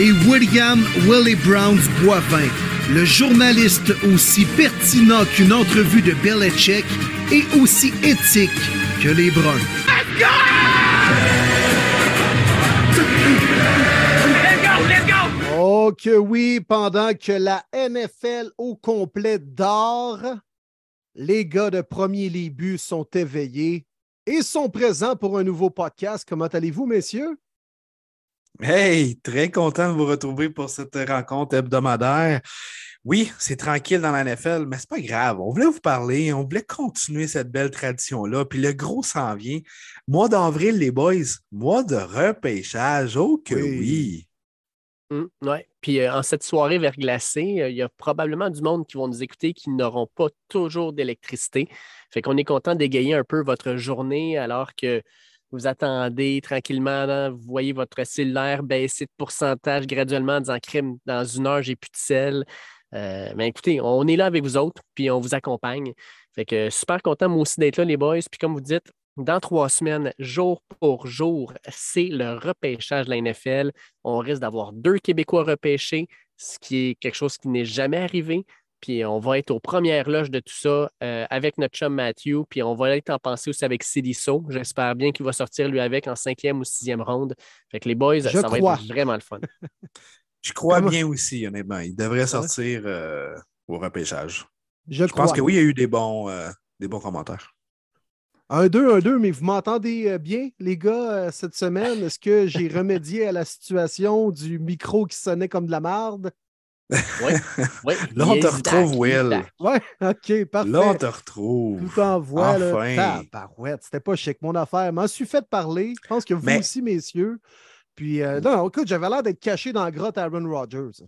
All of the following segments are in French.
Et William Willie Browns Boivin, le journaliste aussi pertinent qu'une entrevue de Belichick et aussi éthique que les Bruns. Oh que oui, pendant que la NFL au complet dort, les gars de Premier Libus sont éveillés et sont présents pour un nouveau podcast. Comment allez-vous, messieurs? Hey, très content de vous retrouver pour cette rencontre hebdomadaire. Oui, c'est tranquille dans la NFL, mais c'est pas grave. On voulait vous parler, on voulait continuer cette belle tradition-là. Puis le gros s'en vient. Mois d'avril, les boys, mois de repêchage. Oh que oui. Oui. Puis euh, en cette soirée verglacée, euh, il y a probablement du monde qui vont nous écouter qui n'auront pas toujours d'électricité. Fait qu'on est content d'égayer un peu votre journée alors que vous attendez tranquillement, vous voyez votre cellulaire baisser de pourcentage graduellement en disant crime, dans une heure, j'ai plus de sel. Euh, mais écoutez, on est là avec vous autres, puis on vous accompagne. Fait que super content, moi aussi, d'être là, les boys. Puis comme vous dites, dans trois semaines, jour pour jour, c'est le repêchage de la NFL. On risque d'avoir deux Québécois repêchés, ce qui est quelque chose qui n'est jamais arrivé. Puis on va être aux premières loges de tout ça euh, avec notre chum Matthew. Puis on va être en pensée aussi avec Sidiso. J'espère bien qu'il va sortir lui avec en cinquième ou sixième ronde. Fait que les boys, ça va être vraiment le fun. Je crois bien aussi, honnêtement. Il devrait sortir euh, au repêchage. Je, pense que oui, il y a eu des bons, euh, des bons commentaires. Un 2, un 2, mais vous m'entendez bien, les gars, cette semaine? Est-ce que j'ai remédié à la situation du micro qui sonnait comme de la marde? Oui, oui. Là, on te retrouve, Will. Oui, OK, parfait. Là, on te retrouve. Tout en voix. Enfin. C'était pas chic, mon affaire. M'en suis fait parler. Je pense que vous aussi, messieurs. Puis, euh, non, écoute, j'avais l'air d'être caché dans la grotte Aaron Rodgers.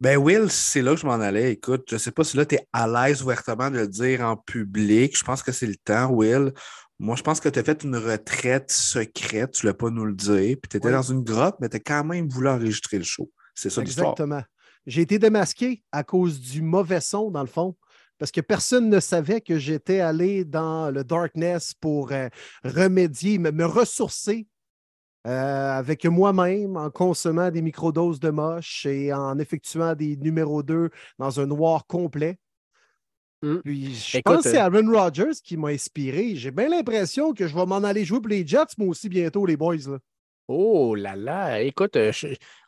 Ben, Will, c'est là que je m'en allais. Écoute, je ne sais pas si là, tu es à l'aise ouvertement de le dire en public. Je pense que c'est le temps, Will. Moi, je pense que tu as fait une retraite secrète. Tu ne l'as pas nous le dire. Puis, tu étais dans une grotte, mais tu as quand même voulu enregistrer le show. C'est ça l'histoire. Exactement. J'ai été démasqué à cause du mauvais son, dans le fond parce que personne ne savait que j'étais allé dans le darkness pour euh, remédier, me, ressourcer euh, avec moi-même en consommant des microdoses de moche et en effectuant des numéros 2 dans un noir complet. Hum. Puis, je pense que c'est euh, Aaron Rodgers qui m'a inspiré. J'ai bien l'impression que je vais m'en aller jouer pour les Jets, moi aussi, bientôt, les boys. Oh là là, écoute, euh,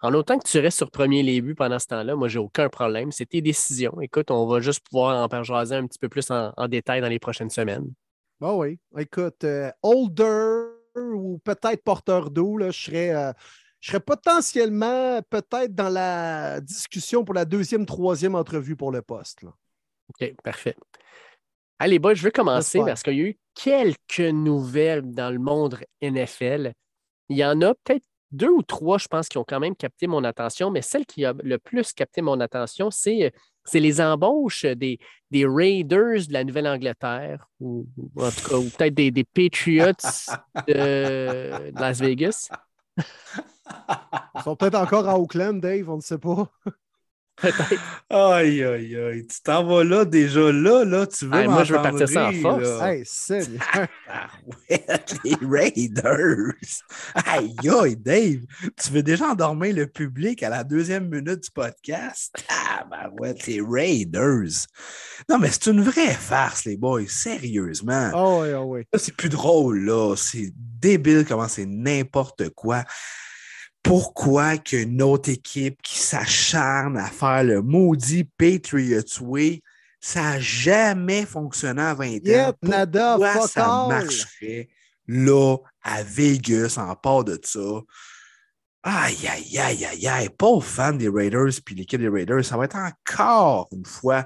en autant que tu restes sur premier les buts pendant ce temps-là, moi, j'ai aucun problème. C'est tes décisions. Écoute, on va juste pouvoir en perjaser un petit peu plus en, détail dans les prochaines semaines. Ah oui, écoute, Older ou peut-être porteur d'eau, je serais. Euh, je serais potentiellement peut-être dans la discussion pour la deuxième, troisième entrevue pour le poste. OK, parfait. Allez, boys, je veux commencer parce qu'il y a eu quelques nouvelles dans le monde NFL. Il y en a peut-être deux ou trois, je pense, qui ont quand même capté mon attention, mais celle qui a le plus capté mon attention, c'est euh, c'est les embauches des, des, Raiders de la Nouvelle-Angleterre, ou, en tout cas, ou peut-être des, des, Patriots de, Las Vegas. Ils sont peut-être encore à Oakland, Dave, on ne sait pas. Aïe, aïe, aïe. Tu t'en vas là, déjà là, là. Tu veux Moi, je veux partir ça en force. Hey. Ah les Raiders. Aïe, aïe, Dave. Tu veux déjà endormir le public à la deuxième minute du podcast? Ah, ben ouais, les Raiders. Non, mais c'est une vraie farce, les boys. Sérieusement. Oh, oui, oh, oui. C'est plus drôle, là. C'est débile comment c'est n'importe quoi pourquoi qu'une autre équipe qui s'acharne à faire le maudit Patriots Way, ça n'a jamais fonctionné à 20 ans? Pourquoi ça marcherait là, à Vegas, en part de ça? Aïe, aïe, aïe, aïe, aïe. Pauvre fan des Raiders puis l'équipe des Raiders, ça va être encore une fois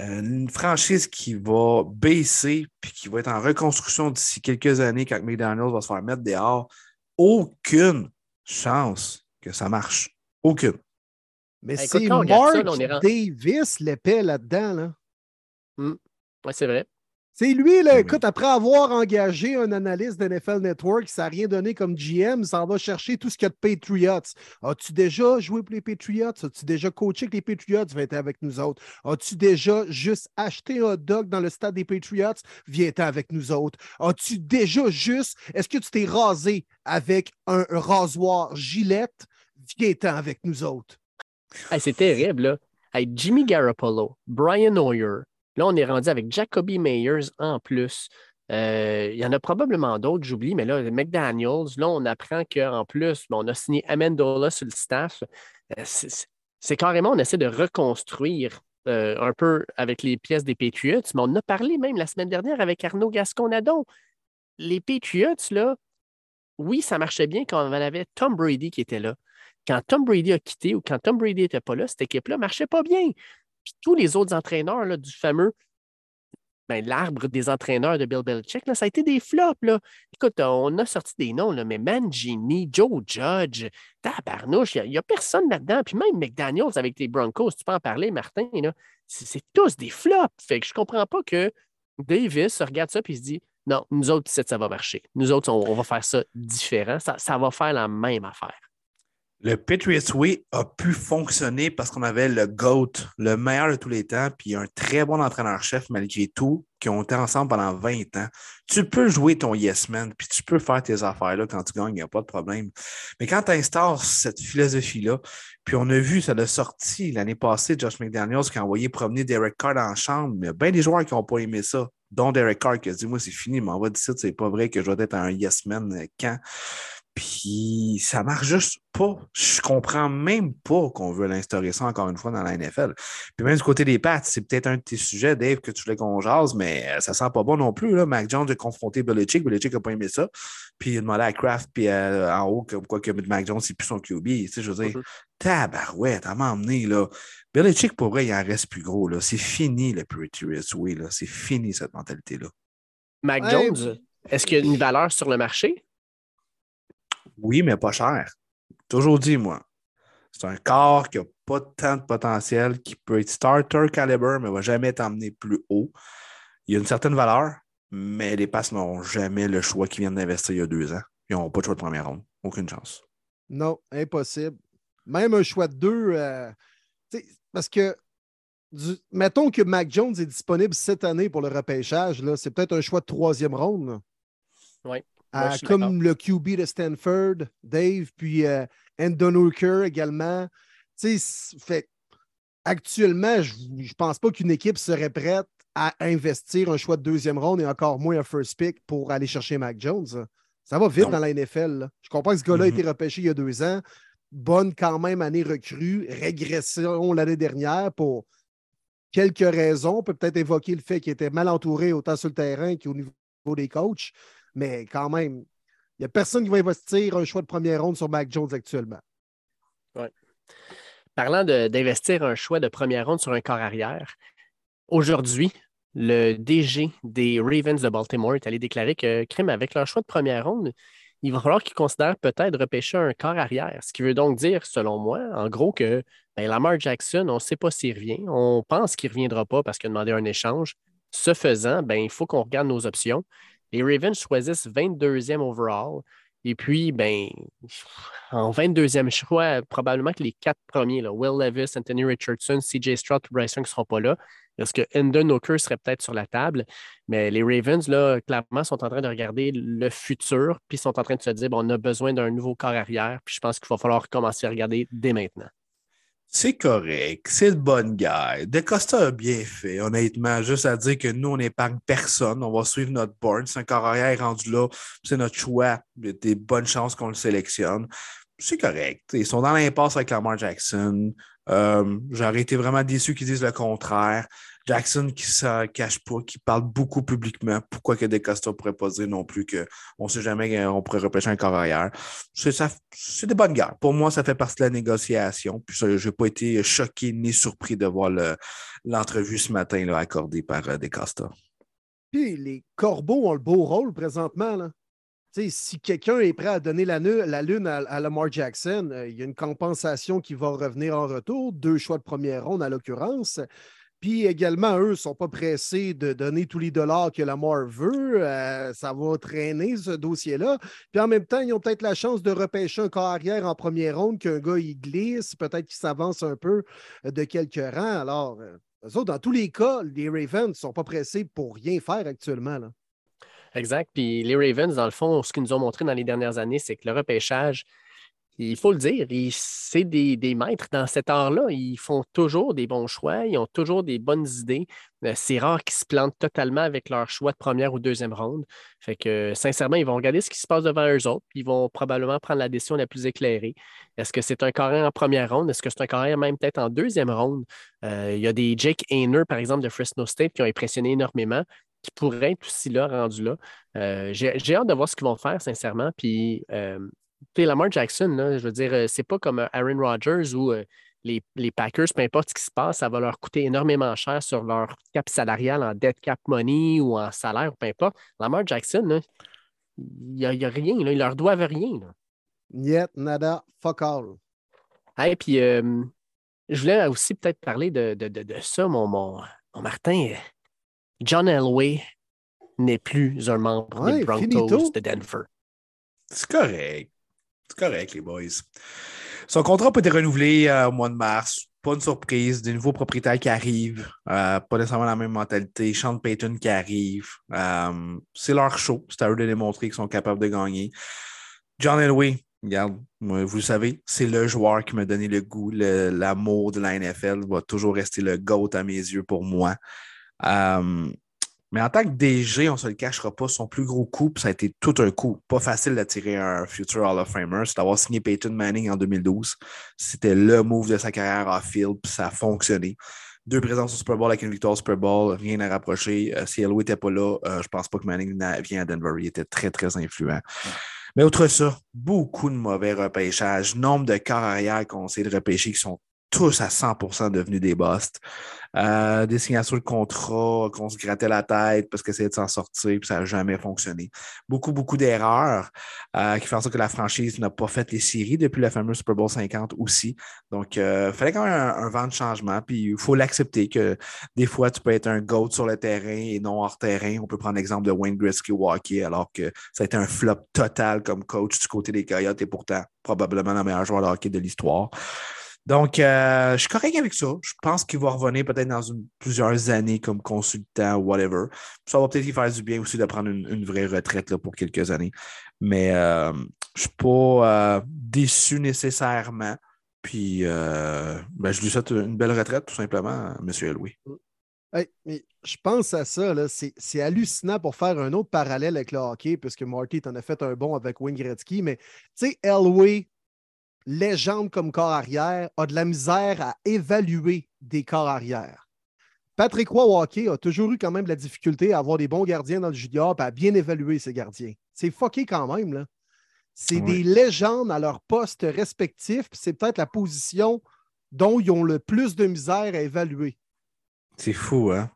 euh, une franchise qui va baisser puis qui va être en reconstruction d'ici quelques années quand McDonald's va se faire mettre dehors. Aucune chance que ça marche. Aucune. Mais Écoute, c'est ça, Mark là, Davis l'épée là-dedans. Là. Ouais, c'est vrai. C'est lui, là, Oui. écoute, après avoir engagé un analyste de NFL Network, ça n'a rien donné comme GM, ça en va chercher tout ce qu'il y a de Patriots. As-tu déjà joué pour les Patriots? As-tu déjà coaché avec les Patriots? Viens avec nous autres. As-tu déjà juste acheté un hot dog dans le stade des Patriots? Viens avec nous autres. As-tu déjà juste, est-ce que tu t'es rasé avec un rasoir gilette? Viens avec nous autres. Hey, c'est terrible, là. Hey, Jimmy Garoppolo, Brian Hoyer. Là, on est rendu avec Jacoby Meyers en plus. Euh, il y en a probablement d'autres, j'oublie, mais là, McDaniels, là, on apprend qu'en plus, on a signé Amendola sur le staff. Euh, C'est carrément, on essaie de reconstruire euh, un peu avec les pièces des Patriots, mais on en a parlé même la semaine dernière avec Arnaud Gasconadon. Les Patriots, là, oui, ça marchait bien quand on avait Tom Brady qui était là. Quand Tom Brady a quitté ou quand Tom Brady n'était pas là, cette équipe-là ne marchait pas bien. Puis tous les autres entraîneurs là, du fameux ben, l'arbre des entraîneurs de Bill Belichick, là, ça a été des flops. Là. Écoute, on a sorti des noms, là, mais Mangini, Joe Judge, Tabarnouche, il n'y a, personne là-dedans. Puis même McDaniels avec les Broncos, tu peux en parler, Martin, c'est, tous des flops. Fait que je ne comprends pas que Davis regarde ça et se dit non, nous autres, ça va marcher. Nous autres, on, on va faire ça différent. Ça, ça va faire la même affaire. Le Patriots Way a pu fonctionner parce qu'on avait le GOAT, le meilleur de tous les temps, puis un très bon entraîneur-chef malgré tout, qui ont été ensemble pendant 20 ans. Tu peux jouer ton yes man, puis tu peux faire tes affaires-là quand tu gagnes, il n'y a pas de problème. Mais quand tu instaures cette philosophie-là, puis on a vu, ça l'a sorti l'année passée, Josh McDaniels qui a envoyé promener Derek Carr la chambre, il y a bien des joueurs qui n'ont pas aimé ça, dont Derek Carr qui a dit Moi, c'est fini, m'en va d'ici, c'est pas vrai que je dois être un yes man quand. Puis ça marche juste pas. Je comprends même pas qu'on veut l'instaurer ça encore une fois dans la NFL. Puis même du côté des Pats, c'est peut-être un de tes sujets, Dave, que tu voulais qu'on jase, mais euh, ça sent pas bon non plus. Là. Mac Jones a confronté Belichick. Belichick n'a pas aimé ça. Puis il a demandé à Kraft, puis euh, en haut, comme quoi que Mac Jones, c'est plus son QB. Tu sais, je veux dire, tabarouette, à m'emmener, là. Belichick, pour vrai, il en reste plus gros, là. C'est fini, le Patriots Way, là. C'est fini, cette mentalité-là. Mac Ouais. Jones, est-ce qu'il y a une valeur sur le marché? Oui, mais pas cher. Toujours dit, moi. C'est un corps qui n'a pas tant de potentiel, qui peut être starter caliber, mais ne va jamais t'emmener plus haut. Il y a une certaine valeur, mais les passes n'auront jamais le choix qu'ils viennent d'investir il y a deux ans. Ils n'auront pas de choix de première ronde. Aucune chance. Non, impossible. Même un choix de deux, euh, parce que du- mettons que Mac Jones est disponible cette année pour le repêchage, là, c'est peut-être un choix de troisième ronde. Oui. Ah, comme le QB de Stanford, Dave, puis euh, Endon Hooker également. Tu sais, c- fait actuellement, je ne pense pas qu'une équipe serait prête à investir un choix de deuxième ronde et encore moins un first pick pour aller chercher Mac Jones. Ça va vite Non. dans la NFL. là. Je comprends que ce gars-là a Mhm. été repêché il y a deux ans. Bonne quand même année recrue, régression l'année dernière pour quelques raisons. On peut peut-être évoquer le fait qu'il était mal entouré autant sur le terrain qu'au niveau des coachs, mais quand même, il n'y a personne qui va investir un choix de première ronde sur Mac Jones actuellement. Parlant de- d'investir un choix de première ronde sur un corps arrière, aujourd'hui, le DG des Ravens de Baltimore est allé déclarer que, crime, avec leur choix de première ronde, il va falloir qu'ils considèrent peut-être repêcher un corps arrière. Ce qui veut donc dire, selon moi, en gros, que ben, Lamar Jackson, on ne sait pas s'il revient. On pense qu'il ne reviendra pas parce qu'il a demandé un échange. Ce faisant, ben, il faut qu'on regarde nos options. Les Ravens choisissent 22e overall. Et puis, ben, en 22e choix, probablement que les quatre premiers, là, Will Levis, Anthony Richardson, CJ Stroud, Bryson ne seront pas là. Parce que Endon Hooker serait peut-être sur la table. Mais les Ravens, là, clairement, sont en train de regarder le futur, puis sont en train de se dire, bon, on a besoin d'un nouveau corps arrière, puis je pense qu'il va falloir commencer à regarder dès maintenant. C'est correct, c'est le bon gars. De Costa a bien fait, honnêtement? Juste à dire que nous, on n'épargne personne. On va suivre notre board. C'est un corps arrière rendu là. C'est notre choix. Il y a des bonnes chances qu'on le sélectionne. C'est correct. Ils sont dans l'impasse avec Lamar Jackson. Euh, J'aurais été vraiment déçu qu'ils disent le contraire. Jackson qui ne cache pas, qui parle beaucoup publiquement. Pourquoi que DeCosta ne pourrait pas dire non plus qu'on ne sait jamais qu'on pourrait repêcher un corps arrière? C'est des bonnes guerres. Pour moi, ça fait partie de la négociation. Puis je n'ai pas été choqué ni surpris de voir le- l'entrevue ce matin accordée par euh, DeCosta. Puis les Corbeaux ont le beau rôle présentement. Là. si quelqu'un est prêt à donner la, lune à, Lamar Jackson, euh, il y a une compensation qui va revenir en retour, deux choix de première ronde à l'occurrence. Puis également, eux ne sont pas pressés de donner tous les dollars que Lamar veut. Euh, ça va traîner ce dossier-là. Puis en même temps, ils ont peut-être la chance de repêcher un carrière en première ronde, qu'un gars il glisse, peut-être qu'il s'avance un peu de quelques rangs. Alors, euh, dans tous les cas, les Ravens ne sont pas pressés pour rien faire actuellement. Là. Exact. Puis les Ravens, dans le fond, ce qu'ils nous ont montré dans les dernières années, c'est que le repêchage, il faut le dire, c'est des, des, maîtres dans cet art-là. Ils font toujours des bons choix, ils ont toujours des bonnes idées. Euh, c'est rare qu'ils se plantent totalement avec leur choix de première ou deuxième ronde. Fait que, sincèrement, ils vont regarder ce qui se passe devant eux autres, puis ils vont probablement prendre la décision la plus éclairée. Est-ce que c'est un carré en première ronde? Est-ce que c'est un carré même peut-être en deuxième ronde? Euh, il y a des Jake Hayner, par exemple, de Fresno State, qui ont impressionné énormément qui pourrait être aussi là, rendu là. Euh, j'ai hâte de voir ce qu'ils vont faire, sincèrement. Puis, Lamar Jackson, je veux dire, euh, c'est pas comme euh, Aaron Rodgers où les, les, Packers, peu importe ce qui se passe, ça va leur coûter énormément cher sur leur cap salarial en dead cap money ou en salaire, peu importe. Lamar Jackson, il n'y a, rien, là, ils leur doivent rien. Là. Yet, nada, fuck all. Et puis, je voulais aussi peut-être parler de, de, de, ça, mon, mon, mon Martin. John Elway n'est plus un membre des Broncos de Denver. C'est correct. C'est correct, les boys. Son contrat peut être renouvelé euh, au mois de mars. Pas une surprise. Des nouveaux propriétaires qui arrivent. Euh, pas nécessairement la même mentalité. Sean Payton qui arrive. Euh, c'est leur show. C'est à eux de démontrer qu'ils sont capables de gagner. John Elway, regarde, vous le savez, c'est le joueur qui m'a donné le goût, l'amour de la NFL. Va toujours rester le GOAT à mes yeux pour moi. Mais en tant que DG, on ne se le cachera pas, son plus gros coup, ça a été tout un coup. Pas facile d'attirer un future Hall of Famer, c'est d'avoir signé Peyton Manning en 2012. C'était le move de sa carrière off-field, puis ça a fonctionné. Deux présences au Super Bowl avec une victoire au Super Bowl, rien à rapprocher. Euh, si Elway n'était pas là, je euh, je pense pas que Manning vient à Denver. Il était très, très influent. Mais outre ça, beaucoup de mauvais repêchages, nombre de carrières qu'on sait de repêcher qui sont tous à 100% devenus des busts. Euh, des signatures de contrat, qu'on se grattait la tête parce que c'est de s'en sortir, puis ça n'a jamais fonctionné. Beaucoup, beaucoup d'erreurs euh, qui font en sorte que la franchise n'a pas fait les séries depuis la fameuse Super Bowl 50 aussi. Donc, euh, il fallait quand même un, vent de changement, puis il faut l'accepter que des fois, tu peux être un GOAT sur le terrain et non hors terrain. On peut prendre l'exemple de Wayne Gretzky Walkie, alors que ça a été un flop total comme coach du côté des Coyotes et pourtant probablement le meilleur joueur de hockey de l'histoire. Donc, euh, je suis correct avec ça. Je pense qu'il va revenir peut-être dans plusieurs années comme consultant whatever. Ça va peut-être lui faire du bien aussi de prendre une, vraie retraite là, pour quelques années. Mais euh, je ne suis pas euh, déçu nécessairement. Puis, ben, je lui souhaite une belle retraite, tout simplement, M. Louis. mais je pense à ça. C'est hallucinant pour faire un autre parallèle avec le hockey, puisque Marty en a fait un bon avec Wayne Gretzky. Mais tu sais, Elway, légende comme corps arrière, a de la misère à évaluer des corps arrière. Patrick Roy a toujours eu quand même de la difficulté à avoir des bons gardiens dans le junior et à bien évaluer ses gardiens. C'est fucké quand même. Là. C'est des légendes à leur poste respectif, c'est peut-être la position dont ils ont le plus de misère à évaluer. C'est fou, hein?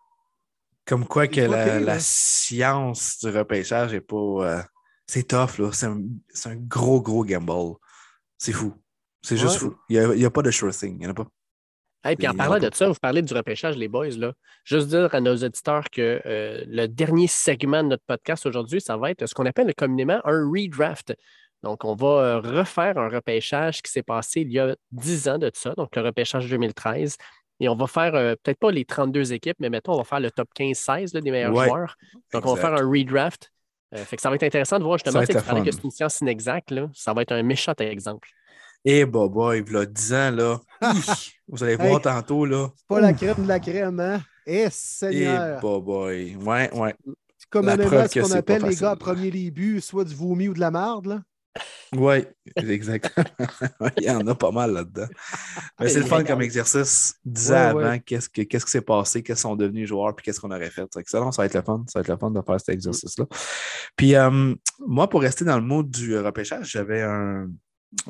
Comme quoi que la, science du repêchage n'est pas. Euh, c'est tough, là. C'est un, un, gros, gros gamble. C'est fou. C'est juste fou. Il n'y a, pas de sure thing. Il n'y en a pas. Et puis en parlant de ça, vous parlez du repêchage, les boys. Là. Juste dire à nos auditeurs que euh, le dernier segment de notre podcast aujourd'hui, ça va être ce qu'on appelle communément un redraft. Donc, on va euh, refaire un repêchage qui s'est passé il y a 10 ans de ça, donc le repêchage 2013. Et on va faire euh, peut-être pas les 32 équipes, mais mettons, on va faire le top 15-16 des meilleurs joueurs. Donc, on va faire un redraft euh, fait que ça va être intéressant de voir justement que c'est une science inexacte. Là. Ça va être un méchant exemple. Eh, hey, boy, il y a 10 ans, là. vous allez voir tantôt, là. C'est pas la crème de la crème, hein? Eh, Seigneur! Eh, boy. Ouais, ouais. C'est comme ce qu'on appelle les gars à premier début, soit du vomi ou de la marde, là. Oui, exactement. Il y en a pas mal là-dedans. Mais c'est le fun comme exercice. Dix ans avant, qu'est-ce, que, qu'est-ce qui s'est passé, qu'est-ce sont devenus joueurs, puis qu'est-ce qu'on aurait fait. C'est excellent, ça va être le fun. Ça va être le fun de faire cet exercice-là. Puis euh, moi, pour rester dans le mode du repêchage, j'avais un,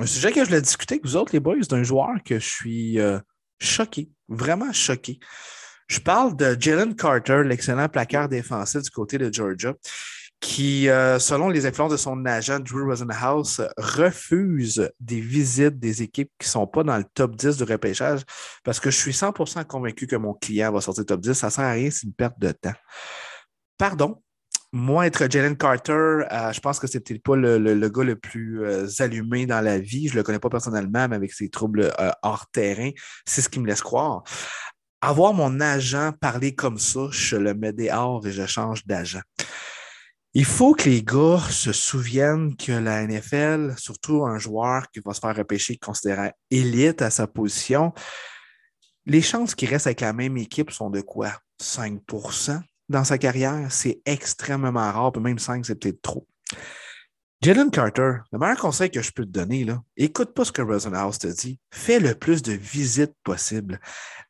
sujet que je voulais discuter avec vous autres, les boys, d'un joueur que je suis euh, choqué, vraiment choqué. Je parle de Jalen Carter, l'excellent plaqueur défensif du côté de Georgia qui, euh, selon les influences de son agent Drew Rosenhaus, refuse des visites des équipes qui ne sont pas dans le top 10 du repêchage parce que je suis 100% convaincu que mon client va sortir top 10. Ça ne sert à rien, c'est une perte de temps. Pardon, moi, être Jalen Carter, euh, je pense que peut-être pas le, gars le plus euh, allumé dans la vie. Je ne le connais pas personnellement, mais avec ses troubles hors terrain, c'est ce qui me laisse croire. Avoir mon agent parler comme ça, je le mets dehors et je change d'agent. Il faut que les gars se souviennent que la NFL, surtout un joueur qui va se faire repêcher considéré élite à sa position, les chances qu'il reste avec la même équipe sont de quoi? 5% dans sa carrière? C'est extrêmement rare, puis même 5, c'est peut-être trop. Jalen Carter, le meilleur conseil que je peux te donner, écoute pas ce que Rosenhaus te dit. Fais le plus de visites possible.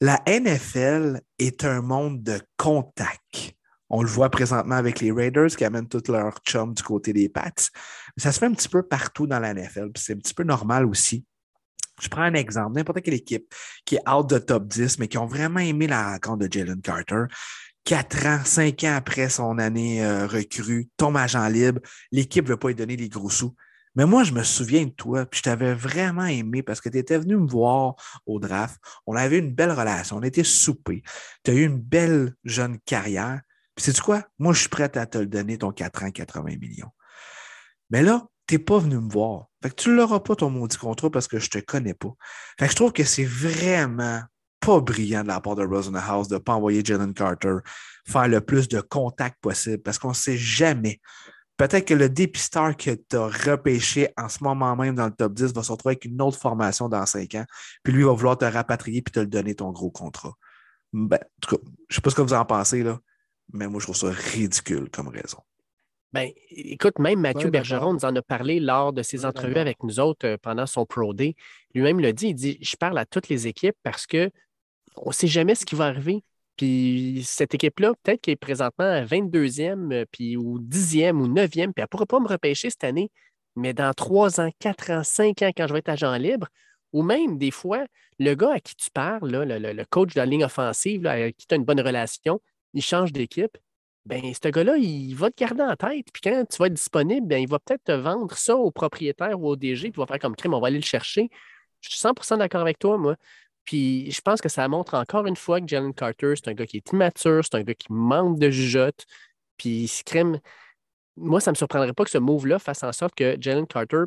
La NFL est un monde de contact. On le voit présentement avec les Raiders qui amènent toute leur chum du côté des Pats. Ça se fait un petit peu partout dans la NFL, c'est un petit peu normal aussi. Je prends un exemple, n'importe quelle équipe qui est out de top 10, mais qui ont vraiment aimé la rencontre de Jalen Carter. Quatre ans, cinq ans après son année euh, recrue, tombe agent libre, l'équipe ne veut pas lui donner les gros sous. Mais moi, je me souviens de toi, puis je t'avais vraiment aimé parce que tu étais venu me voir au draft. On avait une belle relation, on était soupés. Tu as eu une belle jeune carrière. Sais-tu quoi? Moi, je suis prêt à te le donner, ton 4 ans, 80 millions. Mais là, tu n'es pas venu me voir. Fait que tu ne l'auras pas, ton maudit contrat, parce que je ne te connais pas. Fait que je trouve que c'est vraiment pas brillant de la part de Rosenhaus de ne pas envoyer Jalen Carter faire le plus de contacts possible, parce qu'on ne sait jamais. Peut-être que le dépisteur que tu as repêché en ce moment même dans le top 10 va se retrouver avec une autre formation dans 5 ans, puis lui va vouloir te rapatrier puis te le donner ton gros contrat. Ben, en tout cas, je ne sais pas ce que vous en pensez, là mais moi, je trouve ça ridicule comme raison. Ben, écoute, même Mathieu Bergeron nous en a parlé lors de ses entrevues avec nous autres euh, pendant son Pro Day. Lui-même l'a dit, il dit Je parle à toutes les équipes parce qu'on ne sait jamais ce qui va arriver. Puis cette équipe-là, peut-être qu'elle est présentement à 22e, euh, puis, ou 10e ou 9e, puis elle ne pourra pas me repêcher cette année. Mais dans 3 ans, 4 ans, 5 ans, quand je vais être agent libre, ou même des fois, le gars à qui tu parles, le, coach de la ligne offensive, là, avec qui tu as une bonne relation, il change d'équipe, ben ce gars-là, il va te garder en tête. Puis quand tu vas être disponible, ben, il va peut-être te vendre ça au propriétaire ou au DG, puis il va faire comme crime, on va aller le chercher. Je suis 100% d'accord avec toi, moi. Puis je pense que ça montre encore une fois que Jalen Carter, c'est un gars qui est immature, c'est un gars qui manque de jugeote. Puis crime, moi, ça ne me surprendrait pas que ce move-là fasse en sorte que Jalen Carter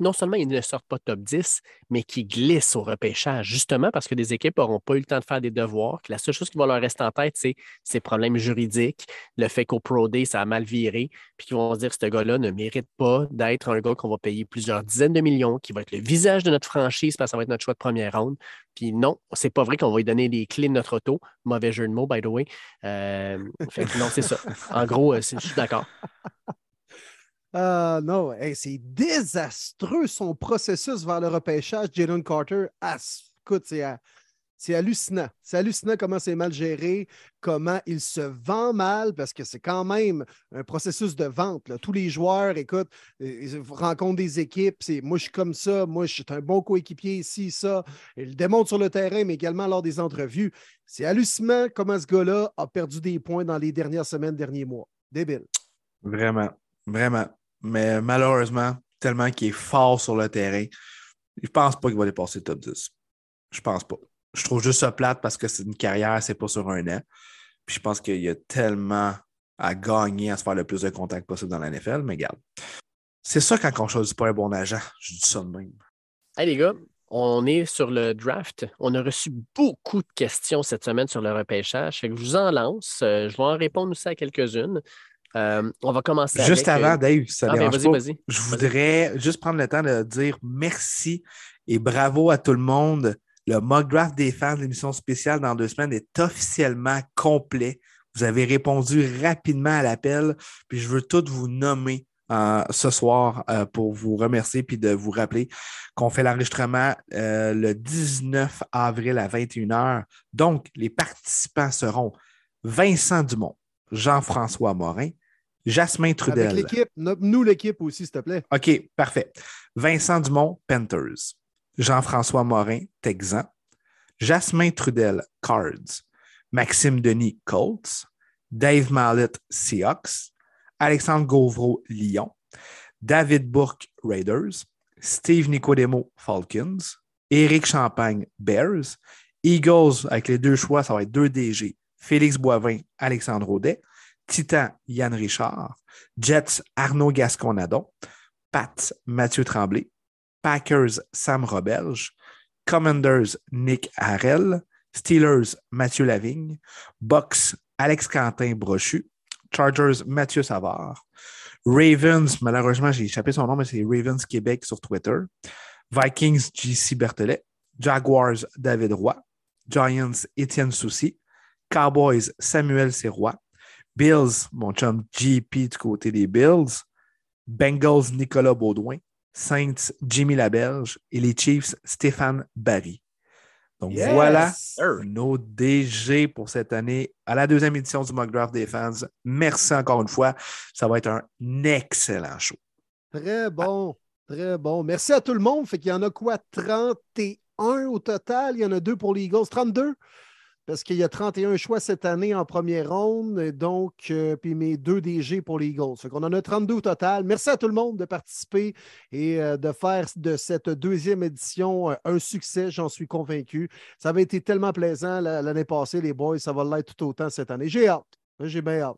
non seulement ils ne sortent pas top 10, mais qui glissent au repêchage, justement parce que des équipes n'auront pas eu le temps de faire des devoirs, que la seule chose qui va leur rester en tête, c'est ces problèmes juridiques, le fait qu'au Pro Day, ça a mal viré, puis qu'ils vont se dire que ce gars-là ne mérite pas d'être un gars qu'on va payer plusieurs dizaines de millions, qui va être le visage de notre franchise parce que ça va être notre choix de première ronde. Puis non, c'est pas vrai qu'on va lui donner les clés de notre auto. Mauvais jeu de mots, by the way. Euh, non, c'est ça. En gros, euh, je suis d'accord. Ah non, c'est désastreux son processus vers le repêchage. Jalen Carter, ah, écoute, c'est hallucinant. C'est hallucinant comment c'est mal géré, comment il se vend mal, parce que c'est quand même un processus de vente. Tous les joueurs, écoute, ils rencontrent des équipes. C'est moi, je suis comme ça, moi, je suis un bon coéquipier ici, ça. Il le sur le terrain, mais également lors des entrevues. C'est hallucinant comment ce gars-là a perdu des points dans les dernières semaines, derniers mois. Débile. Vraiment, vraiment. Mais malheureusement, tellement qu'il est fort sur le terrain, je pense pas qu'il va dépasser le top 10. Je pense pas. Je trouve juste ça plate parce que c'est une carrière, c'est pas sur un an. Puis je pense qu'il y a tellement à gagner à se faire le plus de contacts possible dans la NFL, mais regarde. C'est ça quand on choisit pas un bon agent. Je dis ça de même. Hey les gars, on est sur le draft. On a reçu beaucoup de questions cette semaine sur le repêchage. je vous en lance. Euh, je vais en répondre aussi à quelques-unes. Euh, on va commencer Juste avant, euh, Dave, ça ah, ben, Je voudrais juste prendre le temps de dire merci et bravo à tout le monde. Le mock draft des fans de l'émission spéciale dans deux semaines est officiellement complet. Vous avez répondu rapidement à l'appel, puis je veux tout vous nommer euh, ce soir pour vous remercier puis de vous rappeler qu'on fait l'enregistrement le 19 avril à 21h. Donc, les participants seront Vincent Dumont, Jean-François Morin, Jasmin Trudel. Avec l'équipe, nous l'équipe aussi, s'il te plaît. OK, parfait. Vincent Dumont, Panthers. Jean-François Morin, Texan. Jasmin Trudel, Cards. Maxime Denis, Colts. Dave Mallet, Seahawks. Alexandre Gauvreau, Lyon. David Bourque, Raiders. Steve Nicodemo, Falcons. Éric Champagne, Bears. Eagles, avec les deux choix, ça va être deux DG. Félix Boivin, Alexandre Audet. Titan, Yann Richard. Jets, Arnaud Gasconadon. Pat, Mathieu Tremblay. Packers, Sam Roberge. Commanders, Nick Harrell. Steelers, Mathieu Lavigne. Bucks, Alex Quentin Brochu. Chargers, Mathieu Savard. Ravens, malheureusement, j'ai échappé son nom, mais c'est Ravens Québec sur Twitter. Vikings, JC Berthelet. Jaguars, David Roy. Giants, Étienne Soucy. Cowboys, Samuel Serrois. Bills, mon chum GP du côté des Bills. Bengals, Nicolas Baudouin. Saints, Jimmy Laberge. Et les Chiefs, Stéphane Barry. Donc voilà nos DG pour cette année à la deuxième édition du Mock Draft des fans. Merci encore une fois. Ça va être un excellent show. Très bon, très bon. Merci à tout le monde. Fait qu'il y en a quoi? 31 au total? Il y en a deux pour les Eagles. 32? Parce qu'il y a 31 choix cette année en première ronde, donc, euh, puis mes deux DG pour les Eagles. Fait qu'on en a 32 au total. Merci à tout le monde de participer et euh, de faire de cette deuxième édition euh, un succès, j'en suis convaincu. Ça avait été tellement plaisant l'année passée, les boys, ça va l'être tout autant cette année. J'ai hâte. J'ai bien hâte.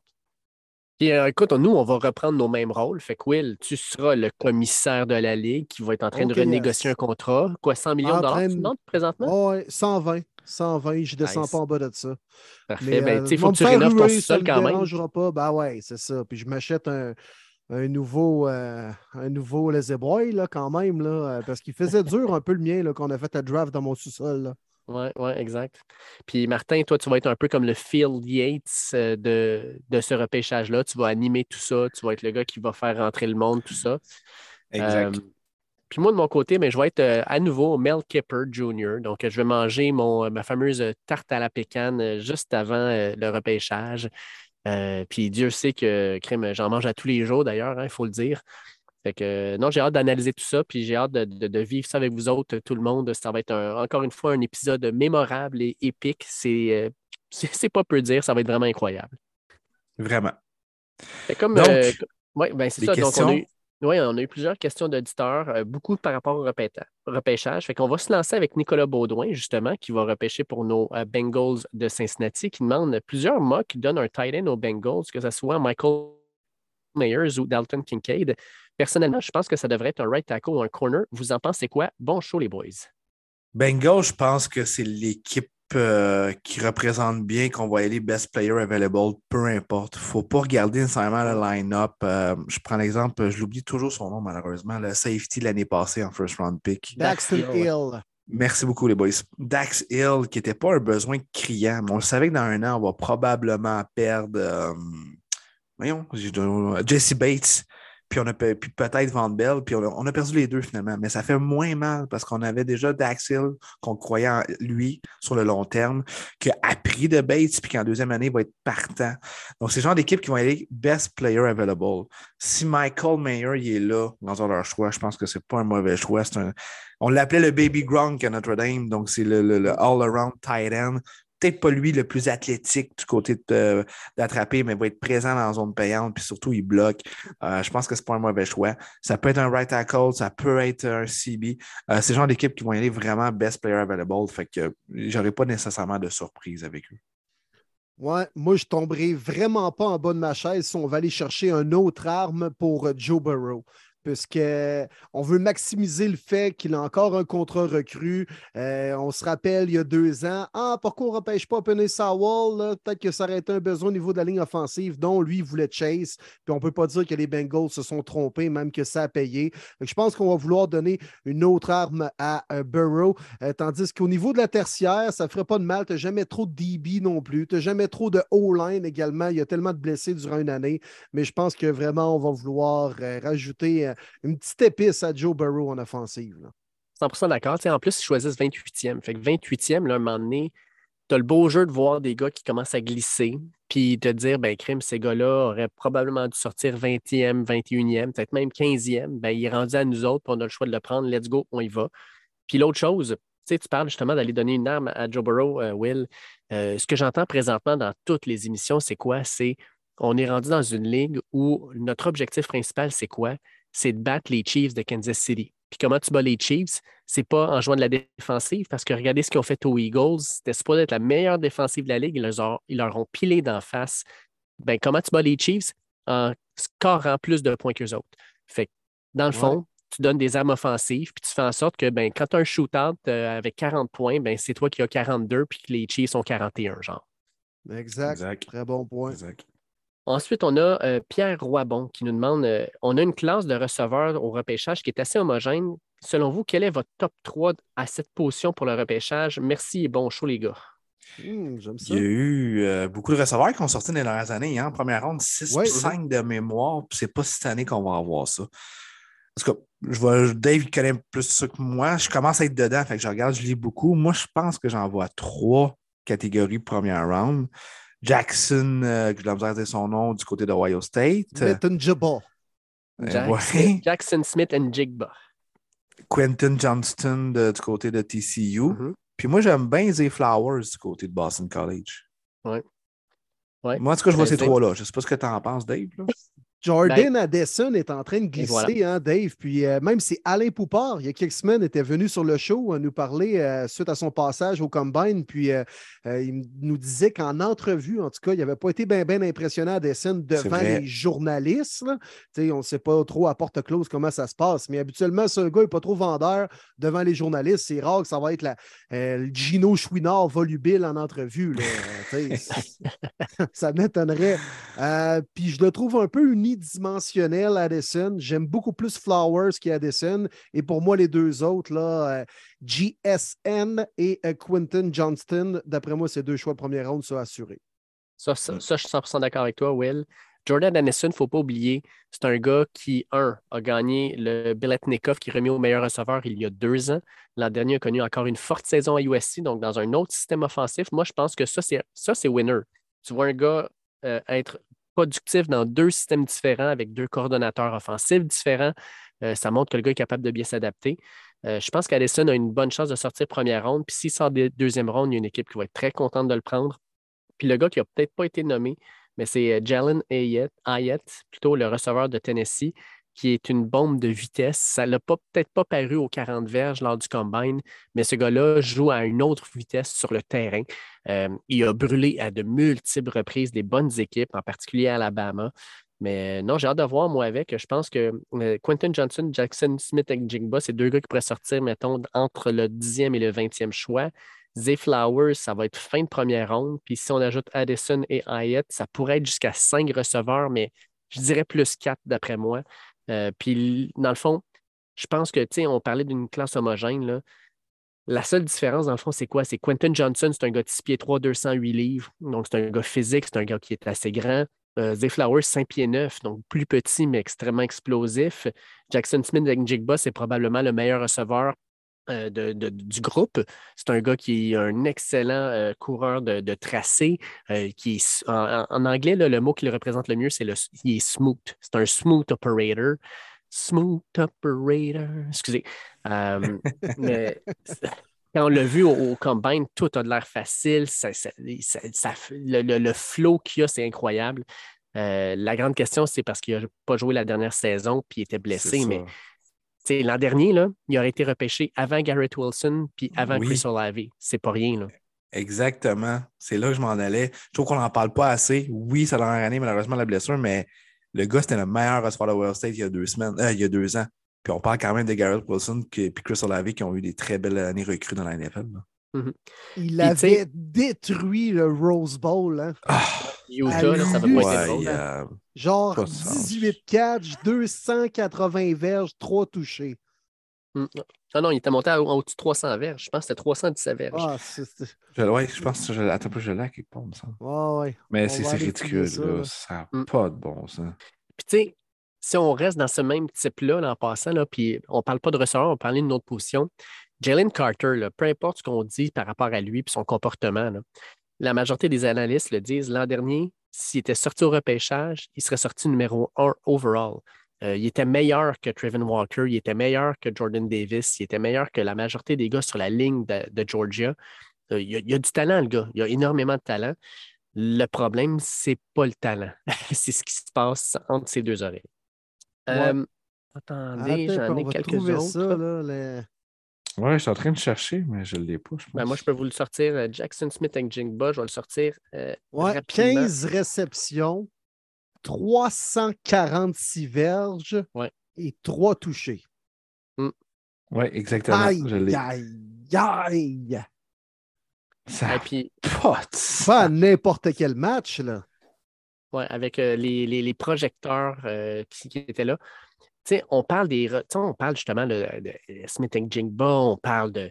Puis, écoute, nous, on va reprendre nos mêmes rôles. Fait que Will, tu seras le commissaire de la Ligue qui va être en train de renégocier un contrat. Quoi, 100 millions de dollars, présentement? Oui, 120. 120, je ne descends pas en bas de ça. Parfait. Ben, euh, il faut que tu rénoves ton sol quand même. Ne pas. Ben ouais, c'est ça. Puis je m'achète un, un, nouveau, euh, un nouveau Boy là, quand même, là, euh, parce qu'il faisait dur un peu le mien qu'on a fait à draft dans mon sous-sol. Oui, oui, exact. Puis Martin, toi, tu vas être un peu comme le Phil Yates de, de ce repêchage-là. Tu vas animer tout ça. Tu vas être le gars qui va faire rentrer le monde, tout ça. Exact. Puis moi, de mon côté, mais je vais être euh, à nouveau Mel Kipper Jr. Donc, je vais manger mon, euh, ma fameuse tarte à la pécane euh, juste avant le repêchage. puis Dieu sait que crème, j'en mange à tous les jours d'ailleurs, hein, il faut le dire. Fait que non, j'ai hâte d'analyser tout ça, puis j'ai hâte de, vivre ça avec vous autres, tout le monde. Ça va être encore une fois un épisode mémorable et épique. C'est, c'est, pas peu dire, ça va être vraiment incroyable. Vraiment. comme, Donc, ouais, ben c'est ça. Donc, on a eu, oui, on a eu plusieurs questions d'auditeurs, euh, beaucoup par rapport au repêchage. Fait qu'on va se lancer avec Nicolas Baudouin, justement, qui va repêcher pour nos euh, Bengals de Cincinnati, qui demande plusieurs mocks donnent un tight end aux Bengals, que ce soit Michael Myers ou Dalton Kincaid. Personnellement, je pense que ça devrait être un right tackle ou un corner. Vous en pensez quoi? Bon show, les boys. Bengals, je pense que c'est l'équipe euh, qui représente bien qu'on va aller best player available, peu importe. Il ne faut pas regarder nécessairement le line-up. Euh, je prends l'exemple, je l'oublie toujours son nom malheureusement, le safety l'année passée en first round pick. Dax Hill. Merci beaucoup, les boys. Dax Hill, qui n'était pas un besoin criant, mais on le savait que dans un an, on va probablement perdre. Euh, voyons, Jesse Bates puis on a peut-être Van Bell, puis on a, perdu les deux finalement. Mais ça fait moins mal parce qu'on avait déjà Daxil, qu'on croyait en lui sur le long terme, qui a de Bates, puis qu'en deuxième année, il va être partant. Donc, c'est le genre d'équipe qui vont aller best player available. Si Michael Mayer il est là dans leur choix, je pense que c'est pas un mauvais choix. On l'appelait le Baby Gronk à Notre-Dame, donc c'est le, le all-around tight end peut-être pas lui le plus athlétique du côté d'attraper, mais va être présent dans la zone payante, puis surtout, il bloque. Euh, je pense que c'est pas un mauvais choix. Ça peut être un right tackle, ça peut être un CB. Euh, c'est le genre d'équipe qui vont aller vraiment best player available, fait que j'aurais pas nécessairement de surprise avec eux. Ouais, moi, je tomberai vraiment pas en bas de ma chaise si on va aller chercher une autre arme pour Joe Burrow puisqu'on veut maximiser le fait qu'il a encore un contrat recru. Euh, on se rappelle il y a deux ans, ah, pourquoi on ne repêche pas Penny Sawall? Peut-être que ça aurait été un besoin au niveau de la ligne offensive, dont lui, voulait Chase. Puis on ne peut pas dire que les Bengals se sont trompés, même que ça a payé. je pense qu'on va vouloir donner une autre arme à euh, Burrow, euh, tandis qu'au niveau de la tertiaire, ça ne ferait pas de mal. Tu n'as jamais trop de DB non plus. Tu n'as jamais trop de O-line également. Il y a tellement de blessés durant une année. Mais je pense que vraiment, on va vouloir rajouter une petite épice à Joe Burrow en offensive. 100% d'accord. En plus, ils choisissent 28e. Fait que 28e, là, un moment donné, tu as le beau jeu de voir des gars qui commencent à glisser, puis te dire, ben, crime, ces gars-là auraient probablement dû sortir 20e, 21e, peut-être même 15e. Ben, il est rendu à nous autres, puis on a le choix de le prendre. Let's go, on y va. Puis l'autre chose, tu parles justement d'aller donner une arme à Joe Burrow, euh, Will. Euh, ce que j'entends présentement dans toutes les émissions, c'est quoi? C'est on est rendu dans une ligue où notre objectif principal, c'est quoi? C'est de battre les Chiefs de Kansas City. Puis comment tu bats les Chiefs? C'est pas en jouant de la défensive, parce que regardez ce qu'ils ont fait aux Eagles. C'était supposé être la meilleure défensive de la ligue. Ils leur ont, ils leur ont pilé d'en face. Ben, comment tu bats les Chiefs? En scorant plus de points qu'eux autres. Fait dans le fond, tu donnes des armes offensives, puis tu fais en sorte que ben, quand tu as un shootout euh, avec 40 points, ben, c'est toi qui as 42, puis que les Chiefs ont 41, genre. Exact. Très bon point. Ensuite, on a euh, Pierre Roibon qui nous demande euh, on a une classe de receveurs au repêchage qui est assez homogène. Selon vous, quel est votre top 3 à cette position pour le repêchage? Merci et bon show, les gars. Hmm, Il y a eu beaucoup de receveurs qui ont sorti dans les dernières années. Hein? En première ronde, 6 ou 5 de mémoire. C'est pas cette année qu'on va avoir ça. Parce que je vois, Dave connaît plus ça que moi. Je commence à être dedans, fait que je regarde, je lis beaucoup. Moi, je pense que j'en vois trois catégories première round. Jackson, euh, que je vais dire son nom, du côté d'Ohio State. Quentin Jabba. Jackson, Jackson, Smith and Jigba. Quentin Johnston du côté de TCU. Mm-hmm. Puis moi, j'aime bien Zay Flowers du côté de Boston College. Ouais. Moi, en tout cas, je vois ces trois-là. Je ne sais pas ce que tu en penses, Dave. Jordan ben, Addison est en train de glisser, hein, Dave. Puis euh, même si Alain Poupard, il y a quelques semaines, était venu sur le show à nous parler euh, suite à son passage au Combine. Puis euh, il nous disait qu'en entrevue, en tout cas, il n'avait pas été bien ben impressionné Addison devant les journalistes. On ne sait pas trop à porte close comment ça se passe. Mais habituellement, ce gars n'est pas trop vendeur devant les journalistes. C'est rare que ça va être la, le Gino Chouinard volubile en entrevue. ça m'étonnerait. puis je le trouve un peu uni dimensionnel Addison. J'aime beaucoup plus Flowers qu'Addison. Et pour moi, les deux autres, là, euh, GSN et euh, Quinton Johnston, d'après moi, c'est deux choix de première ronde sont assurés. Ça, ça, je suis 100% d'accord avec toi, Will. Jordan Addison, il ne faut pas oublier, c'est un gars qui, un, a gagné le Biletnikov qui est remis au meilleur receveur il y a deux ans. L'an dernier a connu encore une forte saison à USC, donc dans un autre système offensif. Moi, je pense que ça, c'est winner. Tu vois un gars euh, être productif dans deux systèmes différents avec deux coordonnateurs offensifs différents. Euh, ça montre que le gars est capable de bien s'adapter. Euh, je pense qu'Addison a une bonne chance de sortir première ronde. Puis s'il sort deuxième ronde, il y a une équipe qui va être très contente de le prendre. Puis le gars qui n'a peut-être pas été nommé, mais c'est euh, Jalen Ayet, plutôt le receveur de Tennessee, qui est une bombe de vitesse. Ça n'a peut-être pas paru aux 40 verges lors du combine, mais ce gars-là joue à une autre vitesse sur le terrain. Euh, il a brûlé à de multiples reprises des bonnes équipes, en particulier Alabama. Mais non, j'ai hâte de voir, moi, avec. Je pense que euh, Quentin Johnson, Jackson Smith et Jigba, c'est deux gars qui pourraient sortir, mettons, entre le 10e et le 20e choix. Zay Flowers, ça va être fin de première ronde. Puis si on ajoute Addison et Hyatt, ça pourrait être jusqu'à cinq receveurs, mais je dirais plus quatre d'après moi. Euh, puis, dans le fond, je pense que, tu sais, on parlait d'une classe homogène. Là. La seule différence, dans le fond, c'est quoi? C'est Quentin Johnson, c'est un gars de 6 pieds 3, 208 livres. Donc, c'est un gars physique, c'est un gars qui est assez grand. Euh, Zay Flowers, 5 pieds 9, donc plus petit, mais extrêmement explosif. Jackson Smith avec Jigba, c'est probablement le meilleur receveur euh, du groupe. C'est un gars qui est un excellent euh, coureur de, tracé. qui en, anglais, le mot qui le représente le mieux, c'est le il est smooth. C'est un smooth operator. Smooth operator. Excusez. mais quand on l'a vu au, combine, tout a de l'air facile. Ça, le, flow qu'il y a, c'est incroyable. Euh, la grande question, c'est parce qu'il n'a pas joué la dernière saison puis il était blessé. Mais l'an dernier, là, il aurait été repêché avant Garrett Wilson puis avant Chris Olave. C'est pas rien. Là. Exactement. C'est là que je m'en allais. Je trouve qu'on n'en parle pas assez. Oui, ça a dernière année, malheureusement, la blessure, mais le gars, c'était le meilleur receveur de World State il y a deux semaines, euh, il y a deux ans. Puis on parle quand même de Garrett Wilson et Chris Olave qui ont eu des très belles années recrues dans la NFL. Mm-hmm. Il avait détruit le Rose Bowl. Hein? Ah, Utah, ça va pas être hein. Genre 18 catch, 280 verges, 3 touchés. Mm. Non, non, il était monté au-dessus de 300 verges. Je pense que c'était 317 verges. Ah, oui, je pense que je, attends, je l'ai quelque part, ça. ouais. Mais c'est ridicule, là. Ça n'a mm. pas de bon sens. Puis, tu sais, si on reste dans ce même type-là, en passant, là, puis on ne parle pas de receveur, on parle d'une autre position. Jalen Carter, peu importe ce qu'on dit par rapport à lui et son comportement, la majorité des analystes le disent. L'an dernier, s'il était sorti au repêchage, il serait sorti numéro un overall. Euh, il était meilleur que Trevin Walker, il était meilleur que Jordan Davis, il était meilleur que la majorité des gars sur la ligne de, Georgia. Euh, il, y a, du talent, le gars. Il a énormément de talent. Le problème, c'est pas le talent. c'est ce qui se passe entre ces deux oreilles. Ouais. Euh, attendez, j'en ai quelques autres. ça, là, les- Ouais, je suis en train de chercher, mais je ne l'ai pas, je pense. Ben, moi, je peux vous le sortir. euh, Jackson Smith et Jingba, je vais le sortir euh, Ouais, rapidement. 15 réceptions, 346 verges Ouais. et 3 touchés. Oui, exactement. Aïe, je l'ai. aïe, aïe! Ça Et puis, sens. Pas n'importe quel match, là. ouais, avec euh, les, les- les projecteurs euh, qui, qui étaient là. On parle des. on justement de, de Smith Jingba, on parle de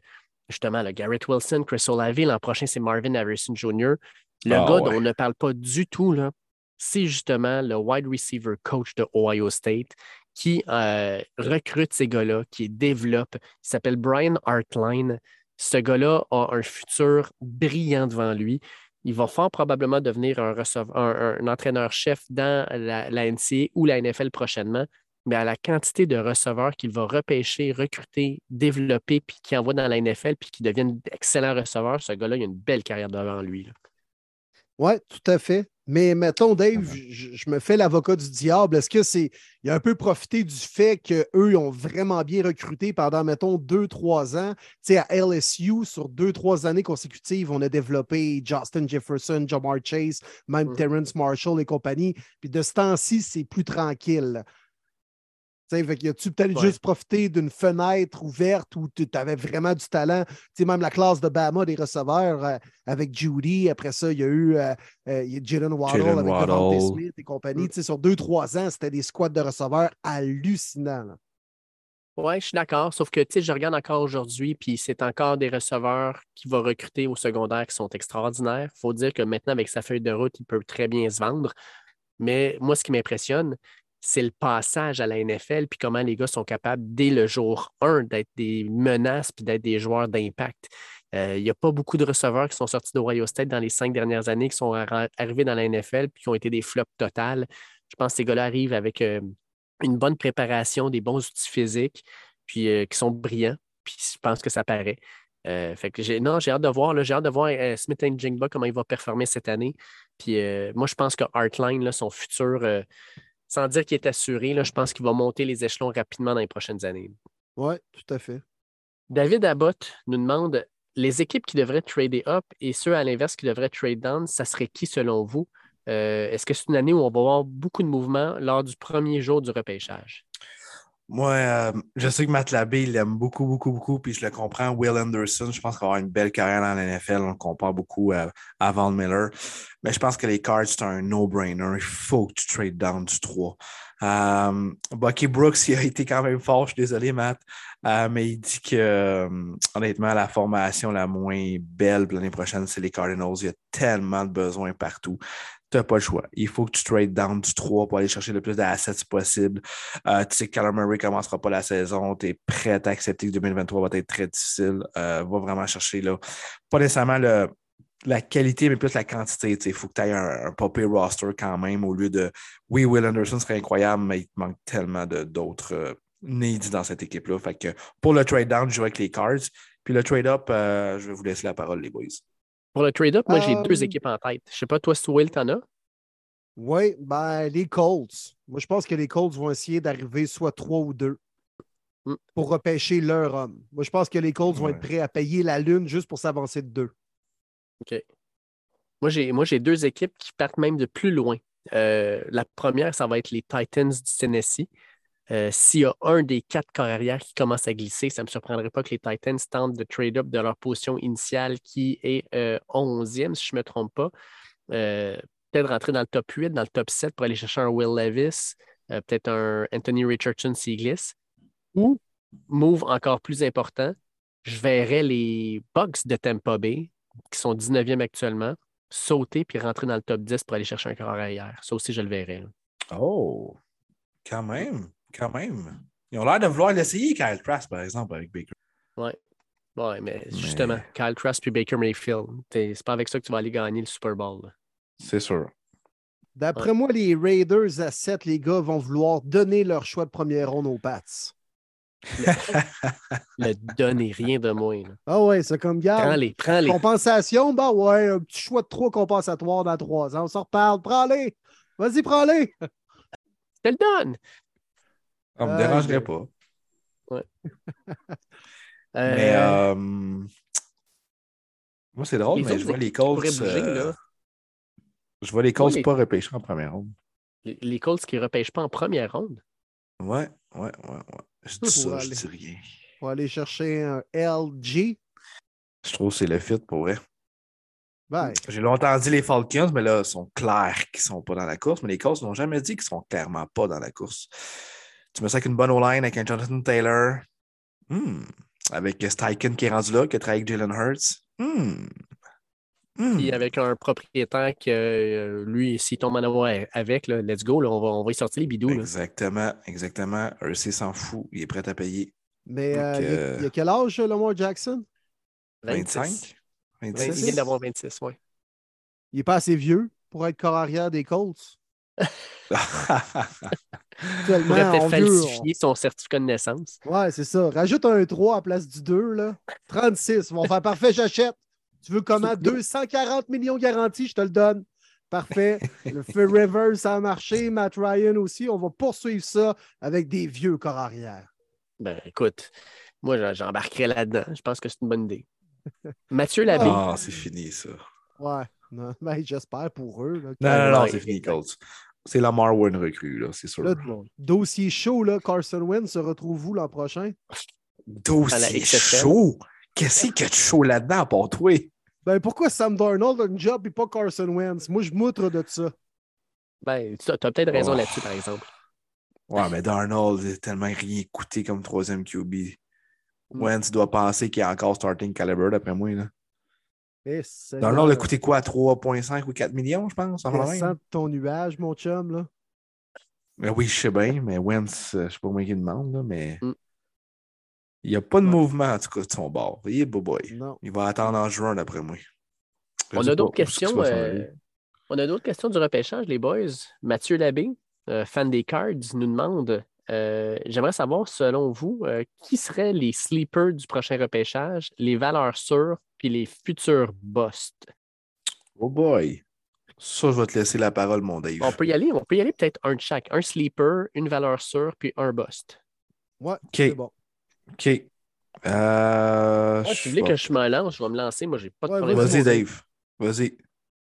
justement le Garrett Wilson, Chris Olave. L'an prochain, c'est Marvin Harrison Jr. Le Ah gars ouais. dont on ne parle pas du tout, c'est justement le wide receiver coach de Ohio State qui euh, recrute ces gars-là, qui développe. Il s'appelle Brian Hartline. Ce gars-là a un futur brillant devant lui. Il va fort probablement devenir un, receveur- un- un entraîneur-chef dans la, la NCAA ou la NFL prochainement. Mais à la quantité de receveurs qu'il va repêcher, recruter, développer, puis qui envoie dans la NFL, puis qui deviennent d'excellents receveurs, ce gars-là, il a une belle carrière devant lui. Oui, tout à fait. Mais mettons, Dave, je, je me fais l'avocat du diable. Est-ce que c'est. Il a un peu profité du fait qu'eux ont vraiment bien recruté pendant, mettons, deux, trois ans? Tu sais, à LSU, sur deux, trois années consécutives, on a développé Justin Jefferson, Jamar Chase, même Mhm. Terrence Marshall et compagnie. Puis de ce temps-ci, c'est plus tranquille. Tu sais, fait que tu peut-être Ouais. juste profité d'une fenêtre ouverte où tu avais vraiment du talent? Tu sais, même la classe de Bama des receveurs euh, avec Judy. Après ça, il y a eu euh, euh, il y a Jalen Waddle Jalen avec Waddle. Devontae Smith et compagnie. Mm. Tu sais, sur deux, trois ans, c'était des squads de receveurs hallucinants. Oui, je suis d'accord. Sauf que, tu sais, je regarde encore aujourd'hui, puis c'est encore des receveurs qui va recruter au secondaire qui sont extraordinaires. Il faut dire que maintenant, avec sa feuille de route, il peut très bien se vendre. Mais moi, ce qui m'impressionne, c'est le passage à la NFL, puis comment les gars sont capables, dès le jour 1, d'être des menaces, puis d'être des joueurs d'impact. Euh, Il n'y a pas beaucoup de receveurs qui sont sortis d'Ohio State dans les cinq dernières années, qui sont arri- arrivés dans la NFL, puis qui ont été des flops totales. Je pense que ces gars-là arrivent avec euh, une bonne préparation, des bons outils physiques, puis euh, qui sont brillants. Puis je pense que ça paraît. Euh, fait que non, j'ai hâte de voir. j'ai hâte de voir euh, Smith Jingba, comment il va performer cette année. Puis euh, moi, je pense que Artline, là, son futur, euh, sans dire qu'il est assuré, là, je pense qu'il va monter les échelons rapidement dans les prochaines années. Oui, tout à fait. David Abbott nous demande les équipes qui devraient trader up et ceux à l'inverse qui devraient trade down, ça serait qui selon vous? Euh, est-ce que c'est une année où on va avoir beaucoup de mouvements lors du premier jour du repêchage? Moi, euh, je sais que Matt Labé, il l'aime beaucoup, beaucoup, beaucoup, puis je le comprends. Will Anderson, je pense qu'il va avoir une belle carrière dans la NFL. On le compare beaucoup à, à Von Miller. Mais je pense que les Cards, c'est un no-brainer. Il faut que tu trades down du 3. Euh, Bucky Brooks, il a été quand même fort. Je suis désolé, Matt. Euh, mais il dit que, honnêtement, la formation la moins belle l'année prochaine, c'est les Cardinals. Il y a tellement de besoins partout. Pas le choix. Il faut que tu trades down du 3 pour aller chercher le plus d'assets possible. Euh, tu sais que Kyler Murray ne commencera pas la saison. Tu es prêt à accepter que 2023 va être très difficile. Euh, va vraiment chercher là. Pas nécessairement la qualité, mais plus la quantité. Il faut que tu aies un, un roster quand même au lieu de oui, Will Anderson serait incroyable, mais il te manque tellement d'autres euh, needs dans cette équipe-là. Fait que pour le trade down, je joue avec les Cards. Puis le trade up, euh, je vais vous laisser la parole, les boys. Pour le trade-up, moi, j'ai Euh, deux équipes en tête. Je ne sais pas, toi, si Will, t'en as? Oui, ben, les Colts. Moi, je pense que les Colts vont essayer d'arriver soit trois ou deux Mm. pour repêcher leur homme. Moi, je pense que les Colts vont être prêts à payer la lune juste pour s'avancer de deux. OK. Moi, j'ai, moi, j'ai deux équipes qui partent même de plus loin. Euh, la première, ça va être les Titans du Tennessee. Euh, S'il y a un des quatre corps arrière qui commence à glisser, ça ne me surprendrait pas que les Titans tentent de trade up de leur position initiale qui est euh, 11e, si je ne me trompe pas. Euh, peut-être rentrer dans le top 8, dans le top 7 pour aller chercher un Will Levis, euh, peut-être un Anthony Richardson s'il glisse. Ou, move encore plus important, je verrais les Bucks de Tampa Bay, qui sont 19e actuellement, sauter puis rentrer dans le top 10 pour aller chercher un corps arrière. Ça aussi, je le verrais. Oh, quand même, quand même. Ils ont l'air de vouloir l'essayer, Kyle Trask, par exemple, avec Baker. Ouais, mais justement, Kyle Trask puis Baker Mayfield, c'est pas avec ça que tu vas aller gagner le Super Bowl. C'est sûr. D'après moi, les Raiders à 7, les gars vont vouloir donner leur choix de première ronde aux Pats. Le donner rien de moins. là. Ah ouais, c'est comme garde. Prends-les, prends-les. Compensation, bah ouais, un petit choix de trois compensatoires dans trois ans. On s'en reparle. Prends-les. Vas-y, prends-les. Je te le donne. Ça me Ah, dérangerait je- pas. Euh, Mais euh, moi, c'est drôle, les mais autres je vois les Colts. bouger, euh, je vois les Colts les- pas repêcher en première ronde. les, les Colts qui ne repêchent pas en première ronde? Ouais, ouais, ouais, ouais. Je dis ça, je aller. dis rien. On va aller chercher un LG. Je trouve que c'est le fit pour vrai. Ben, J'ai longtemps dit les Falcons, mais là, ils sont clairs qu'ils ne sont pas dans la course. Mais les Colts n'ont jamais dit qu'ils sont clairement pas dans la course. Tu me ça avec une bonne O-line, avec un Jonathan Taylor. Hmm. Avec Steichen qui est rendu là, qui a travaillé avec Jalen Hurts. Hmm. Hmm. Puis avec un propriétaire que euh, lui, s'il tombe en amour avec, là, let's go, là, on, va, on va y sortir les bidous. là. Exactement, exactement. RC s'en fout, il est prêt à payer. mais Donc, euh, il y a- euh, il y a quel âge, Lamar Jackson? 25? 26. 26? Il vient d'avoir 26, oui. Il n'est pas assez vieux pour être corps arrière des Colts. Il Tellement pourrait peut-être en falsifier son certificat de naissance. Ouais, c'est ça. Rajoute un 3 à place du 2, là. 36. Ils vont faire parfait, j'achète. Tu veux comment? 240 millions garantis, je te le donne. Parfait. Le Phil Rivers, ça a marché. Matt Ryan aussi. On va poursuivre ça avec des vieux corps arrière. Ben écoute, moi j'embarquerais là-dedans. Je pense que c'est une bonne idée. Mathieu Labbé, Ah, c'est fini, ça. Ouais. Non, ben, j'espère pour eux. là, Non, non, non, Ouais, c'est fini. Colts. C'est Lamar ou une recrue, là, c'est sûr. Là, dossier chaud, là. Carson Wentz se retrouve où l'an prochain? La Dossier chaud? Qu'est-ce qu'il y a de chaud là-dedans pour toi? Ben, pourquoi Sam Darnold a une job et pas Carson Wentz? Moi, je m'outre de ça. ben, tu as peut-être raison Oh. là-dessus, par exemple. Ouais, mais Darnold a tellement rien coûté comme troisième QB. Mm. Wentz doit penser qu'il y a encore starting caliber, d'après moi. Là. Eh, Seigneur, Darnold a coûté quoi? 3,5 ou 4 millions, je pense? descends de ton nuage, mon chum, là. Mais oui, je sais bien, mais Wentz, euh, je sais pas moi qui demande, là, mais Mm. il n'y a pas de Ouais. mouvement, en tout cas, de son bord. Il est beau boy. Non. Il va attendre en juin, d'après moi. Je On a d'autres questions. euh, on a d'autres questions du repêchage, les boys. Mathieu Labbé, euh, fan des Cards, nous demande euh, J'aimerais savoir, selon vous, euh, qui seraient les sleepers du prochain repêchage, les valeurs sûres, puis les futurs busts Oh boy. Ça, je vais te laisser la parole, mon Dave. On peut y aller, on peut y aller peut-être un de chaque. Un sleeper, une valeur sûre, puis un bust. Ouais, c'est bon. OK. Euh, Ouais, je si vous voulez vais- que je me lance, je vais me lancer. Moi, j'ai pas de Ouais, problème. Vas-y, Dave. Vas-y.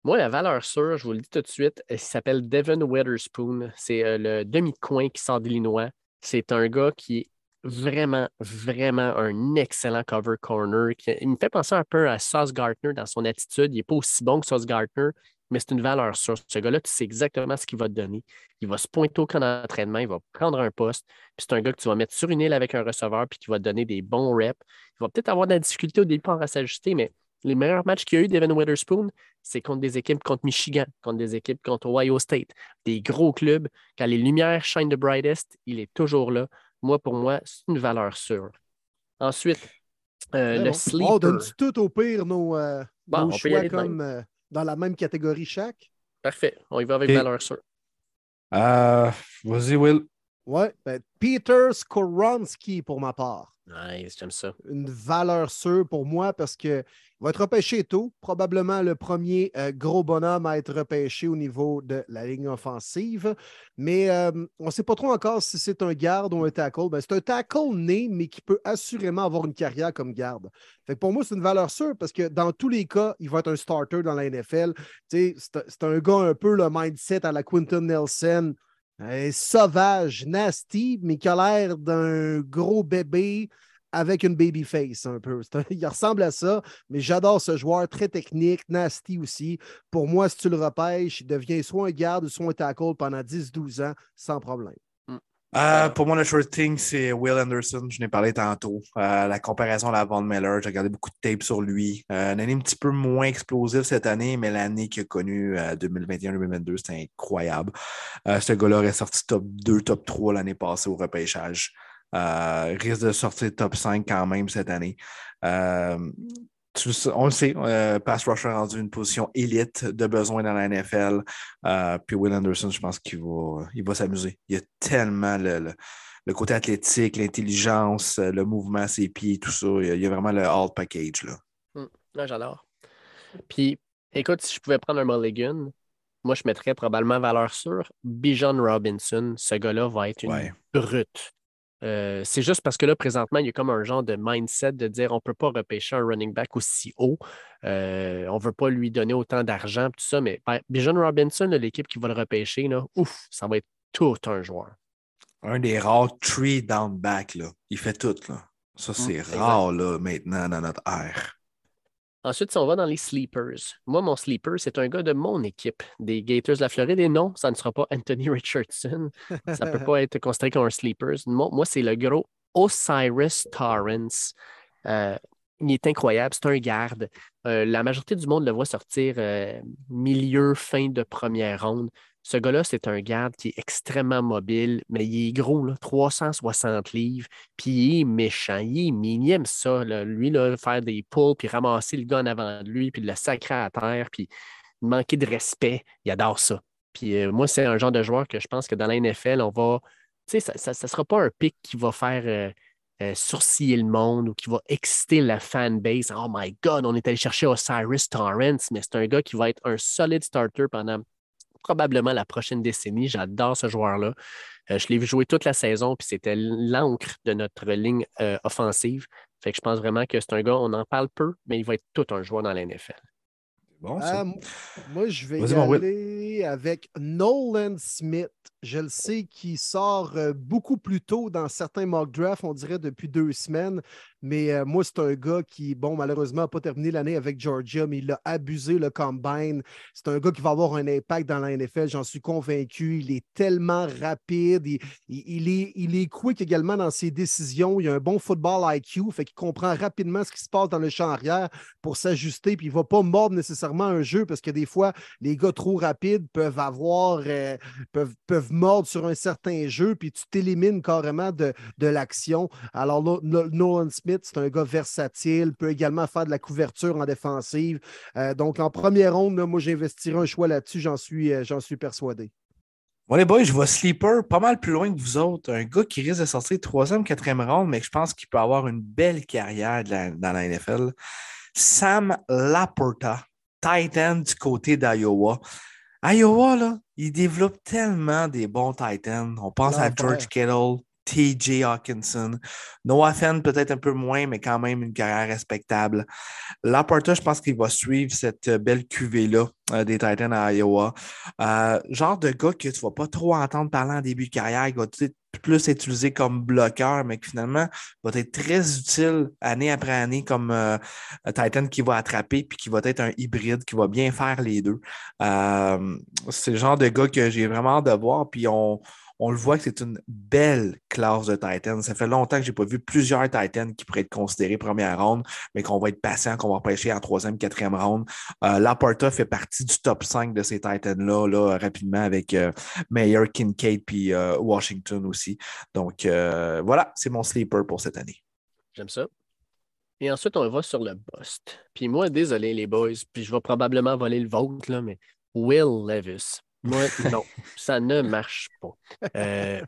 Moi, la valeur sûre, je vous le dis tout de suite, il s'appelle Devin Witherspoon. C'est euh, le demi-coin qui sort d'Illinois. C'est un gars qui est vraiment, vraiment un excellent cover corner. qui- il me fait penser un peu à Sauce Gardner dans son attitude. Il n'est pas aussi bon que Sauce Gardner, mais c'est une valeur sûre. Ce gars-là, tu sais exactement ce qu'il va te donner. Il va se pointer au camp d'entraînement, il va prendre un poste. Puis c'est un gars que tu vas mettre sur une île avec un receveur, puis qui va te donner des bons reps. Il va peut-être avoir de la difficulté au départ à s'ajuster, mais les meilleurs matchs qu'il y a eu d'Evan Witherspoon, c'est contre des équipes contre Michigan, contre des équipes contre Ohio State, des gros clubs. Quand les lumières shine the brightest, il est toujours là. Moi, pour moi, c'est une valeur sûre. Ensuite, euh, le bon. sleeper. On donne tout au pire nos, euh, Bon, nos on peut y choix comme euh, dans la même catégorie chaque? Parfait. On y va avec valeur sûre. Euh, Vas-y, Will. Ouais, ben, Peter Skoronski pour ma part. Nice, j'aime ça. Une valeur sûre pour moi parce qu'il va être repêché tôt, probablement le premier euh, gros bonhomme à être repêché au niveau de la ligne offensive. Mais euh, on ne sait pas trop encore si c'est un garde ou un tackle. Ben, c'est un tackle né, mais qui peut assurément avoir une carrière comme garde. Que pour moi, c'est une valeur sûre parce que dans tous les cas, il va être un starter dans la NFL. C'est un gars un peu le mindset à la Quinton Nelson. Sauvage, nasty, mais qui a l'air d'un gros bébé avec une baby face un peu. Il ressemble à ça, mais j'adore ce joueur très technique, nasty aussi. Pour moi, si tu le repêches, il devient soit un garde ou soit un tackle pendant 10-12 ans sans problème. Euh, pour moi, le short thing, c'est Will Anderson. Je n'ai parlé tantôt. Euh, la comparaison à la Von Miller, j'ai regardé beaucoup de tape sur lui. Euh, une année un petit peu moins explosive cette année, mais l'année qu'il a connue, euh, 2021-2022, c'était incroyable. Ce gars-là est sorti top 2, top 3 l'année passée au repêchage. Risque de sortir top 5 quand même cette année. Euh, tu on le sait, euh, pass rusher rendu une position élite de besoin dans la NFL. Euh, puis Will Anderson, je pense qu'il va, il va s'amuser. Il a tellement le, le- le côté athlétique, l'intelligence, le mouvement à ses pieds, tout ça. Il y a, vraiment le all package. Là. Hum, j'adore. Puis, écoute, si je pouvais prendre un mulligan, moi, je mettrais probablement valeur sûre. Bijan Robinson, ce gars-là va être une brute. Euh, c'est juste parce que là, présentement, il y a comme un genre de mindset de dire on ne peut pas repêcher un running back aussi haut. Euh, on ne veut pas lui donner autant d'argent, tout ça. Mais ben, Bijan Robinson, l'équipe qui va le repêcher, là, ouf, ça va être tout un joueur. Un des rares three down back, là. Il fait tout, là. Ça, mmh, c'est rare, là, maintenant, dans notre ère. Ensuite, si on va dans les sleepers, moi, mon sleeper, c'est un gars de mon équipe, des Gators de la Floride. Et non, ça ne sera pas Anthony Richardson. Ça ne peut pas être considéré comme un sleeper. Moi, c'est le gros Osiris Torrance. Euh, il est incroyable, c'est un garde. Euh, la majorité du monde le voit sortir euh, milieu, fin de première ronde. Ce gars-là, c'est un garde qui est extrêmement mobile, mais il est gros, là, 360 livres, puis il est méchant, il est mignon, ça, lui, là, faire des pulls, puis ramasser le gars en avant de lui, puis le sacrer à terre, puis manquer de respect, il adore ça. Puis euh, moi, c'est un genre de joueur que je pense que dans la NFL, on va, tu sais, ça ne sera pas un pic qui va faire... Euh, euh, sourciller le monde ou qui va exciter la fanbase. Oh my God, on est allé chercher Osiris Torrance, mais c'est un gars qui va être un solide starter pendant probablement la prochaine décennie. J'adore ce joueur-là. Euh, je l'ai vu jouer toute la saison, puis c'était l'encre de notre ligne euh, offensive. Fait que je pense vraiment que c'est un gars, on en parle peu, mais il va être tout un joueur dans la NFL. Bon, euh, moi, je vais y aller avec Nolan Smith. Je le sais qu'il sort beaucoup plus tôt dans certains mock drafts, on dirait depuis deux semaines. Mais euh, moi, c'est un gars qui, bon, malheureusement, n'a pas terminé l'année avec Georgia, mais il a abusé le combine. C'est un gars qui va avoir un impact dans la NFL, j'en suis convaincu. Il est tellement rapide. Il, est, il est quick également dans ses décisions. Il a un bon football IQ, fait qu'il comprend rapidement ce qui se passe dans le champ arrière pour s'ajuster. Puis il ne va pas mordre nécessairement un jeu parce que des fois, les gars trop rapides peuvent avoir, euh, peuvent, peuvent mordre sur un certain jeu, puis tu t'élimines carrément de, de l'action. Alors, Nolan Smith, c'est un gars versatile, peut également faire de la couverture en défensive. Euh, donc, en première ronde, moi, j'investirai un choix là-dessus, j'en suis, euh, j'en suis persuadé. Bon, les boys, je vois Sleeper pas mal plus loin que vous autres. Un gars qui risque de sortir troisième, quatrième ronde, mais je pense qu'il peut avoir une belle carrière dans la NFL. Sam Laporta, Titan du côté d'Iowa. Iowa, là, il développe tellement des bons Titans. On pense à George Kittle, TJ Hawkinson. Noah Fenn, peut-être un peu moins, mais quand même une carrière respectable. Laporta, je pense qu'il va suivre cette belle cuvée-là euh, des Titans à Iowa. Euh, genre de gars que tu ne vas pas trop entendre parler en début de carrière, il va plus être utilisé comme bloqueur, mais qui finalement va être très utile année après année comme euh, Titan qui va attraper puis qui va être un hybride qui va bien faire les deux. c'est le genre de gars que j'ai vraiment hâte de voir. Puis on, on le voit que c'est une belle classe de Titans. Ça fait longtemps que je n'ai pas vu plusieurs Titans qui pourraient être considérés première ronde, mais qu'on va être patient, qu'on va pêcher en troisième, quatrième ronde. Euh, Laporta fait partie du top 5 de ces Titans-là, là, rapidement, avec euh, Mayer, Kincaid puis euh, Washington aussi. Donc, euh, voilà, c'est mon sleeper pour cette année. J'aime ça. Et ensuite, on va sur le bust. Puis moi, désolé les boys, puis je vais probablement voler le vôtre, là, mais Will Levis. Moi, non, ça ne marche pas. Euh,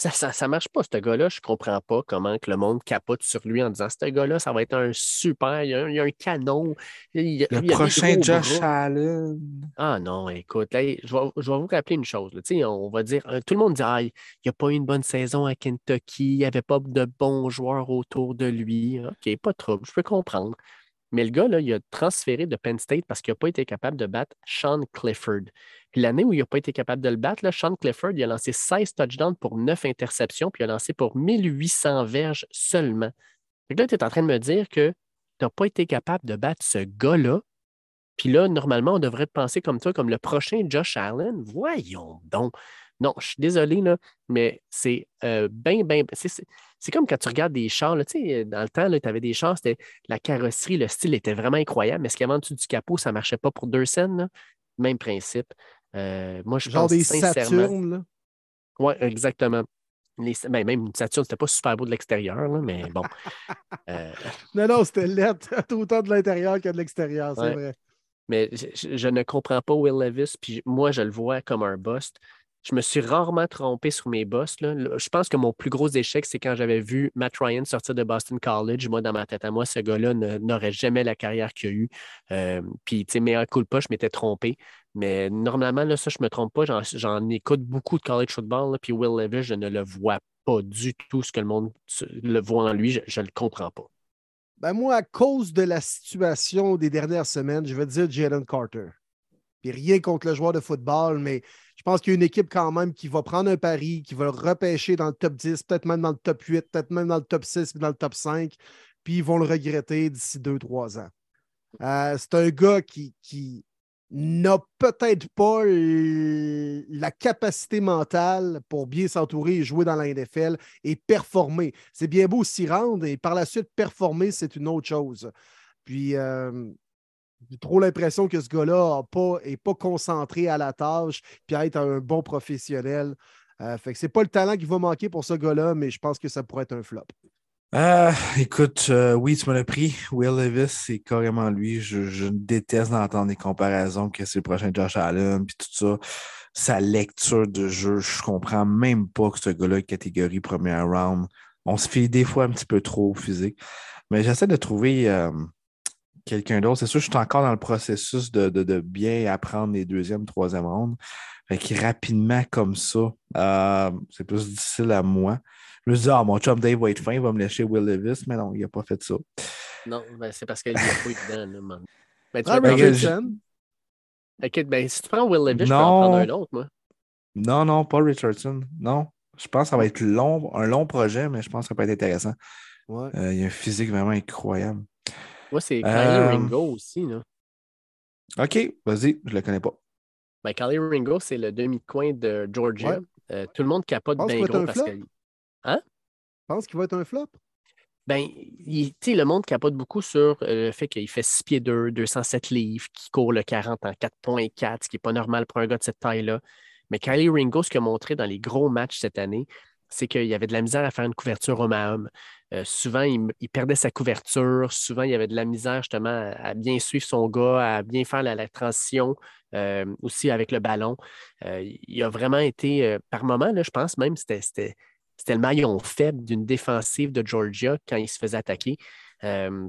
ça, ça, marche pas, ce gars-là. Je comprends pas comment que le monde capote sur lui en disant ce gars-là, ça va être un super, il y a, un, canon. le prochain Josh Allen. Ah non, écoute, je, vais, vous rappeler une chose. on va dire, euh, tout le monde dit ah, il n'y a pas eu une bonne saison à Kentucky, il n'y avait pas de bons joueurs autour de lui. OK, pas trop, je peux comprendre. Mais le gars, là, il a transféré de Penn State parce qu'il n'a pas été capable de battre Sean Clifford. L'année où il n'a pas été capable de le battre, Sean Clifford, il a lancé 16 touchdowns pour 9 interceptions, puis il a lancé pour 1800 verges seulement. Fait là, tu es en train de me dire que tu n'as pas été capable de battre ce gars-là. Puis là, normalement, on devrait penser comme toi, comme le prochain Josh Allen. Voyons donc. Non, je suis désolé, là, mais c'est bien, bien. C'est comme quand tu regardes des chars, là, dans le temps, tu avais des chars, c'était la carrosserie, le style était vraiment incroyable, mais ce qu'il y avait en dessous du capot, ça ne marchait pas pour deux scènes. Même principe. Euh, moi, je Genre pense des sincèrement... Oui, exactement. Les... Ben, même une Saturne, c'était pas super beau de l'extérieur, mais bon. Euh, non, non, c'était lettre, autant de l'intérieur que de l'extérieur, c'est vrai. Mais je, ne comprends pas Will Levis, puis moi, je le vois comme un bust. Je me suis rarement trompé sur mes boss. Je pense que mon plus gros échec, c'est quand j'avais vu Matt Ryan sortir de Boston College. Moi, dans ma tête à moi, ce gars-là n'aurait jamais la carrière qu'il a eue. Euh, puis, tu sais, un coup de pas, je m'étais trompé. Mais normalement, là, ça, je ne me trompe pas. J'en écoute beaucoup de college football. puis Will Levis, je ne le vois pas du tout ce que le monde le voit en lui. Je ne le comprends pas. Ben moi, à cause de la situation des dernières semaines, je vais dire Jalen Carter. Puis rien contre le joueur de football, mais je pense qu'il y a une équipe quand même qui va prendre un pari, qui va le repêcher dans le top 10, peut-être même dans le top 8, peut-être même dans le top 6, puis dans le top 5, puis ils vont le regretter d'ici 2-3 ans. Euh, c'est un gars qui, qui n'a peut-être pas la capacité mentale pour bien s'entourer et jouer dans la NFL et performer. C'est bien beau s'y rendre et par la suite performer, c'est une autre chose. Puis, euh, j'ai trop l'impression que ce gars-là n'est pas, concentré à la tâche puis à être un bon professionnel. Euh, fait que c'est pas le talent qui va manquer pour ce gars-là, mais je pense que ça pourrait être un flop. Euh, écoute, euh, oui, tu me l'as pris. Will Levis, c'est carrément lui. Je, déteste d'entendre des comparaisons que c'est le prochain Josh Allen puis tout ça. Sa lecture de jeu, je comprends même pas que ce gars-là est catégorie première round. On se fait des fois un petit peu trop physique. Mais j'essaie de trouver euh, quelqu'un d'autre. C'est sûr, je suis encore dans le processus de, bien apprendre les deuxième, troisième rounds. Fait que rapidement comme ça, c'est plus difficile à moi. Je me dit, ah, mon chum Dave va être fin, il va me lâcher Will Levis, mais non, il n'a pas fait ça. Non, ben, c'est parce qu'il n'a pas eu dedans, man. Ben, tu ah, Richardson. Ok, ben, si tu prends Will Levis, je peux en prendre un autre, moi. Non, non, pas Richardson. Non. Je pense que ça va être long, un long projet, mais je pense que ça peut être intéressant. Ouais. Euh, il y a un physique vraiment incroyable. Moi, c'est Kylie euh... Ringo aussi. Là. OK, vas-y, je ne le connais pas. Ben, Kylie Ringo, c'est le demi-coin de Georgia. Euh, tout le monde capote bien gros parce que Hein? Tu penses qu'il va être un flop? Ben, le monde capote beaucoup sur euh, le fait qu'il fait 6 pieds 2, 207 livres, qu'il court le 40 en 4.4, ce qui n'est pas normal pour un gars de cette taille-là. Mais Kylie Ringo, ce qu'il a montré dans les gros matchs cette année, c'est qu'il y avait de la misère à faire une couverture homme à homme. Euh, souvent, il, perdait sa couverture. Souvent, il y avait de la misère justement à, bien suivre son gars, à bien faire la, transition euh, aussi avec le ballon. il a vraiment été, par moment, là, je pense même, c'était le maillon faible d'une défensive de Georgia quand il se faisait attaquer. Euh,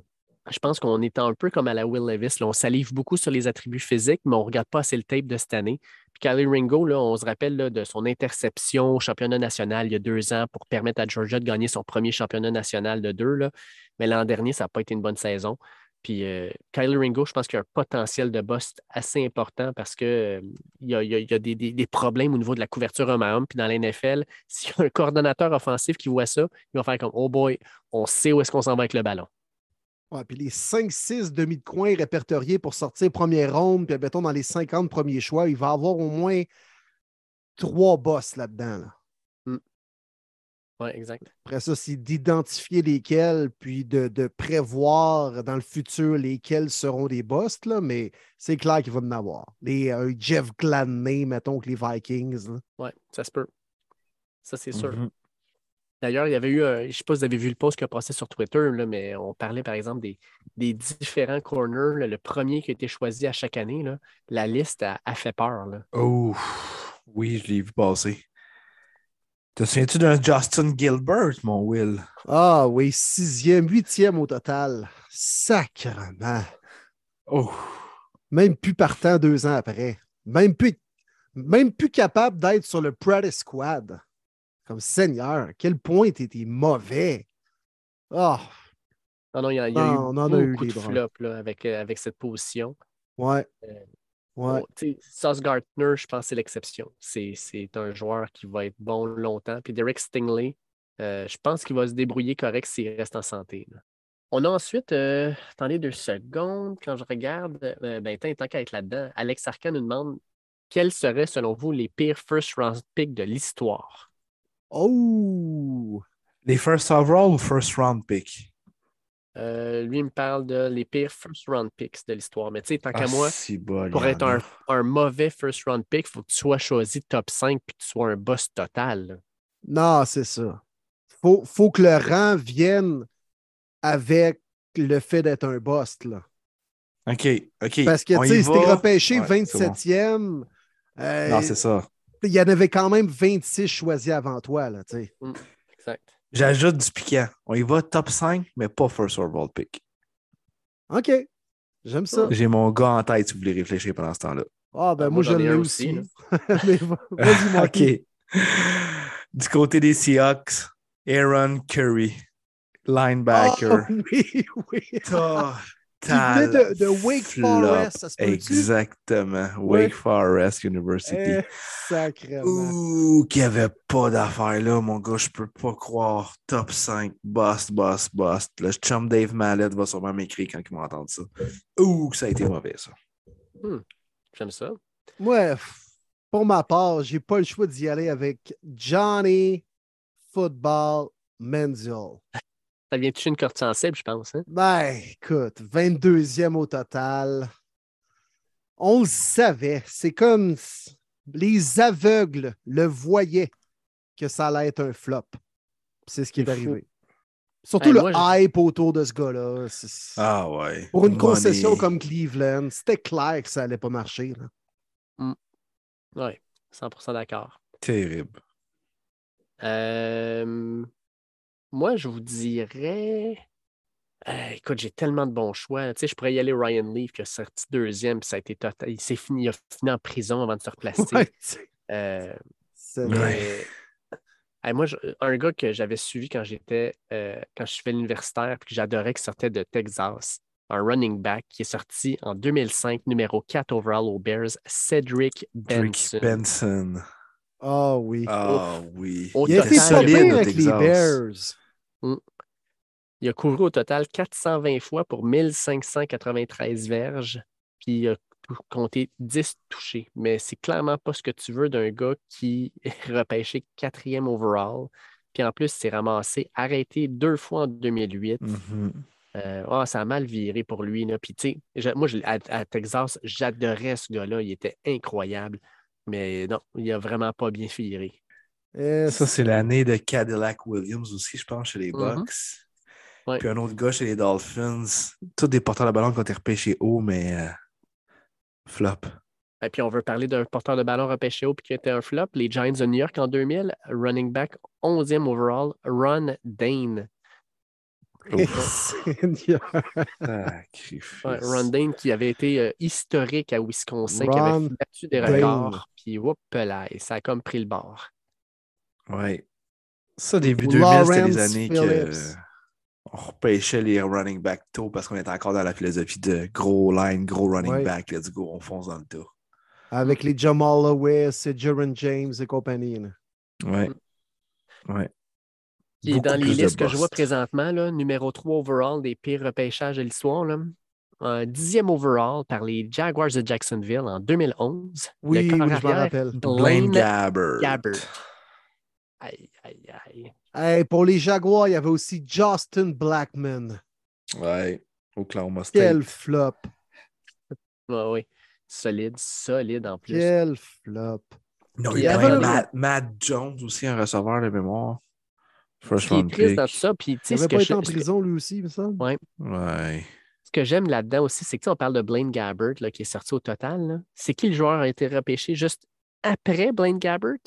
je pense qu'on est un peu comme à la Will Levis. on salive beaucoup sur les attributs physiques, mais on ne regarde pas assez le tape de cette année. Kylie Ringo, on se rappelle de son interception au championnat national il y a deux ans pour permettre à Georgia de gagner son premier championnat national de deux. Mais l'an dernier, ça n'a pas été une bonne saison. Puis euh, Kyler Ringo, je pense qu'il y a un potentiel de boss assez important parce qu'il euh, y a, des, problèmes au niveau de la couverture homme à. Puis dans la NFL, s'il y a un coordonnateur offensif qui voit ça, il va faire comme Oh boy, on sait où est-ce qu'on s'en va avec le ballon. Ouais, puis les 5-6 demi de coin répertoriés pour sortir première ronde, puis mettons dans les 50 premiers choix, il va avoir au moins trois boss là-dedans. là dedans oui, exact. Après ça, c'est d'identifier lesquels, puis de, prévoir dans le futur lesquels seront des boss, là, mais c'est clair qu'il va en avoir. Les euh, Jeff Gladney, mettons, que les Vikings. Oui, ça se peut. Ça, c'est sûr. Mm-hmm. D'ailleurs, il y avait eu, je ne sais pas si vous avez vu le post qui a passé sur Twitter, là, mais on parlait par exemple des, des différents corners. le premier qui a été choisi à chaque année, là, la liste a, a fait peur. Là. Oh, oui, je l'ai vu passer. Te souviens-tu d'un Justin Gilbert, mon Will? Ah oui, sixième, huitième au total. Sacrement. Oh. Même plus partant deux ans après. Même plus, même plus capable d'être sur le Practice Squad. Comme Seigneur, quel point t'étais mauvais. Ah. Non, non, il y a, il y a eu on en a eu de flops là, avec, euh, avec cette position. Ouais. Euh, Ouais. Sauce Gartner, je pense c'est l'exception. C'est un joueur qui va être bon longtemps. Puis Derek Stingley, euh, je pense qu'il va se débrouiller correct s'il reste en santé. On a ensuite, euh, attendez deux secondes, quand je regarde, ben, tant, qu'à être là-dedans, Alex Arcan nous demande quels seraient, selon vous, les pires first round picks de l'histoire? Oh! Les first overall ou first round picks? Euh, lui, il me parle de les pires first round picks de l'histoire. Mais tu sais, tant qu'à ah, moi, pour être un, mauvais first round pick, il faut que tu sois choisi top 5 et que tu sois un boss total. Non, c'est ça. Il faut, que le rang vienne avec le fait d'être un boss. Là. OK, OK. Parce que, tu sais, si t'es repêché 27e. Euh, non, c'est ça. Il y en avait quand même 26 choisis avant toi, là, sais. Exact. J'ajoute du piquant. On y va top 5, mais pas first overall pick. OK. J'aime ça. J'ai mon gars en tête si vous voulez réfléchir pendant ce temps-là. Ah, ben moi, moi, je j'en ai l'ai aussi. vas-y, OK. Du côté des Seahawks, Aaron Curry, linebacker. Ah, oui, oui. Venait de- de Wake flop. Forest, ça se? Exactement. Ouais. Wake Forest University. Eh, sacrément. Ouh, qu'il n'y avait pas d'affaires là, mon gars, je peux pas croire. Top 5, bust, bust, bust. Le chum Dave Mallet va sûrement m'écrire quand il va entendre ça. Ouh, que ça a été mauvais, ça. J'aime ça. Moi, f- pour ma part, j'ai pas le choix d'y aller avec Johnny Football Menzel. Ça vient toucher une corde sensible, je pense. Hein? Ben, écoute, 22e au total. On le savait. C'est comme les aveugles le voyaient que ça allait être un flop. C'est ce qui est, arrivé. Surtout Hey, le moi, hype autour de ce gars-là. Ah ouais. Pour une Money. concession comme Cleveland, c'était clair que ça allait pas marcher. là. Oui, 100% d'accord. Terrible. Euh, moi, je vous dirais. Euh, écoute, j'ai tellement de bons choix. Tu sais, je pourrais y aller Ryan Leaf qui a sorti deuxième, puis ça a été total. Il s'est fini, il a fini en prison avant de se replacer. Ouais, Euh, c'est- mais- Hey, moi, je- un gars que j'avais suivi quand j'étais euh, quand je fais l'universitaire, puis que j'adorais qui sortait de Texas, un running back qui est sorti en 2005, numéro 4 overall aux Bears, Cedric Drake Benson. Benson. Ah oui. Ah oui. Au Il total, au avec les Texas. Bears. Il a couru au total 420 fois pour 1593 verges, puis il a compté 10 touchés. Mais c'est clairement pas ce que tu veux d'un gars qui est repêché quatrième overall. Puis en plus, s'est ramassé, arrêté deux fois en 2008. Mhm. Euh, ah, ça a mal viré pour lui. Là. Puis, tu sais, j'a- moi, je- à, à Texas, j'adorais ce gars-là. Il était incroyable. Mais non, il a vraiment pas bien viré. Eh, Ça, c'est l'année de Cadillac Williams aussi, je pense, chez les Mhm. Bucks. Ouais. Puis un autre gars chez les Dolphins. Tous des porteurs de ballon qui ont été repêchés haut, mais euh, flop. Et puis, on veut parler d'un porteur de ballon repêché haut puis qui était un flop. Les Giants de New York en 2000, running back 11e overall, Ron Dane. Sacrifice. Ouais, Ron Dane qui avait été euh, historique à Wisconsin, qui avait battu des Dane. records. Puis, whoop là, et ça a comme pris le bord. Ouais. Ça, début 2000, Lawrence c'était les années que on repêchait les running back tôt parce qu'on était encore dans la philosophie de gros line, gros running Ouais. back. Let's go, on fonce dans le tas. Avec les Jamal Lewis et Jaron James et compagnie. là. Ouais. Ouais. Puis Beaucoup dans les listes que je vois présentement, là, numéro 3 overall des pires repêchages de l'histoire, un dixième overall par les Jaguars de Jacksonville en 2011. Oui, le oui, je arrière, rappelle. Blaine Blaine Gabbert. Gabbert. Aïe, aïe, aïe. Hey, pour les Jaguars, il y avait aussi Justin Blackman. Ouais. Oklahoma State. Quel flop. Ouais, oui. Solide, solide en plus. Quel flop. Non, il y avait avait Matt, Matt Jones aussi, un receveur de mémoire. First Ce qui est round triste pick. dans tout ça, puis Il que, pas je- été en prison, lui aussi, il me semble. Ouais. ce que j'aime là-dedans aussi, c'est que on parle de Blaine Gabbert là, qui est sorti au total. C'est qui le joueur a été repêché juste après Blaine Gabbert?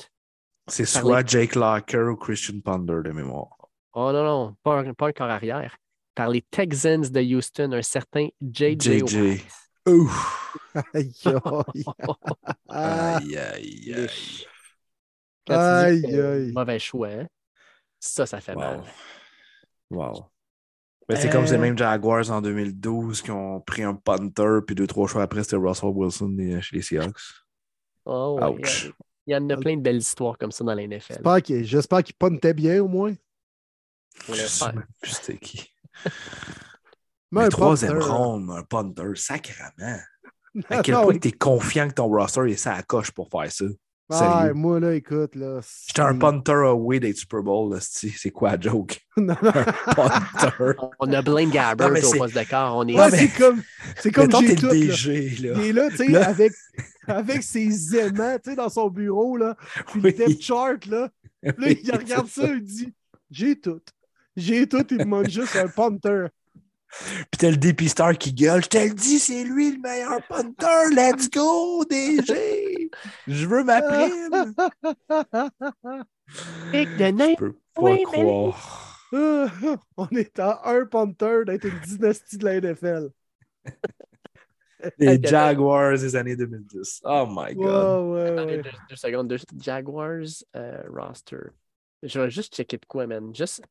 C'est soit les- Jake Locker ou Christian Ponder de mémoire. Oh non, non, pas un, pas un corps arrière. Par les Texans de Houston, un certain JJ. JJ. Ouf. Aïe, aïe. Aïe, aïe, aïe. Tu dis mauvais choix, hein, ça, ça fait Wow. mal. Wow. Ben, c'est comme ces Euh. mêmes Jaguars en 2012 qui ont pris un punter, puis deux, trois choix après, c'était Russell Wilson chez les Seahawks. Oh, ouais, Ouch. Il y en a plein de belles histoires comme ça dans la NFL. J'espère qu'il puntait bien au moins. C'était qui? Mais Mais un troisième ronde, un punter, sacrément. À Ah, quel non, point oui. tu es confiant que ton roster est ça à coche pour faire ça? Ah, moi, là, écoute, là. J'étais un punter away des Super Bowl, c'est quoi la joke? Non, non. Punter. On a Blaine Gabbert mais au c'est- poste de. On est Ouais, mais- c'est comme, c'est comme Mettons, t'es le. DG, là. Il est là, tu sais, avec, avec ses aimants, tu sais, dans son bureau, là. Puis Oui. le depth chart, là. Là, Oui, il regarde ça, il dit J'ai tout. J'ai tout, il me manque juste un punter. Puis t'as le dépisteur qui gueule. Je te le dis, c'est lui le meilleur punter. Let's go, DG. Je veux ma prime! Pic de Je peux pas Oui, mais- croire. On est à un punter d'être une dynastie de la NFL. Les Jaguars des années 2010. Oh my god. ouais, Attendez ouais. deux, deux secondes. deux- Jaguars euh, roster. Je vais juste checker de quoi, man. Juste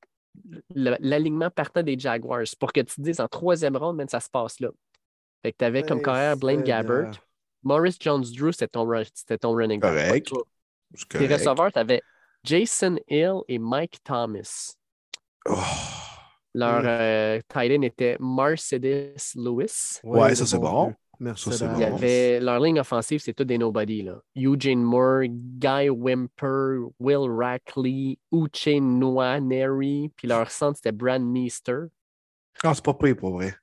l'alignement partant des Jaguars pour que tu te dises en troisième ronde, man, ça se passe là. Fait que tu avais comme Hey, carrière Blaine. Gabbert. Maurice Jones-Drew, c'était ton, ru- c'était ton running back. Tes receveurs, tu avais Jason Hill et Mike Thomas. Oh. Leur euh, tight end était Mercedes Lewis. Ouais, ça, c'est bon. Mercedes. Ça, Il y avait leur ligne offensive, c'est tout des nobody. Là. Eugene Moore, Guy Wimper, Will Rackley, Uche Nwaneri, puis leur centre, c'était Brad Meester. Ah, c'est pas pire pour vrai.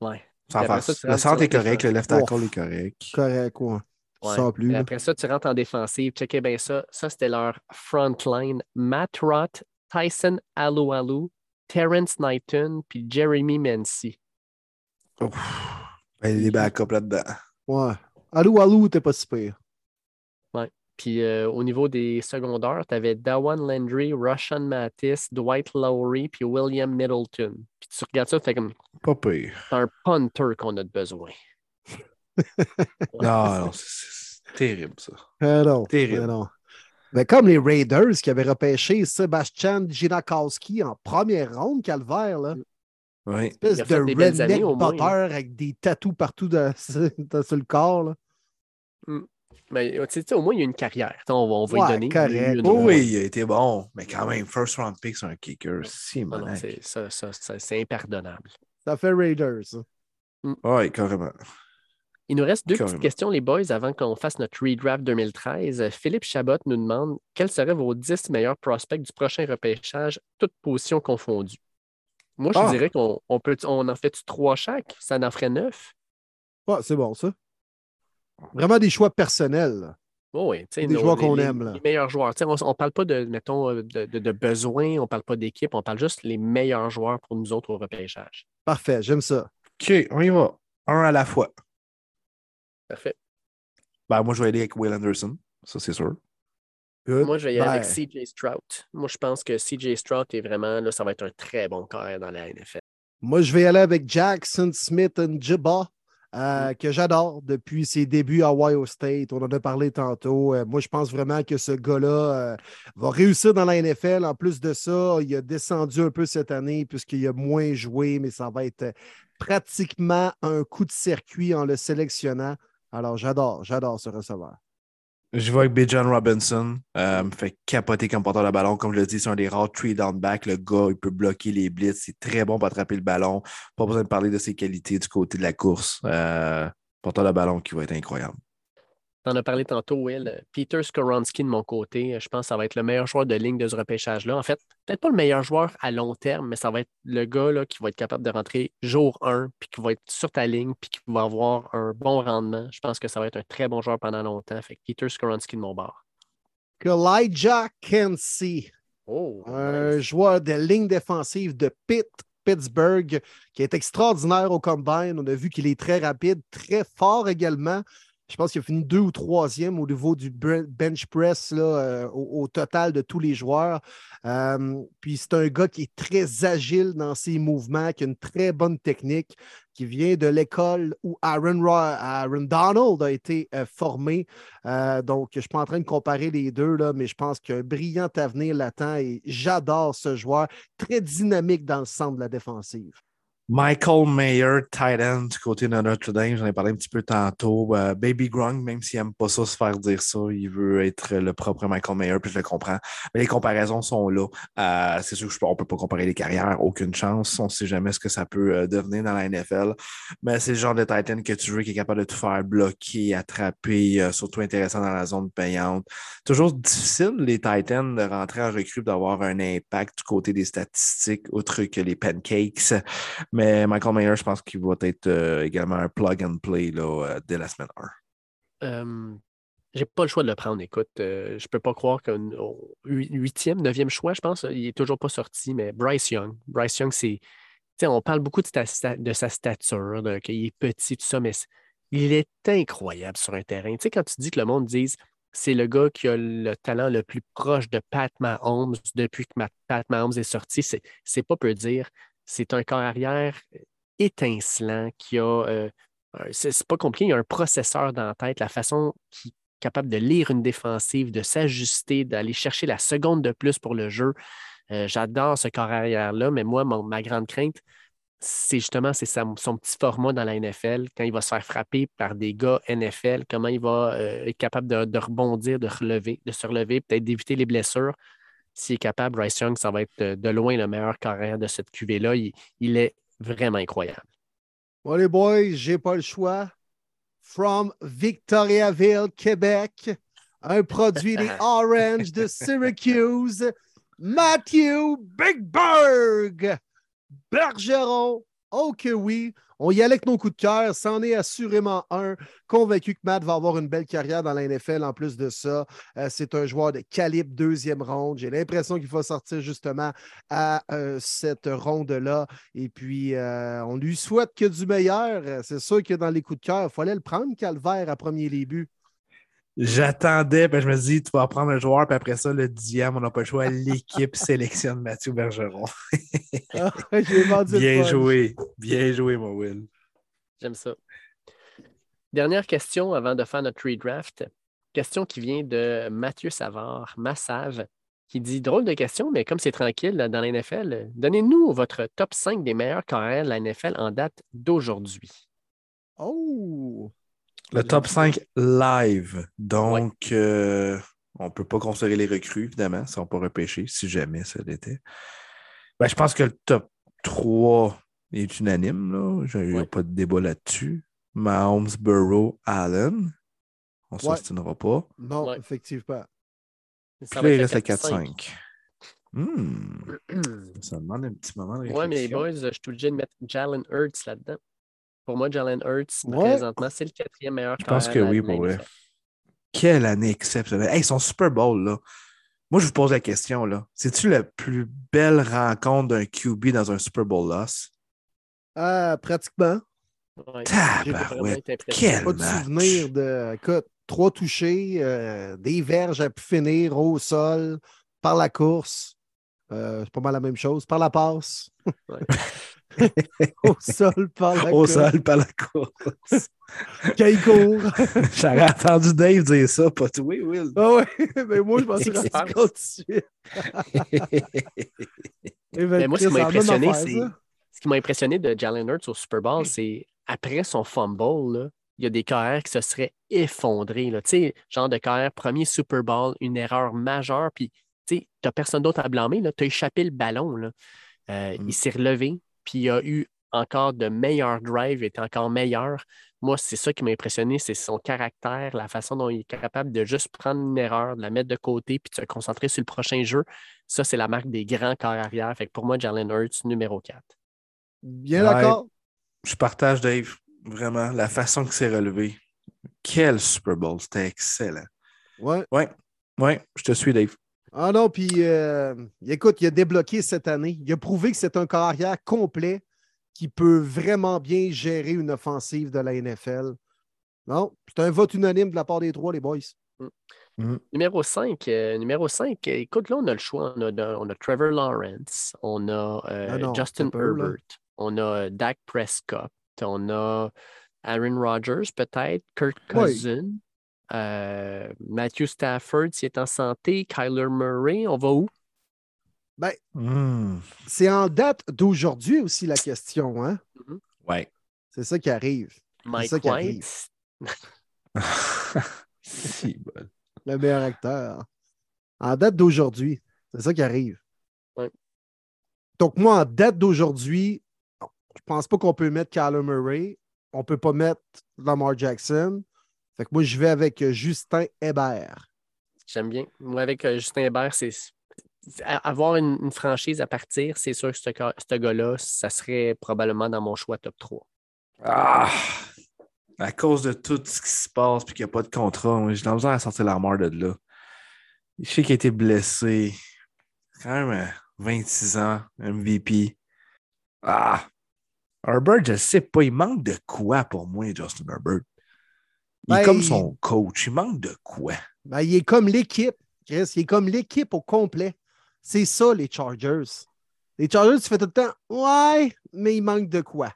Ouais. Ça, Le centre est correct, le left tackle est correct. Correct, quoi. Ouais. Sans plus. Après ça, tu rentres en défensive. Checkez bien ça. Ça, c'était leur front line. Matt Roth, Tyson Alualu, Terrence Knighton, puis Jeremy Mency. Ouf. Ben, Il y a des backups là-dedans. Ouais. Alou, alou, t'es pas si pire. Puis euh, au niveau des secondaires, tu avais Dawan Landry, Rushan Mattis, Dwight Lowry, puis William Middleton. Puis tu regardes ça, tu fais comme Pas pire. c'est un punter qu'on a de besoin. Non, non, c'est- terrible, ça. Ah non. Terrible. ah non. Mais comme les Raiders qui avaient repêché Sébastien Ginakowski en première ronde, calvaire, là. Oui. Espèce Il a fait de des belles redneck années, au moins, butter avec des tatous partout dans- dans- sur le corps. Là. Mais tu sais, tu sais, au moins, il y a une carrière. On va, on va Ouais, lui donner. correct. Il y a eu une- Oh oui, il a été bon. Mais quand même, first round pick sur un kicker, si Ah non, malin. c'est- ça, ça, ça, c'est impardonnable. Ça fait Raiders. ça. Oui, carrément. Il nous reste deux Carrément. petites questions, les boys, avant qu'on fasse notre redraft 2013. Euh, Philippe Chabot nous demande quels seraient vos 10 meilleurs prospects du prochain repêchage, toutes positions confondues? Moi, je Ah. dirais qu'on on peut, on en fait trois chaque, ça en ferait neuf? Ouais, c'est bon, ça. Vraiment des choix personnels. Oh oui, Des nos- joueurs qu'on aime, là. Les meilleurs joueurs. On ne parle pas de, mettons, euh, de, de, de besoins, on ne parle pas d'équipe, on parle juste les meilleurs joueurs pour nous autres au repêchage. Parfait, j'aime ça. OK, on y va. Un à la fois. Parfait. Ben, moi, je vais aller avec Will Anderson. Ça, c'est sûr. Good. Moi, je vais y aller avec CJ Stroud. Moi, je pense que CJ Stroud est vraiment, là, ça va être un très bon carrière dans la NFL. Moi, je vais aller avec Jackson Smith Njibba, euh, que j'adore depuis ses débuts à Ohio State. On en a parlé tantôt. Euh, moi, je pense vraiment que ce gars-là euh, va réussir dans la NFL. En plus de ça, il a descendu un peu cette année puisqu'il a moins joué, mais ça va être pratiquement un coup de circuit en le sélectionnant. Alors, j'adore, j'adore ce receveur. Je vais avec Bijan Robinson. Euh, fait capoter comme porteur de ballon. Comme je le dis, c'est un des rares three down back. Le gars, il peut bloquer les blitz. C'est très bon pour attraper le ballon. Pas besoin de parler de ses qualités du côté de la course. Euh, porteur de ballon qui va être incroyable. En as parlé tantôt, Will. Peter Skoronski, de mon côté, je pense que ça va être le meilleur joueur de ligne de ce repêchage-là. En fait, peut-être pas le meilleur joueur à long terme, mais ça va être le gars là, qui va être capable de rentrer jour 1, puis qui va être sur ta ligne, puis qui va avoir un bon rendement. Je pense que ça va être un très bon joueur pendant longtemps. Fait que Peter Skoronski de mon bord. Elijah Kensey. Oh, un nice. joueur de ligne défensive de Pitt, Pittsburgh, qui est extraordinaire au combine. On a vu qu'il est très rapide, très fort également. Je pense qu'il a fini deux ou troisième au niveau du bench press là, euh, au, total de tous les joueurs. Euh, puis c'est un gars qui est très agile dans ses mouvements, qui a une très bonne technique, qui vient de l'école où Aaron, Ro- Aaron Donald a été euh, formé. Donc, je ne suis pas en train de comparer les deux, là, mais je pense qu'il a un brillant avenir latent et j'adore ce joueur, très dynamique dans le centre de la défensive. Michael Mayer, tight end du côté de Notre-Dame, j'en ai parlé un petit peu tantôt. Euh, Baby Grunk, même s'il n'aime pas ça se faire dire ça, il veut être le propre Michael Mayer, puis je le comprends. Mais les comparaisons sont là. Euh, c'est sûr qu'on ne peut pas comparer les carrières, aucune chance. On ne sait jamais ce que ça peut euh, devenir dans la NFL. Mais c'est le genre de tight end que tu veux qui est capable de tout faire bloquer, attraper, surtout intéressant dans la zone payante. Toujours difficile, les tight de rentrer en recrue, d'avoir un impact du côté des statistiques, autre que les pancakes. Michael Mayer, je pense qu'il va être euh, également un plug and play là, euh, dès la semaine 1. Euh, j'ai pas le choix de le prendre. Écoute, euh, je peux pas croire qu'au huitième, neuvième choix, je pense, il est toujours pas sorti, mais Bryce Young. Bryce Young, c'est. On parle beaucoup de, sa stature, qu'il est petit, tout ça, mais il est incroyable sur un terrain. Tu sais, quand tu dis que le monde dise c'est le gars qui a le talent le plus proche de Pat Mahomes depuis que Pat Mahomes est sorti, c'est pas peu dire. C'est un corps arrière étincelant qui a. Euh, c'est pas compliqué, il y a un processeur dans la tête, la façon qui est capable de lire une défensive, de s'ajuster, d'aller chercher la seconde de plus pour le jeu. Euh, j'adore ce corps arrière-là, mais moi, ma grande crainte, c'est justement son petit format dans la NFL, quand il va se faire frapper par des gars NFL, comment il va euh, être capable de, rebondir, de relever, de se relever, peut-être d'éviter les blessures. S'il est capable, Bryce Young, ça va être de, loin le meilleur carrière de cette QV-là. Il, est vraiment incroyable. Bon, les boys, j'ai pas le choix. From Victoriaville, Québec, un produit des Orange de Syracuse, Matthew Bigberg. Bergeron, oh que oui, on y allait avec nos coups de cœur, c'en est assurément un. Convaincu que Matt va avoir une belle carrière dans la NFL en plus de ça. Euh, c'est un joueur de calibre deuxième ronde. J'ai l'impression qu'il va sortir justement à euh, cette ronde-là. Et puis, euh, on lui souhaite que du meilleur. C'est sûr que dans les coups de cœur, il fallait le prendre, Calvaire, à premier début. J'attendais, ben je me dis, tu vas prendre un joueur, puis après ça, le dixième, on n'a pas le choix. L'équipe sélectionne Mathieu Bergeron. Ah, bien joué. Bien joué, mon Will. J'aime ça. Dernière question avant de faire notre redraft. Question qui vient de Mathieu Savard, Massave, qui dit Drôle de question, mais comme c'est tranquille dans la NFL, donnez-nous votre top 5 des meilleurs carrières de la NFL en date d'aujourd'hui. Oh! Le top 5 live. Donc, euh, on ne peut pas considérer les recrues, évidemment, si on peut repêcher, si jamais ça l'était. Ben, je pense que le top 3 est unanime. Il n'y a pas de débat là-dessus. Mahomes, Burrow, Allen. On ne s'ostinera pas. Non, effectivement. Puis là, il reste le 4-5. Hmm. ça demande un petit moment de réflexion. Oui, mais les boys, je suis obligé de mettre Jalen Hurts là-dedans. Pour moi, Jalen Hurts, présentement, c'est le quatrième meilleur Je pense que oui, pour vrai. Quelle année exceptionnelle. Hey, son Super Bowl, là. Moi, je vous pose la question, là. C'est-tu la plus belle rencontre d'un QB dans un Super Bowl loss? Ah, pratiquement. Ouais, Quel pas de souvenir de écoute, trois touchés, euh, des verges à pu finir au sol, par la course. Euh, c'est pas mal la même chose. Par la passe. Au sol par la Au sol par la course. Qu'il court. J'aurais entendu Dave dire ça, pas toi, Will. Ah ouais, mais moi, je pensais que compte tout de mais moi, ce qui m'a impressionné, c'est. Ce qui m'a impressionné de Jalen Hurts au Super Bowl, c'est après son fumble, là, il y a des carrières qui se seraient effondrés. Tu sais, genre de carrière, premier Super Bowl, une erreur majeure, puis tu n'as personne d'autre à blâmer. Tu as échappé le ballon. Là. Euh, il mm. s'est relevé, puis il a eu encore de meilleurs drives, est encore meilleur. Moi, c'est ça qui m'a impressionné, c'est son caractère, la façon dont il est capable de juste prendre une erreur, de la mettre de côté, puis de se concentrer sur le prochain jeu. Ça, c'est la marque des grands corps arrière. Fait que pour moi, Jalen Hurts, numéro 4. Bien d'accord. Je partage, Dave, vraiment, la façon que c'est relevé. Quel Super Bowl, c'était excellent. Ouais. Ouais, ouais, je te suis, Dave. Ah non, puis euh, écoute, il a débloqué cette année. Il a prouvé que c'est un carrière complet qui peut vraiment bien gérer une offensive de la NFL. Non, c'est un vote unanime de la part des trois, les boys. Mm. Mm. Numéro 5, euh, numéro 5, écoute, là, on a le choix. On a, Trevor Lawrence, on a euh, Justin Herbert, on a Dak Prescott, on a Aaron Rodgers, peut-être, Kirk Cousin. Euh, Matthew Stafford, s'il est en santé, Kyler Murray, on va où? Ben, hmm. C'est en date d'aujourd'hui aussi la question, hein? Mm-hmm. Oui. C'est ça qui arrive. Mike ça White? si, bon. Le meilleur acteur. En date d'aujourd'hui, c'est ça qui arrive. Donc, moi, en date d'aujourd'hui, je pense pas qu'on peut mettre Kyler Murray. On ne peut pas mettre Lamar Jackson. Fait que moi, je vais avec euh, Justin Hébert. J'aime bien. Moi, avec euh, Justin Hébert, c'est avoir une, franchise à partir, c'est sûr que ce, gars-là, ça serait probablement dans mon choix top 3. Ah! À cause de tout ce qui se passe et qu'il n'y a pas de contrat, j'ai besoin à sortir l'armoire de là. Je sais qu'il a été blessé. Quand même 26 ans, MVP. Ah! Herbert, je ne sais pas, il manque de quoi pour moi, Justin Herbert. Il est Ben, comme son coach. Il manque de quoi? Ben, il est comme l'équipe, Chris. Il est comme l'équipe au complet. C'est ça, les Chargers. Les Chargers, tu fais tout le temps, ouais, mais il manque de quoi?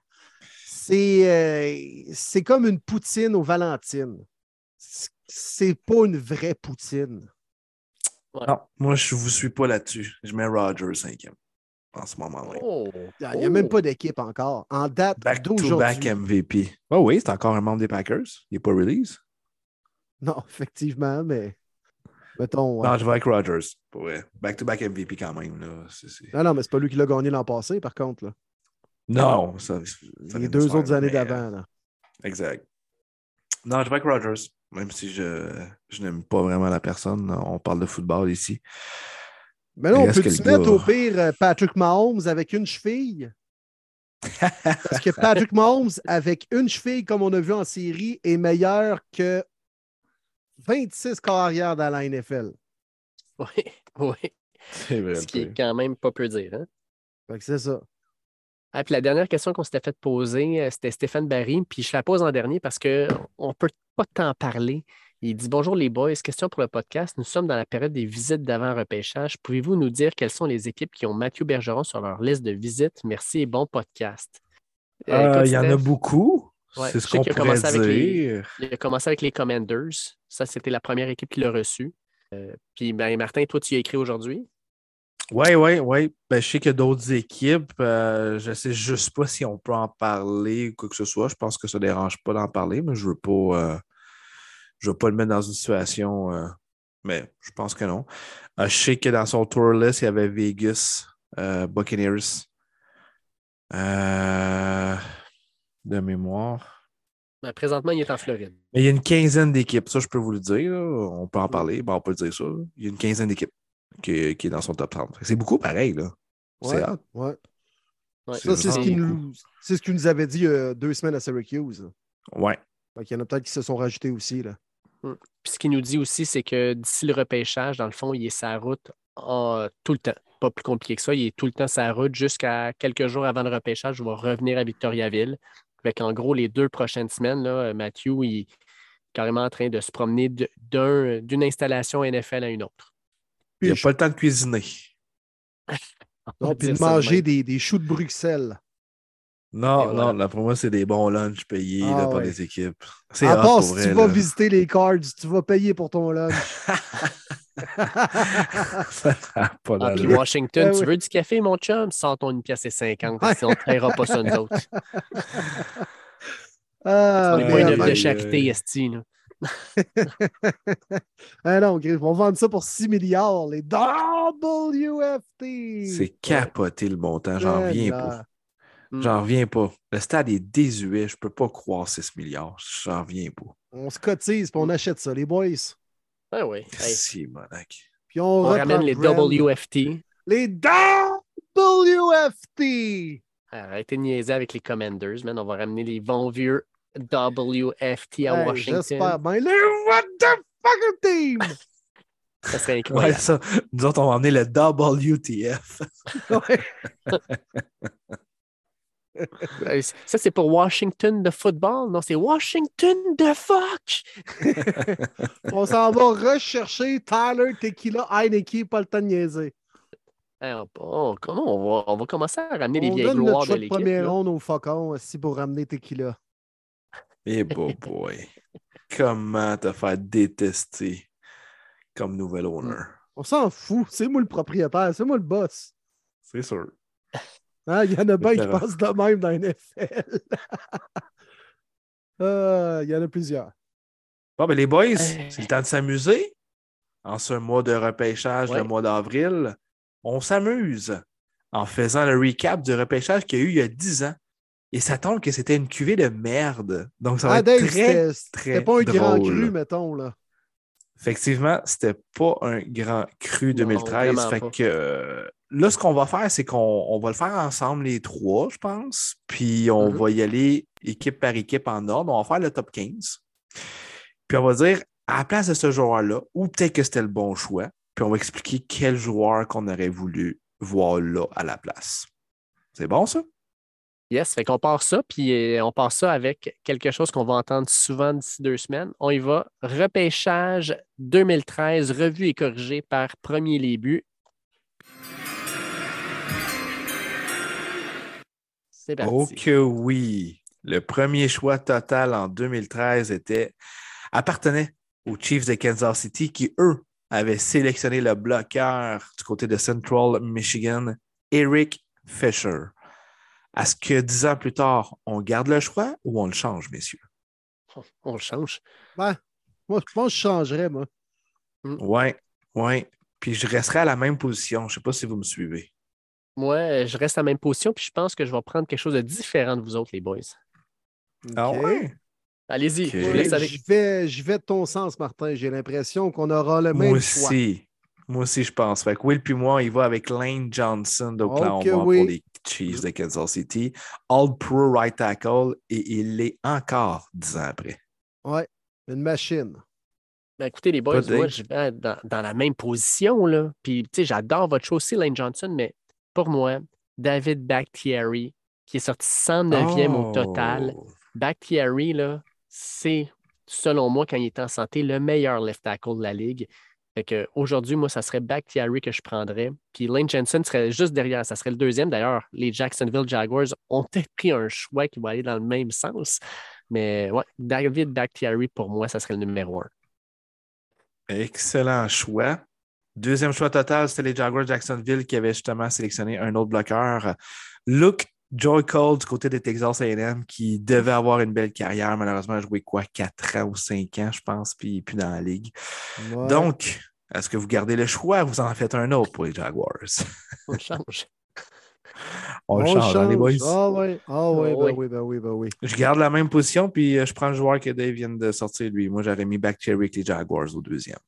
C'est euh, c'est comme une poutine aux Valentines. C'est- pas une vraie poutine. Non, moi, je vous suis pas là-dessus. Je mets Rodgers cinquième en ce moment-là. Oh. Il n'y a même pas d'équipe encore. En date Back to d'aujourd'hui. back MVP. Oh oui, c'est encore un membre des Packers? Il n'est pas release? Non, effectivement, mais mettons. ouais. Non, je vais avec Rodgers. Pour vrai. Back to back MVP quand même. Là. C'est- c'est- Non, non, mais c'est pas lui qui l'a gagné l'an passé, par contre. Là. Non, ça, Les de deux faire, autres années mais, euh, d'avant. là. Exact. Non, je vais avec Rodgers. Même si je, je n'aime pas vraiment la personne. On parle de football ici. Mais là, on Reste peut que se le mettre gars- au pire euh, Patrick Mahomes avec une cheville? Parce que Patrick Mahomes avec une cheville, comme on a vu en série, est meilleur que 26 carrières dans la NFL. Oui, oui. C'est vrai. Ce qui est quand même pas peu dire. Hein? Fait que c'est ça. Ah, puis la dernière question qu'on s'était fait poser, euh, c'était Stéphane Barry. Puis je la pose en dernier parce qu'on ne peut pas t'en parler. Il dit Bonjour les boys, question pour le podcast. Nous sommes dans la période des visites d'avant-repêchage. Pouvez-vous nous dire quelles sont les équipes qui ont Mathieu Bergeron sur leur liste de visites? Merci et bon podcast. Euh, Euh, Il y en a beaucoup. Ouais, c'est ce qu'on pourrait les-. Il a commencé avec les Commanders. Ça, c'était la première équipe qui l'a reçu. Euh, puis, ben, Martin, toi, tu y as écrit aujourd'hui? Oui, oui, oui. Ben, je sais qu'il y a d'autres équipes. Euh, je ne sais juste pas si on peut en parler ou quoi que ce soit. Je pense que ça ne dérange pas d'en parler, mais je ne veux pas. euh, je veux pas le mettre dans une situation. euh, mais je pense que non. Euh, je sais que dans son tour list, il y avait Vegas, euh, Buccaneers. euh, de mémoire. Ben, présentement, il est en Floride. Mais il y a une quinzaine d'équipes, ça je peux vous le dire. là. On peut en parler, ben, on peut dire ça. là. Il y a une quinzaine d'équipes qui, qui est dans son top 30. C'est beaucoup pareil, là. C'est hot. ouais. Ouais. Ça, c'est ce qu'il nous, ce qu'il nous avait dit euh, deux semaines à Syracuse. Ouais. Qu'il y en a peut-être qui se sont rajoutés aussi. Là. Puis ce qu'il nous dit aussi, c'est que d'ici le repêchage, dans le fond, il est sa route en- tout le temps. Pas plus compliqué que ça. Il est tout le temps sa route jusqu'à quelques jours avant le repêchage. Il va revenir à Victoriaville. Fait qu'en gros, les deux prochaines semaines, là, Matthew, il est carrément en train de se promener d'un- d'une installation NFL à une autre. Il n'y a Puis, pas le temps de cuisiner. Non, puis de manger des, des choux de Bruxelles. Non, voilà. non, là, pour moi, c'est des bons lunchs payés Ah, là, par ouais. les équipes. C'est À part pour si vrai, tu vas là. visiter les cards, tu vas payer pour ton lunch. Ça pas Ah, puis. Washington, Ah tu oui. veux du café, mon chum? Sors-ton une pièce et cinquante, Ouais. sinon on ne paiera pas ça, nous autres. ah, on n'est pas une œuvre de charité, ah non, on va vendre ça pour 6 milliards, les WFT. C'est capoté le montant. J'en reviens là. pas. Mm. J'en reviens pas. Le stade est désuet. Je peux pas croire 6 milliards. J'en reviens pas. On se cotise puis on achète ça, les boys. Ah oui. Hey, Si, monac. Puis on, on ramène les WFT. Les WFT. Arrêtez de niaiser avec les Commanders, man. On va ramener les bons vieux WFT à Hey, Washington. J'espère bien. Les What the fucking team! Ça serait Ouais, incroyable. ça. Nous autres, on va emmener le WTF. Euh, Ça, c'est pour Washington de football? Non, c'est Washington de fuck! On s'en va rechercher Tyler Tequila Heineke, pas le temps de niaiser. Hey, on- on- comment on va, on va commencer à ramener les vieilles gloires notre de l'équipe? première là. ronde au Faucon aussi pour ramener Tequila. Eh boy, boy. Comment te faire détester comme nouvel owner? On s'en fout. C'est moi le propriétaire. C'est moi le boss. C'est sûr. Hein, Il y en a bien qui pensent de même dans NFL. Euh, Il y en a plusieurs. Bon, ben les boys, Euh. c'est le temps de s'amuser. En ce mois de repêchage, Ouais. le mois d'avril, on s'amuse en faisant le recap du repêchage qu'il y a eu il y a 10 ans. Et ça tombe que c'était une cuvée de merde. Donc, ça va Ah, être Dave, très, très c'était pas un grand drôle. cru, mettons. Là. Effectivement, c'était pas un grand cru 2013. vraiment fait que euh, là, ce qu'on va faire, c'est qu'on on va le faire ensemble les trois, je pense. Puis on Mhm. va y aller équipe par équipe en ordre. On va faire le top 15. Puis on va dire, à la place de ce joueur-là, ou peut-être que c'était le bon choix, puis on va expliquer quel joueur qu'on aurait voulu voir là à la place. C'est bon, ça? Yes, fait qu'on part ça, puis euh, on part ça avec quelque chose qu'on va entendre souvent d'ici deux semaines. On y va. Repêchage 2013, revu et corrigé par Premier Les. C'est parti. Oh que oui. Le premier choix total en 2013 était appartenait aux Chiefs de Kansas City qui, eux, avaient sélectionné le bloqueur du côté de Central Michigan, Eric Fisher. Est-ce que dix ans plus tard, on garde le choix ou on le change, messieurs? On le change. Ben, moi, je pense que je changerais, moi. Oui, oui. Puis je resterai à la même position. Je ne sais pas si vous me suivez. Moi, je reste à la même position, puis je pense que je vais prendre quelque chose de différent de vous autres, les boys. Ah ouais? Allez-y, je vous laisse avec. Je vais, je vais de ton sens, Martin. J'ai l'impression qu'on aura le Moi même choix. aussi. Moi aussi, je pense. Fait que Will puis moi, il va avec Lane Johnson d'Oklahoma Ok, pour oui. les Chiefs de Kansas City. All Pro right tackle et il l'est encore dix ans après. Ouais, une machine. Ben, écoutez, les boys, moi, je vais dans, dans la même position. Là. Puis, tu sais, j'adore votre choix aussi, Lane Johnson, mais pour moi, David Bakhtiari, qui est sorti 109e au total. Oh. Bakhtiari, là, c'est, selon moi, quand il est en santé, le meilleur left tackle de la ligue. Fait aujourd'hui, moi, ça serait Bakhtiari que je prendrais. Puis Lane Jensen serait juste derrière. Ça serait le deuxième. D'ailleurs, les Jacksonville Jaguars ont peut-être pris un choix qui va aller dans le même sens. Mais ouais, David Bakhtiari, pour moi, ça serait le numéro un. Excellent choix. Deuxième choix total, c'était les Jaguars Jacksonville qui avaient justement sélectionné un autre bloqueur. Luke Joy Cole du côté des Texas AM qui devait avoir une belle carrière. Malheureusement, il a joué quoi, 4 ans ou 5 ans, je pense, puis il n'est plus dans la ligue. Ouais. Donc, est-ce que vous gardez le choix ou vous en faites un autre pour les Jaguars? On change. On change, hein, les boys? Ah ouais, ah ouais, Ah ben oui, ben oui, ben oui. Je garde la même position, puis euh, je prends le joueur que Dave vient de sortir, lui. Moi, j'aurais mis Bakhtiari avec les Jaguars au deuxième.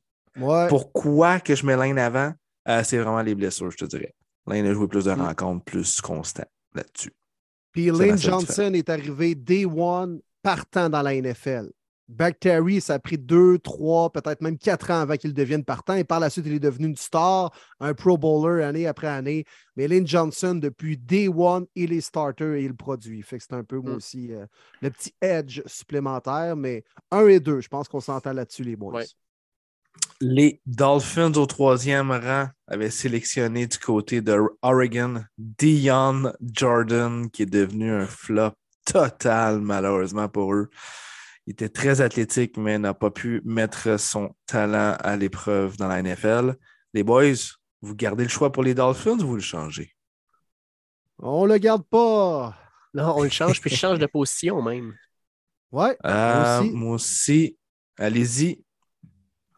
Ouais. Pourquoi que je mets Lane avant? Euh, c'est vraiment les blessures, je te dirais. Lane a joué plus de Mm. rencontres, plus constant là-dessus. Puis Lane Johnson est arrivé day one partant dans la NFL. Bactery, ça a pris deux, trois, peut-être même quatre ans avant qu'il devienne partant. Et par la suite, il est devenu une star, un Pro Bowler année après année. Mais Lane Johnson, depuis day one, il est starter et il produit. Fait que c'est un peu, moi Mm. aussi, euh, le petit edge supplémentaire. Mais un et deux, je pense qu'on s'entend là-dessus, les boys. Ouais. Les Dolphins au troisième rang avaient sélectionné du côté de Oregon Dion Jordan, qui est devenu un flop total, malheureusement pour eux. Il était très athlétique, mais n'a pas pu mettre son talent à l'épreuve dans la NFL. Les boys, vous gardez le choix pour les Dolphins ou vous le changez? On le garde pas. Non, on le change, puis je change de position même. Ouais, Euh, aussi. moi aussi. Allez-y.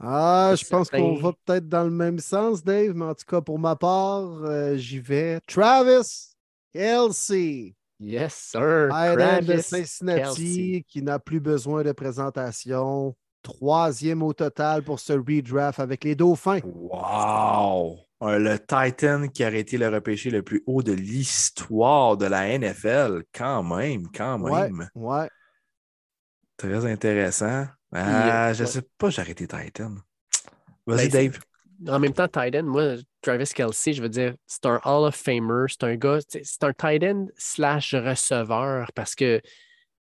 Ah, je pense qu'on va peut-être dans le même sens, Dave, mais en tout cas, pour ma part, euh, j'y vais. Travis Kelsey, Yes, sir. end de Travis Cincinnati, qui n'a plus besoin de présentation. Troisième au total pour ce redraft avec les Dauphins. Wow! Un- Le Titan qui aurait été le repêché le plus haut de l'histoire de la NFL. Quand même, quand Ouais, même. ouais. Très intéressant. Ah, je ouais. sais pas, j'ai arrêté Titan. Vas-y, Ben, Dave. En même temps, tight end, moi, Travis Kelsey, je veux dire, c'est un Hall of Famer. C'est un gars, c'est un tight end slash receveur parce que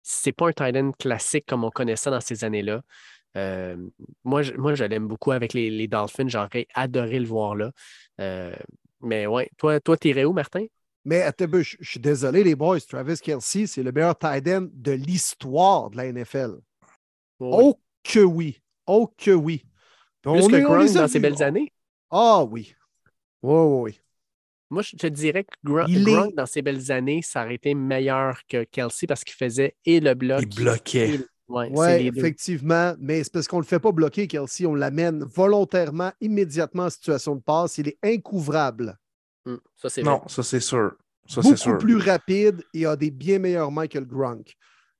c'est pas un tight end classique comme on connaissait dans ces années-là. Euh, moi, je, moi, je l'aime beaucoup avec les, les Dolphins. J'aurais adoré le voir là. Euh, mais ouais, toi, toi, t'irais où, Martin? Mais attends, je je suis désolé, les boys. Travis Kelsey, c'est le meilleur tight end de l'histoire de la NFL. Oh que oui. Oh que oui. Plus on que est- on dans ses belles années. Ah oui. Oui, oui, oui. Moi, je te dirais que Il est- Gronk, dans ses belles années, ça aurait été meilleur que Kelsey parce qu'il faisait et le bloc. Il bloquait. et- Ouais, Oui, deux. effectivement, mais c'est parce qu'on ne le fait pas bloquer, Kelsey. On l'amène volontairement, immédiatement en situation de passe. Il est incouvrable. Hum, Ça, c'est Non, vrai. ça c'est sûr. Ça c'est Beaucoup sûr. plus rapide et a des bien meilleures mains que le Gronk.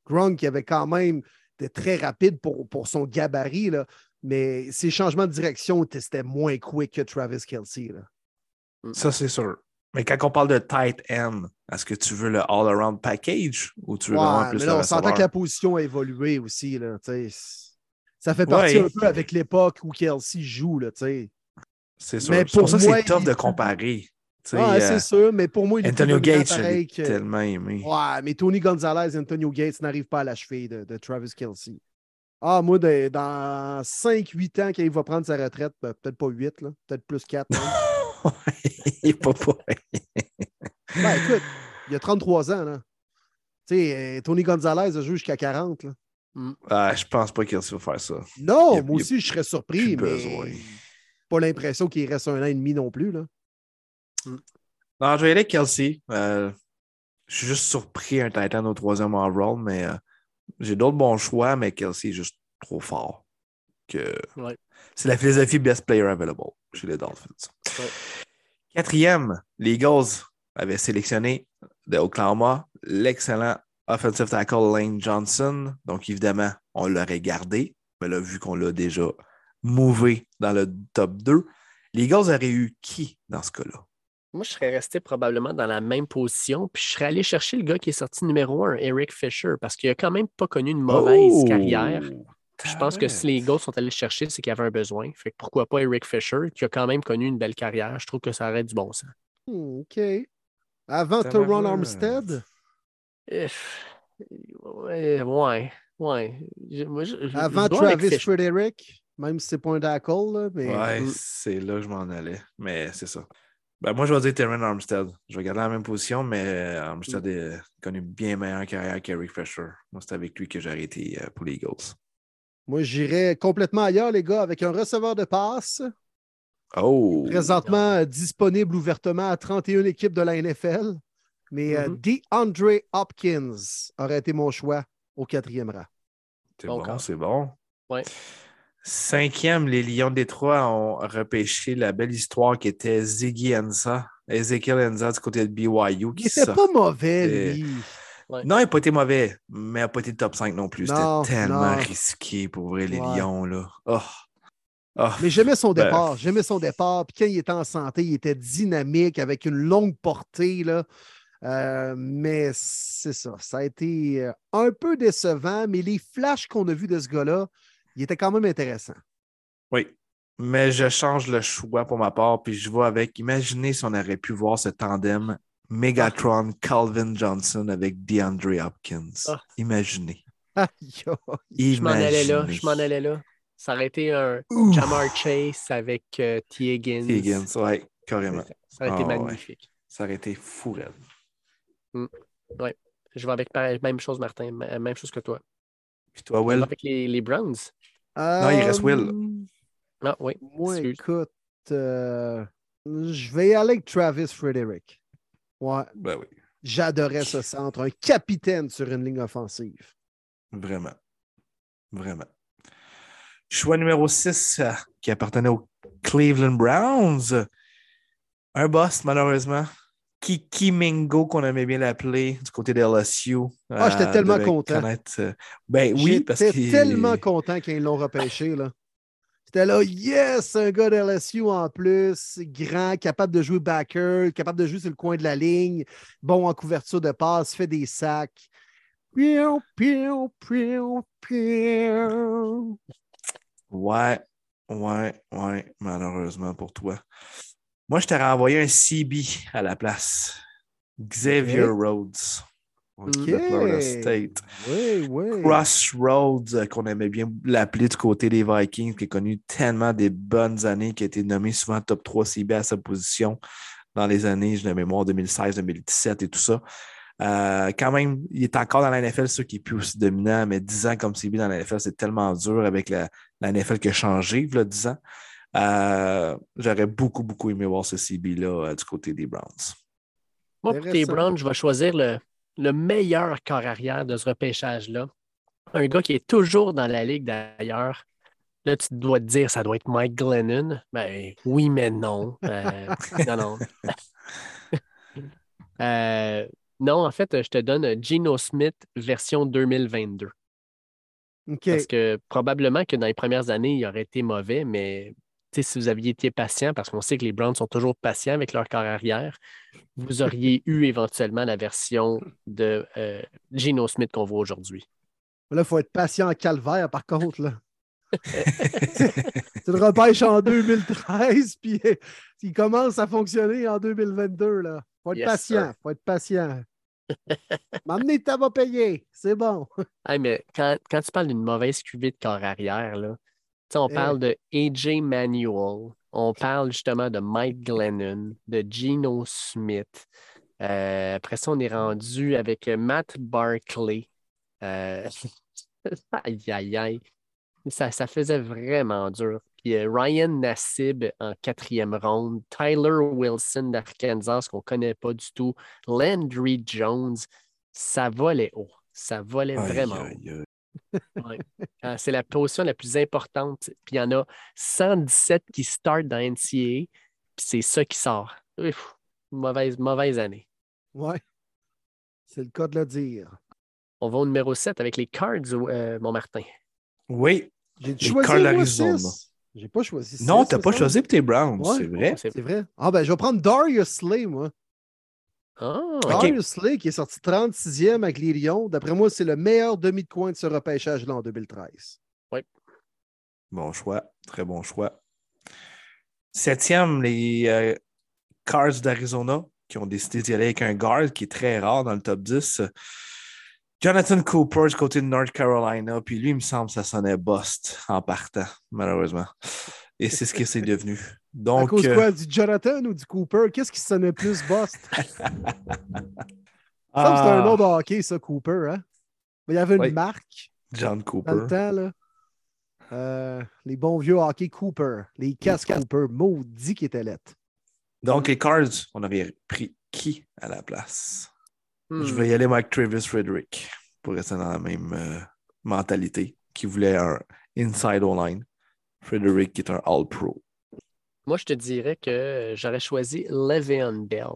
Gronk, qui avait quand même très rapide pour, pour son gabarit, là, mais ses changements de direction, étaient- c'était moins quick que Travis Kelsey. là. Ça c'est sûr. Mais quand on parle de tight end, est-ce que tu veux le all-around package ou tu veux vraiment plus mais là, on s'entend que la position a évolué aussi. Là, tu sais. ça fait partie Ouais. un peu avec l'époque où Kelsey joue. Là, tu sais. C'est sûr. Mais pour pour ça c'est tough il- de comparer. Ah, euh, c'est sûr, mais pour moi, il Antonio Gates, que- tellement aimé. Ouais, mais Tony Gonzalez et Antonio Gates n'arrivent pas à l'achever de, de Travis Kelsey. Ah, moi, de- dans 5-8 ans, quand il va prendre sa retraite, ben, peut-être pas 8, là, peut-être plus 4. il est pas pour ben, écoute, il a 33 ans. Là. Tu sais, euh, Tony Gonzalez a joué jusqu'à 40. Là. Ah, je pense pas qu'il va faire ça. Non, a- moi a aussi, je serais surpris, plus mais besoin. pas l'impression qu'il reste un an et demi non plus. Là. Non, je vais aller avec Kelsey. Euh, je suis juste surpris un Titan au troisième overall, mais euh, j'ai d'autres bons choix, mais Kelsey est juste trop fort. Que... Ouais. C'est la philosophie best player available chez les Dolphins. Ouais. Quatrième, les Eagles avaient sélectionné de Oklahoma l'excellent offensive tackle Lane Johnson. Donc, évidemment, on l'aurait gardé, mais là, vu qu'on l'a déjà mouvé dans le top 2, les Eagles auraient eu qui dans ce cas-là? Moi, je serais resté probablement dans la même position, puis je serais allé chercher le gars qui est sorti numéro un, Eric Fisher, parce qu'il a quand même pas connu une mauvaise Oh! carrière. Je pense que si les Eagles sont allés le chercher, c'est qu'il y avait un besoin. Fait que pourquoi pas Eric Fisher, qui a quand même connu une belle carrière. Je trouve que ça aurait du bon sens. OK. Avant. Teron Armstead, Eff, Ouais, ouais. ouais. Je- moi, je- je- avant Travis Fisher. Frederick, même si c'est pas un tackle, là, mais Ouais, c'est là que je m'en allais. Mais c'est ça. Ben, moi, je vais dire Terran Armstead. Je vais garder la même position, mais euh, Armstead Mm. a connu bien meilleure carrière qu'Eric Fisher. Moi, c'est avec lui que j'ai arrêté euh, pour les Eagles. moi, j'irais complètement ailleurs, les gars, avec un receveur de passe, Oh! présentement euh, disponible ouvertement à 31 équipes de la NFL. Mais Mhm. DeAndre Hopkins aurait été mon choix au quatrième rang. C'est Bon bon, c'est bon. Ouais. Cinquième, les Lions de Détroit ont repêché la belle histoire qui était Ziggy Enza. Ezekiel Enza du côté de BYU. Qui pas mauvais, lui. Non, il n'a pas été mauvais, mais il n'a pas été top 5 non plus. C'était tellement non. risqué pour ouvrir les Ouais. Lions. Là. Oh. Oh. Mais j'aimais son Ben. départ. J'aimais son départ. Puis quand il était en santé, il était dynamique avec une longue portée. Là. Euh, mais c'est ça. Ça a été euh, un peu décevant, mais les flashs qu'on a vus de ce gars-là, il était quand même intéressant. Oui. Mais je change le choix pour ma part, puis je vais avec. Imaginez si on aurait pu voir ce tandem Megatron Calvin Johnson avec DeAndre Hopkins. Ah. Imaginez. Je m'en allais là. Je m'en allais là. Ça aurait été un Ouf. Jamar Chase avec euh, T. Higgins. T. Higgins, ouais, carrément. Ça aurait été Ah, ouais. magnifique. Ça aurait été fou, raide. Je vais avec pareil- même chose, Martin. ma- Même chose que toi. Puis toi, Je vais Will? avec les, les Browns. Non, il reste Will. Euh, Ah oui. Moi, excuse. écoute, euh, je vais y aller avec Travis Frederick. Ouais, Ben oui, j'adorais ce centre. Un capitaine sur une ligne offensive. vraiment. Vraiment. Choix numéro 6 qui appartenait aux Cleveland Browns. Un boss, malheureusement. Kiki Mingo, qu'on aimait bien l'appeler du côté de LSU. Ah, j'étais euh, tellement content. connaître, euh, Ben oui, parce J'étais qu'il tellement content qu'ils l'ont repêché. là. J'étais là, yes, un gars de LSU en plus, grand, capable de jouer backer, capable de jouer sur le coin de la ligne, bon en couverture de passe, fait des sacs. Piou, piou, piou. Ouais, ouais, ouais, malheureusement pour toi. Moi, je t'aurais envoyé un CB à la place. Xavier. Rhodes. OK. De Florida State. Oui, oui. Crossroads, euh, qu'on aimait bien l'appeler du côté des Vikings, qui a connu tellement des bonnes années, qui a été nommé souvent top 3 CB à sa position dans les années, je de mémoire, 2016, 2017 et tout ça. Euh, quand même, il est encore dans la NFL, sûr qui est plus aussi dominant, mais 10 ans comme CB dans la NFL, c'est tellement dur avec la, la NFL qui a changé, il y a 10 ans. Euh, J'aurais beaucoup, beaucoup aimé voir ce CB-là euh, du côté des Browns. Moi, pour tes Intéressant. Browns, je vais choisir le, le meilleur corps arrière de ce repêchage-là. Un gars qui est toujours dans la ligue d'ailleurs. Là, tu dois te dire, ça doit être Mike Glennon. Ben oui, mais non. Euh, non, non. Euh, non, en fait, je te donne Geno Smith version 2022. OK. Parce que probablement que dans les premières années, il aurait été mauvais, mais si vous aviez été patient, parce qu'on sait que les Browns sont toujours patients avec leur corps arrière, vous auriez eu éventuellement la version de euh, Geno Smith qu'on voit aujourd'hui. Là, il faut être patient en calvaire, par contre. Là. tu le repêches en 2013, puis il commence à fonctionner en 2022. Là. Faut être Yes, patient. sir. Faut être patient. M'amener, tu vas payer. C'est bon. Hey, mais quand, quand tu parles d'une mauvaise cuvée de corps arrière, là, on Eh. parle de AJ Manuel, on parle justement de Mike Glennon, de Geno Smith. Euh, après ça, on est rendu avec Matt Barkley. Euh, aïe, aïe, aïe. Ça, ça faisait vraiment dur. Puis euh, Ryan Nassib en quatrième ronde, Tyler Wilson d'Arkansas, qu'on ne connaît pas du tout, Landry Jones, ça volait haut. Ça volait Aïe, vraiment haut. aïe, aïe. Ouais. Euh, C'est la position la plus importante. Puis il y en a 117 qui startent dans NCAA, puis c'est ça qui sort. Ouf, mauvaise, mauvaise année. Ouais. C'est le cas de le dire. On va au numéro 7 avec les Cards, euh, mon Martin? Oui. J'ai choisi. J'ai pas choisi Non, t'as pas choisi pour tes Browns, Ouais. c'est vrai. C'est- C'est vrai. Ah ben, je vais prendre Darius Slay, moi. Ah, Darius Slay, qui est sorti 36e avec les Lions. D'après moi, c'est le meilleur demi de coin de ce repêchage-là en 2013. Bon choix. Très bon choix. Septième, les euh, Cards d'Arizona qui ont décidé d'y aller avec un guard qui est très rare dans le top 10. Jonathan Cooper du côté de North Carolina. Puis lui, il me semble que ça sonnait bust en partant, malheureusement. Et c'est ce que c'est devenu. à Donc, cause euh, quoi? Du Jonathan ou du Cooper? Qu'est-ce qui sonnait plus Bust? Ça, ah, c'était un nom de hockey, ça, Cooper. Hein? Mais il y avait une Oui. marque John dans Cooper. le temps, là. Euh, les bons vieux hockey Cooper. Les casques Cooper. Maudit qui étaient lettres. Donc, les Cards, on avait pris qui à la place? hmm. Je vais y aller avec Travis Frederick pour rester dans la même euh, mentalité, qui voulait un inside O-line. Frederick qui est un All-Pro. Moi, je te dirais que j'aurais choisi Le'Veon Bell,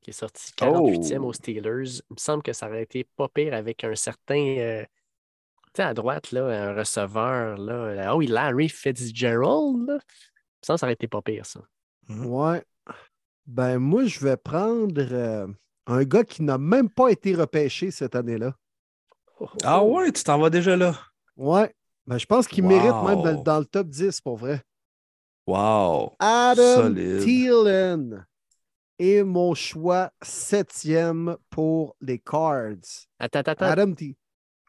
qui est sorti 48e Oh. aux Steelers. Il me semble que ça aurait été pas pire avec un certain. euh, tu sais, à droite, là, un receveur. Là, ah oui, Larry Fitzgerald. Là. Il me semble que ça aurait été pas pire, ça. Mhm. Ouais. Ben, moi, je vais prendre euh, un gars qui n'a même pas été repêché cette année-là. Oh, oh, Ah oh. ouais, tu t'en vas déjà là. Ouais. Ben, je pense qu'il Wow. mérite même dans, dans le top 10 pour vrai. Wow. Adam Solide. Thielen est mon choix septième pour les Cards. Attends, attends, attends. Adam Thielen.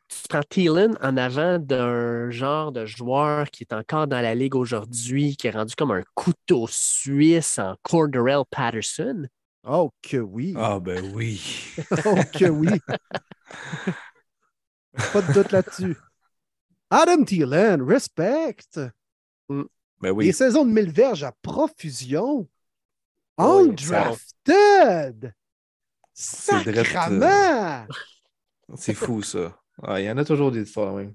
Tu prends Thielen en avant d'un genre de joueur qui est encore dans la ligue aujourd'hui, qui est rendu comme un couteau suisse en Corderell Patterson? Oh que oui. Ah ben oui. Oh que oui. Pas de doute là-dessus. Adam Thielen, respect. Ben oui. Les saisons de 1000 verges à profusion. Undrafted. C'est drette, Sacrement. C'est fou ça. Ah, Il y en a toujours des histoires même.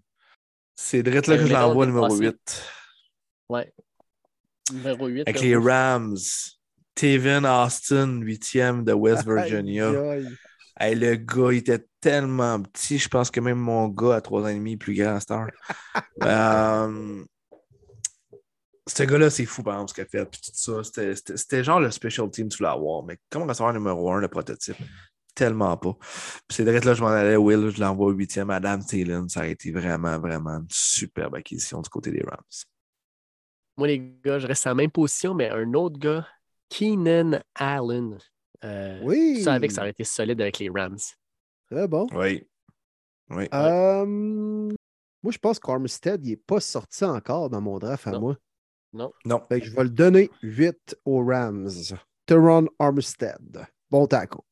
C'est direct là que je l'envoie numéro passé. 8. Ouais. Numéro 8. Avec les Rams. Taven Austin, 8e de West Virginia. Hey, le gars, il était tellement petit. Je pense que même mon gars à 3 ans et demi est plus grand à cette heure. Euh, ce gars-là, c'est fou, par exemple, ce qu'il a fait. Puis tout ça, c'était- c'était c'était genre le special team tu voulais avoir. Mais comment recevoir numéro 1, le prototype? Tellement pas. Puis c'est direct là, je m'en allais, Will, je l'envoie au 8e. Adam Thielen, ça a été vraiment, vraiment une superbe acquisition du côté des Rams. Moi, les gars, je reste à la même position, mais un autre gars, Keenan Allen. Euh, Oui. Je savais que ça aurait été solide avec les Rams. Très bon. Oui. Oui. Euh, moi, je pense qu'Armstead, il n'est pas sorti encore dans mon draft à Non. moi. Non. Non. Fait que je vais le donner 8 aux Rams. Teron Armstead. Bon taco.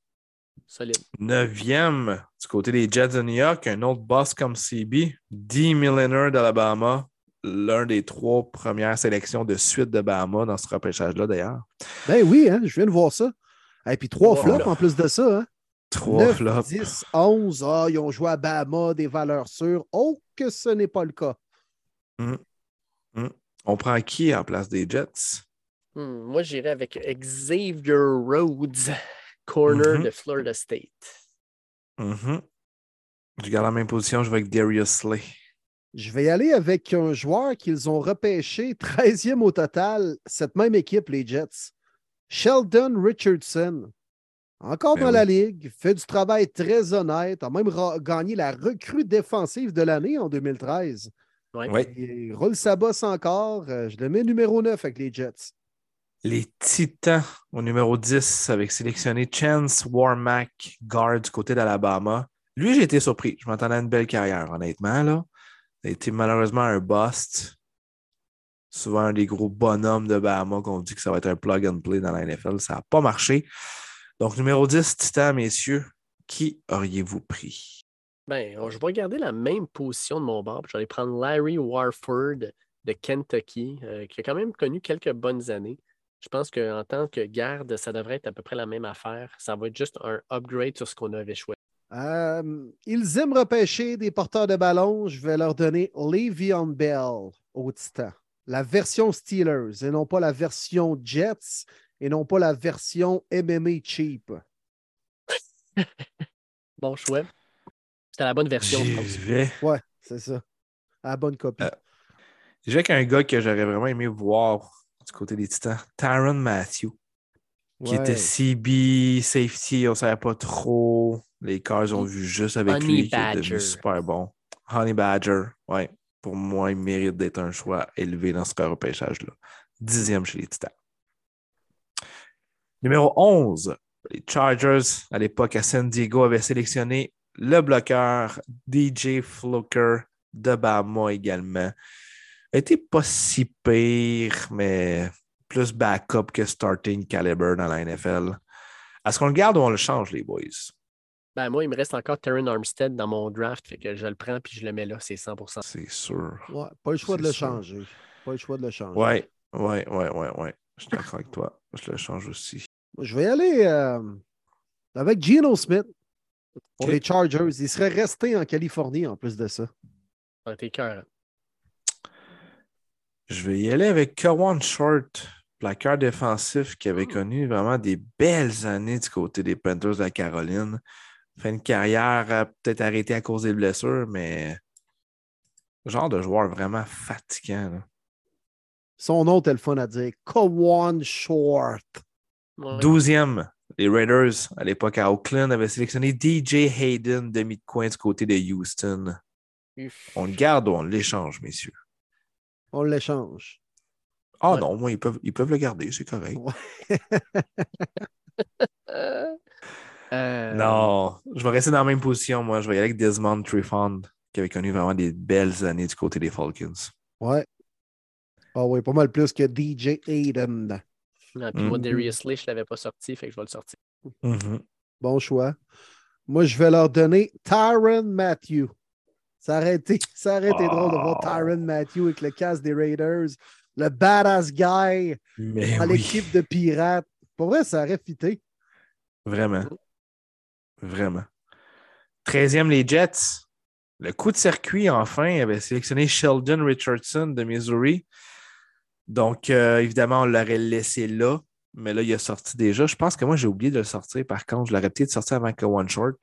Solide. Neuvième, du côté des Jets de New York, un autre boss comme CB, D. Milliner d'Alabama, l'un des trois premières sélections de suite de Bahama dans ce repêchage-là d'ailleurs. Ben oui, hein, je viens de voir ça. Et puis trois flops en plus de ça. Hein. Trois 9, flops. 10, 11. Ah, ils ont joué à Bama, des valeurs sûres. Oh, que ce n'est pas le cas. On prend qui en place des Jets? Hmm, moi, j'irais avec Xavier Rhodes, corner Mhm. de Florida State. Mhm. Je garde la même position, je vais avec Darius Slay. Je vais y aller avec un joueur qu'ils ont repêché 13e au total, cette même équipe, les Jets. Sheldon Richardson. Encore Ben dans oui. la ligue, fait du travail très honnête, a même gagné la recrue défensive de l'année en 2013. Ouais. Ouais. Il roule sa bosse encore. Euh, Je le mets numéro 9 avec les Jets. Les Titans au numéro 10 avec sélectionné Chance Warmack, guard du côté d'Alabama. Lui, j'ai été surpris. Je m'attendais à une belle carrière, honnêtement. Là. Il a été malheureusement un bust. Souvent un des gros bonhommes de Bahama qu'on dit que ça va être un plug and play dans la NFL. Ça n'a pas marché. Donc, numéro 10, Titan, messieurs, qui auriez-vous pris? Ben, je vais garder la même position de mon bar. puis Je vais aller prendre Larry Warford de Kentucky, euh, qui a quand même connu quelques bonnes années. Je pense qu'en tant que garde, ça devrait être à peu près la même affaire. Ça va être juste un upgrade sur ce qu'on avait choisi. Euh, ils aiment repêcher des porteurs de ballon. Je vais leur donner Le'Veon Bell au Titan. La version Steelers et non pas la version Jets et non pas la version MMA cheap. Bon choix. C'était la bonne version, je J'y pense. vais. Ouais, c'est ça. À la bonne copie. Euh, J'y vais avec un gars que j'aurais vraiment aimé voir du côté des Titans, Tyron Matthew, qui Ouais. était CB, safety, on ne savait pas trop. Les Cars ont vu juste avec Honey lui qui est devenu super bon. Honey Badger, ouais. Pour moi, il mérite d'être un choix élevé dans ce repêchage-là. Dixième chez les Titans. Numéro 11, les Chargers, à l'époque à San Diego, avaient sélectionné le bloqueur DJ Fluker de Bama également. Été pas si pire, mais plus backup que starting caliber dans la NFL. Est-ce qu'on le garde ou on le change, les boys? Ben, moi, il me reste encore Terran Armstead dans mon draft, fait que je le prends puis je le mets là, c'est 100% C'est sûr. Ouais, pas le choix de le sûr. changer. Pas le choix de le changer. Ouais, ouais, ouais, ouais, ouais. Je suis d'accord avec toi. Je le change aussi. Je vais y aller euh, avec Geno Smith pour les Chargers. Il serait resté en Californie en plus de ça. Ça aurait été cœur. Je vais y aller avec Kawan Short, plaqueur défensif qui avait connu vraiment des belles années du côté des Panthers de la Caroline. Fait une carrière euh, peut-être arrêtée à cause des blessures, mais genre de joueur vraiment fatigant. là. Son nom était le fun à dire. Kawan Short. Ouais. Douzième, les Raiders, à l'époque à Oakland, avaient sélectionné DJ Hayden, demi de coin du côté de Houston. On le garde ou on l'échange, messieurs? On l'échange. Ah Ouais. non, moi, ils peuvent, ils peuvent le garder, c'est correct. Euh, euh, Non, je vais rester dans la même position, moi. Je vais y aller avec Desmond Trifond, qui avait connu vraiment des belles années du côté des Falcons. Ouais. Ah oui, pas mal plus que DJ Aiden. non, puis moi, Mhm. Darius Lee, je ne l'avais pas sorti, fait que je vais le sortir. Mhm. Bon choix. Moi, je vais leur donner Tyron Matthew. Ça aurait été, ça aurait été drôle de voir Oh. Tyron Matthew avec le casque des Raiders, le badass guy Mais à oui, l'équipe de pirates. Pour vrai, ça aurait fité. vraiment. Vraiment. 13e, les Jets. Le coup de circuit, enfin, avait sélectionné Sheldon Richardson de Missouri. Donc, euh, évidemment, on l'aurait laissé là, mais là, il a sorti déjà. Je pense que moi, j'ai oublié de le sortir. Par contre, je l'aurais peut-être sorti avant que One Short.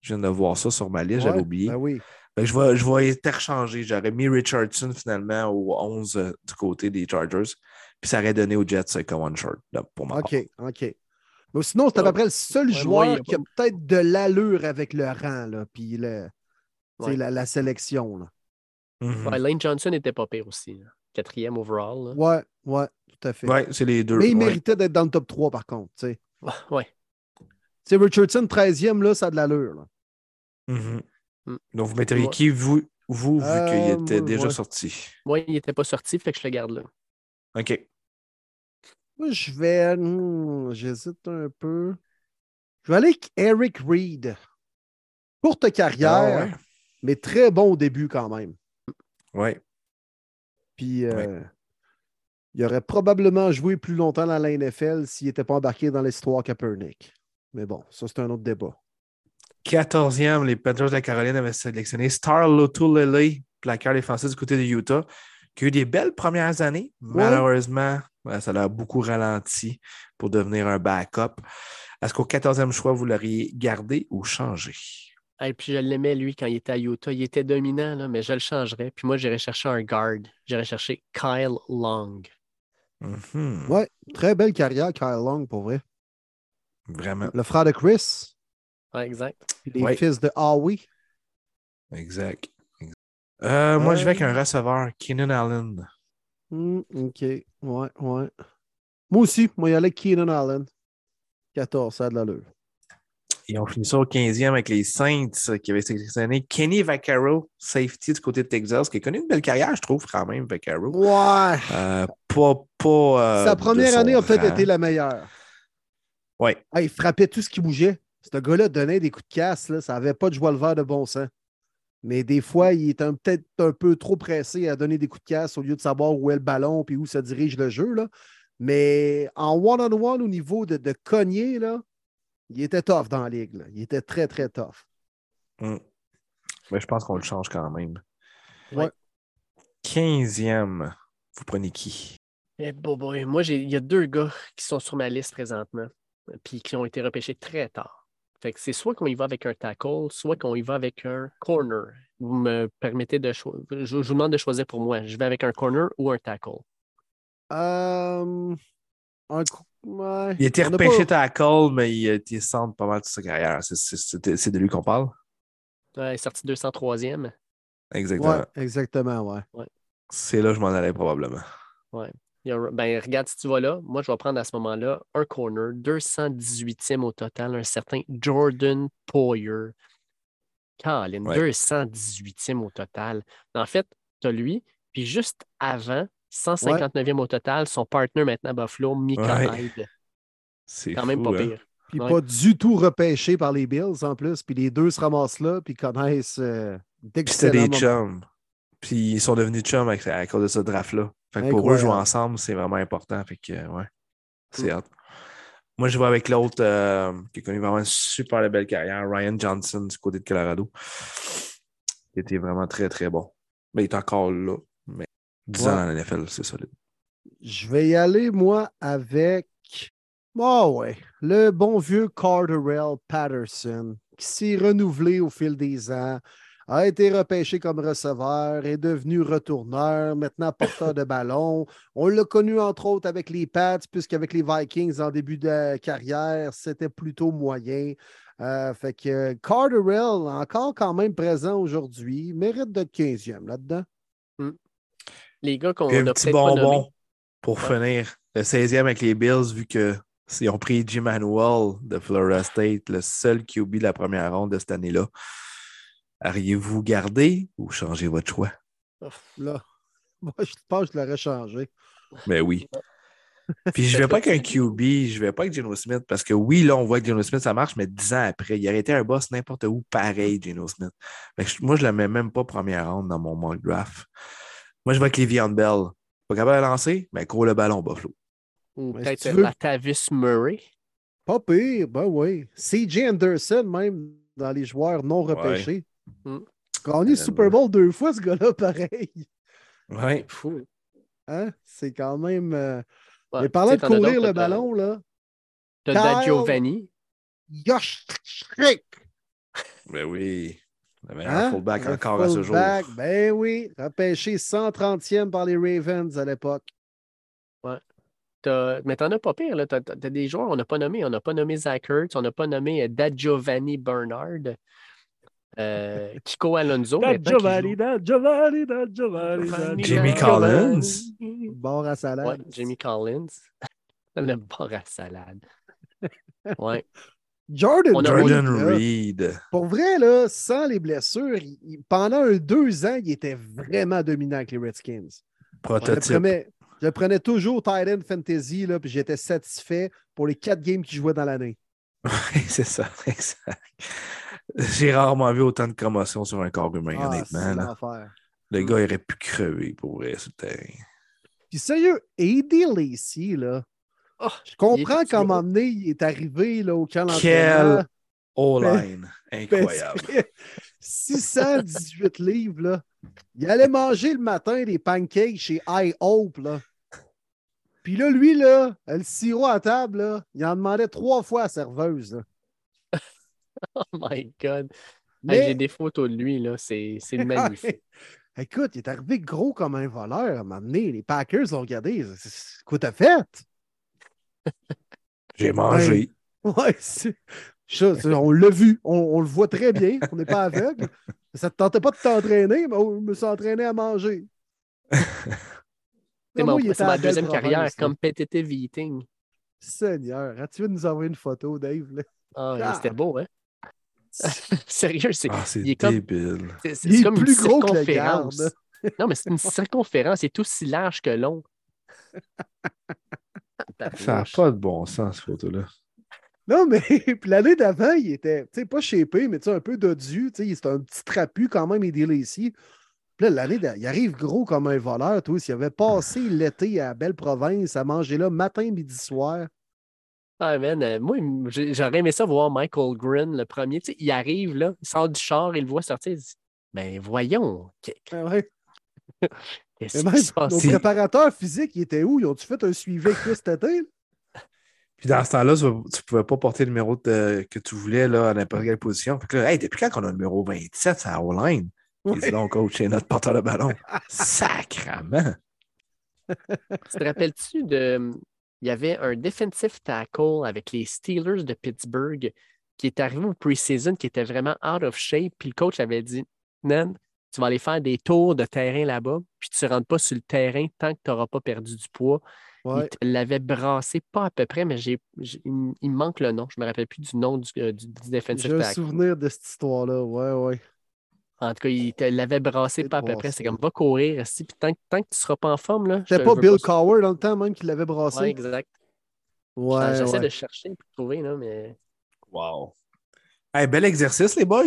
Je viens de voir ça sur ma liste, j'avais oublié. Ben oui. Que je vais, je vais interchanger. J'aurais mis Richardson finalement au 11 euh, du côté des Chargers. Puis ça aurait donné aux Jets euh, comme one short là, pour ma OK, part. OK. Mais sinon, c'est à peu près le seul Ouais, moi, il y joueur a qui a pas- peut-être de l'allure avec le rang, là, puis le, Ouais. la, la sélection. Là. Mhm. Ouais, Lane Johnson n'était pas pire aussi. là. Quatrième overall. là. Ouais, ouais, tout à fait. Ouais, c'est les deux. Mais il ouais. méritait d'être dans le top 3, par contre. tu sais. Ouais. Richardson, 13e, là, ça a de l'allure. là. Mhm. Mm. Donc, vous metteriez Moi- qui, vous, vous vu Euh, qu'il était moi, déjà ouais. sorti? Moi, il n'était pas sorti, fait que je le garde là. OK. Moi, je vais. hmm, J'hésite un peu. Je vais aller avec Eric Reed. Courte carrière, Ah ouais? mais très bon au début quand même. Ouais. Puis, euh, il aurait probablement joué plus longtemps dans la NFL s'il n'était pas embarqué dans l'histoire Kaepernick. Mais bon, ça, c'est un autre débat. 14e, les Panthers de la Caroline avaient sélectionné Star Lotulele, plaqueur défensif du côté de Utah, qui a eu des belles premières années. Malheureusement, ça l'a beaucoup ralenti pour devenir un backup. Est-ce qu'au 14e choix, vous l'auriez gardé ou changé? Et puis je l'aimais, lui, quand il était à Utah. Il était dominant, là, mais je le changerais. Puis moi, j'irais chercher un guard. J'irais chercher Kyle Long. Mhm. Ouais, très belle carrière, Kyle Long, pour vrai. Vraiment. Le frère de Chris, Ouais, exact. puis les Ouais. fils de Howie. Exact. Euh, moi, je vais avec Euh. un receveur, Keenan Allen. Hmm, OK. Ouais, ouais. Moi aussi, moi, il y allait Keenan Allen. 14, ça a de l'allure. Et on finit ça au 15e avec les Saints euh, qui avaient sélectionné Kenny Vaccaro, safety du côté de Texas, qui a connu une belle carrière, je trouve, quand même, Vaccaro. Ouais. Euh, pas. pas euh, Sa première année a peut-être été la meilleure. Ouais. Ah, il frappait tout ce qui bougeait. Ce gars-là donnait des coups de casse. Là. Ça n'avait pas de joie le vert de bon sens. Mais des fois, il est un- peut-être un peu trop pressé à donner des coups de casse au lieu de savoir où est le ballon et où se dirige le jeu. Là. Mais en one-on-one, au niveau de, de cogner, là, il était tough dans la ligue. là. Il était très, très tough. Mm. Mais je pense qu'on le change quand même. Ouais. 15e, vous prenez qui? Eh, boy. Moi, j'ai- il y a deux gars qui sont sur ma liste présentement, puis qui ont été repêchés très tard. Fait que c'est soit qu'on y va avec un tackle, soit qu'on y va avec un corner. Vous me permettez de choisir. Je, je vous demande de choisir pour moi. Je vais avec un corner ou un tackle? Euh, un ouais. Il a été repêché pas- tackle, mais il a été centre pas mal toute sa carrière. C'est- c'est- C'est c'est de lui qu'on parle? Ouais, il est sorti 203e. Exactement. Ouais, exactement, ouais. C'est là que je m'en allais probablement. A- ben, regarde, si tu vas là, moi, je vais prendre à ce moment-là un corner, 218e au total, un certain Jordan Poyer. Colin, Ouais. 218e au total. En fait, tu as lui, puis juste avant, 159e au total, son partner maintenant à Buffalo, Mika Ouais. Hyde. C'est Quand même pas hein? pire. Puis Ouais. pas du tout repêché par les Bills en plus. Puis les deux se ramassent là, puis connaissent euh, Puis c'était des chums. Puis ils sont devenus chums à cause de ce draft-là. Fait que pour eux, jouer ensemble, c'est vraiment important. Fait que, ouais, c'est Mm. Moi, je vais avec l'autre euh, qui a connu vraiment une super belle carrière, Ryan Johnson du côté de Colorado. Il était vraiment très, très bon. Mais il est encore là. Mais 10 ans dans la NFL, c'est solide. Je vais y aller, moi, avec. Oh ouais, le bon vieux Carterell Patterson, qui s'est renouvelé au fil des ans, a été repêché comme receveur, est devenu retourneur, maintenant porteur de ballon. On l'a connu entre autres avec les Pats, puisqu'avec les Vikings en début de carrière, c'était plutôt moyen. Euh, fait que Carterell, encore quand même présent aujourd'hui, mérite d'être 15e là-dedans. Les gars qu'on Puis un a petit pas bonbon pour Ouais. finir. Le 16e avec les Bills, vu que ils ont pris Jim Manuel de Florida State, le seul QB de la première ronde de cette année-là. Auriez-vous gardé ou changé votre choix? Là, moi, je pense que je l'aurais changé. Ben oui. Puis je vais pas avec un QB, je vais pas avec Geno Smith, parce que oui, là, on voit que Geno Smith, ça marche, mais 10 ans après, il aurait été un boss n'importe où, pareil, Geno Smith. Que je- moi, je le mets même pas première ronde dans mon mock draft. Moi, je vais avec Le'Veon Bell. Pas capable de lancer, mais court le ballon, Buffalo. Ou Mais si peut-être Latavius Murray. Pas pire, ben oui. CJ Anderson, même dans les joueurs non repêchés. Mm. Gagné le Super Bowl deux fois, ce gars-là, pareil. Ouais. Fou. Hein? C'est quand même. euh, Ouais, Mais parlant de courir le ballon, là, T'as Giovanni. Yosh Schrick. Ben oui. Le meilleur Hein? fullback Le encore à ce jour. fullback, Ben oui, repêché 130e par les Ravens à l'époque. T'as- Mais t'en as pas pire, là. T'as, des joueurs qu'on n'a pas nommés. On n'a pas nommé Zach Ertz, on n'a pas nommé euh, Da Giovanni Bernard, euh, Kiko Alonso. Giovanni, Giovanni, Giovanni, Jimmy Collins. Bord à salade. Ouais, Jimmy Collins. Le à salade. Ouais. Jordan, On a- Jordan Reed, là. Pour vrai, là, sans les blessures, il- il- pendant un deux ans, il était vraiment dominant avec les Redskins. Je Prototype. prenais, je le prenais toujours tight end fantasy, là, puis j'étais satisfait pour les quatre games qu'il jouait dans l'année. Oui, c'est ça, exact. J'ai rarement vu autant de commotion sur un corps humain, Ah, honnêtement. là. Le gars il aurait pu crever pour vrai sur le terrain. Puis sérieux, Eddie Lacy, là, Oh, je comprends qu'à un gros. moment donné, il est arrivé là, au camp Quel d'entraînement. O-line. Ben, Incroyable. c'est- 618 livres, là. Il allait manger le matin des pancakes chez I Hope, là. Puis là, lui, là, le sirop à table, là, il en demandait trois fois à la serveuse. là. Oh my God. Hey, Mais- J'ai des photos de lui, là. C'est, c'est magnifique. Écoute, il est arrivé gros comme un voleur à un moment donné. Les Packers l'ont regardé. Quoi t'as fait? J'ai mangé. Ouais, c'est- ça, on l'a vu. On, on le voit très bien. On n'est pas aveugle. Ça te tentait pas de t'entraîner, mais je me suis entraîné à manger. C'est ma deuxième carrière, competitive eating. Seigneur, as-tu de nous envoyer une photo, Dave? là? Ah, Ah. c'était beau, hein? Sérieux, c'est Ah, c'est il est comme- débile. c'est- c'est Il est comme plus une gros que garde. Non, mais c'est une circonférence, il est aussi large que long. Ça n'a pas de bon sens, cette photo-là. Non, mais puis l'année d'avant, il était, tu sais, pas shapé, mais tu sais, un peu dodu. Tu sais, c'était un petit trapu quand même, Lacy. Puis là, l'année il arrive gros comme un voleur, toi. S'il avait passé l'été à Belle-Province à manger là matin, midi, soir. Ah, man, euh, moi, j'aurais aimé ça voir Michael Grin, le premier. Tu sais, il arrive, là, il sort du char, il le voit sortir, il dit Ben voyons, qu'est- Ah ouais. qu'est-ce qui se passe? nos préparateurs physiques, ils étaient où? Ils ont-tu fait un suivi avec toi cet été? Puis dans ce temps-là, tu ne pouvais pas porter le numéro de- que tu voulais là, à n'importe quelle position. Fait que là, hey, depuis quand on a le numéro 27, c'est à O-line? Il dit Ouais. non, coach, c'est notre porteur de ballon. Sacrement! Tu te rappelles-tu de. Il y avait un defensive tackle avec les Steelers de Pittsburgh qui est arrivé au preseason, qui était vraiment out of shape. Puis le coach avait dit Nan, tu vas aller faire des tours de terrain là-bas, puis tu ne rentres pas sur le terrain tant que tu n'auras pas perdu du poids. Ouais. Il l'avait brassé, pas à peu près, mais j'ai, il, me manque le nom. Je ne me rappelle plus du nom du, euh, du- du defensive J'ai un tackle. souvenir de cette histoire-là. Ouais, ouais. En tout cas, il te l'avait brassé pas à peu près. C'est comme va courir. esti, Puis tant, que- tant que tu ne seras pas en forme, là. je C'était pas Bill. Cowher dans le temps même qui l'avait brassé. Ouais, exact. Ouais, J'essaie ouais. de chercher pour trouver, là, mais. Wow! Hey, bel exercice, les boys!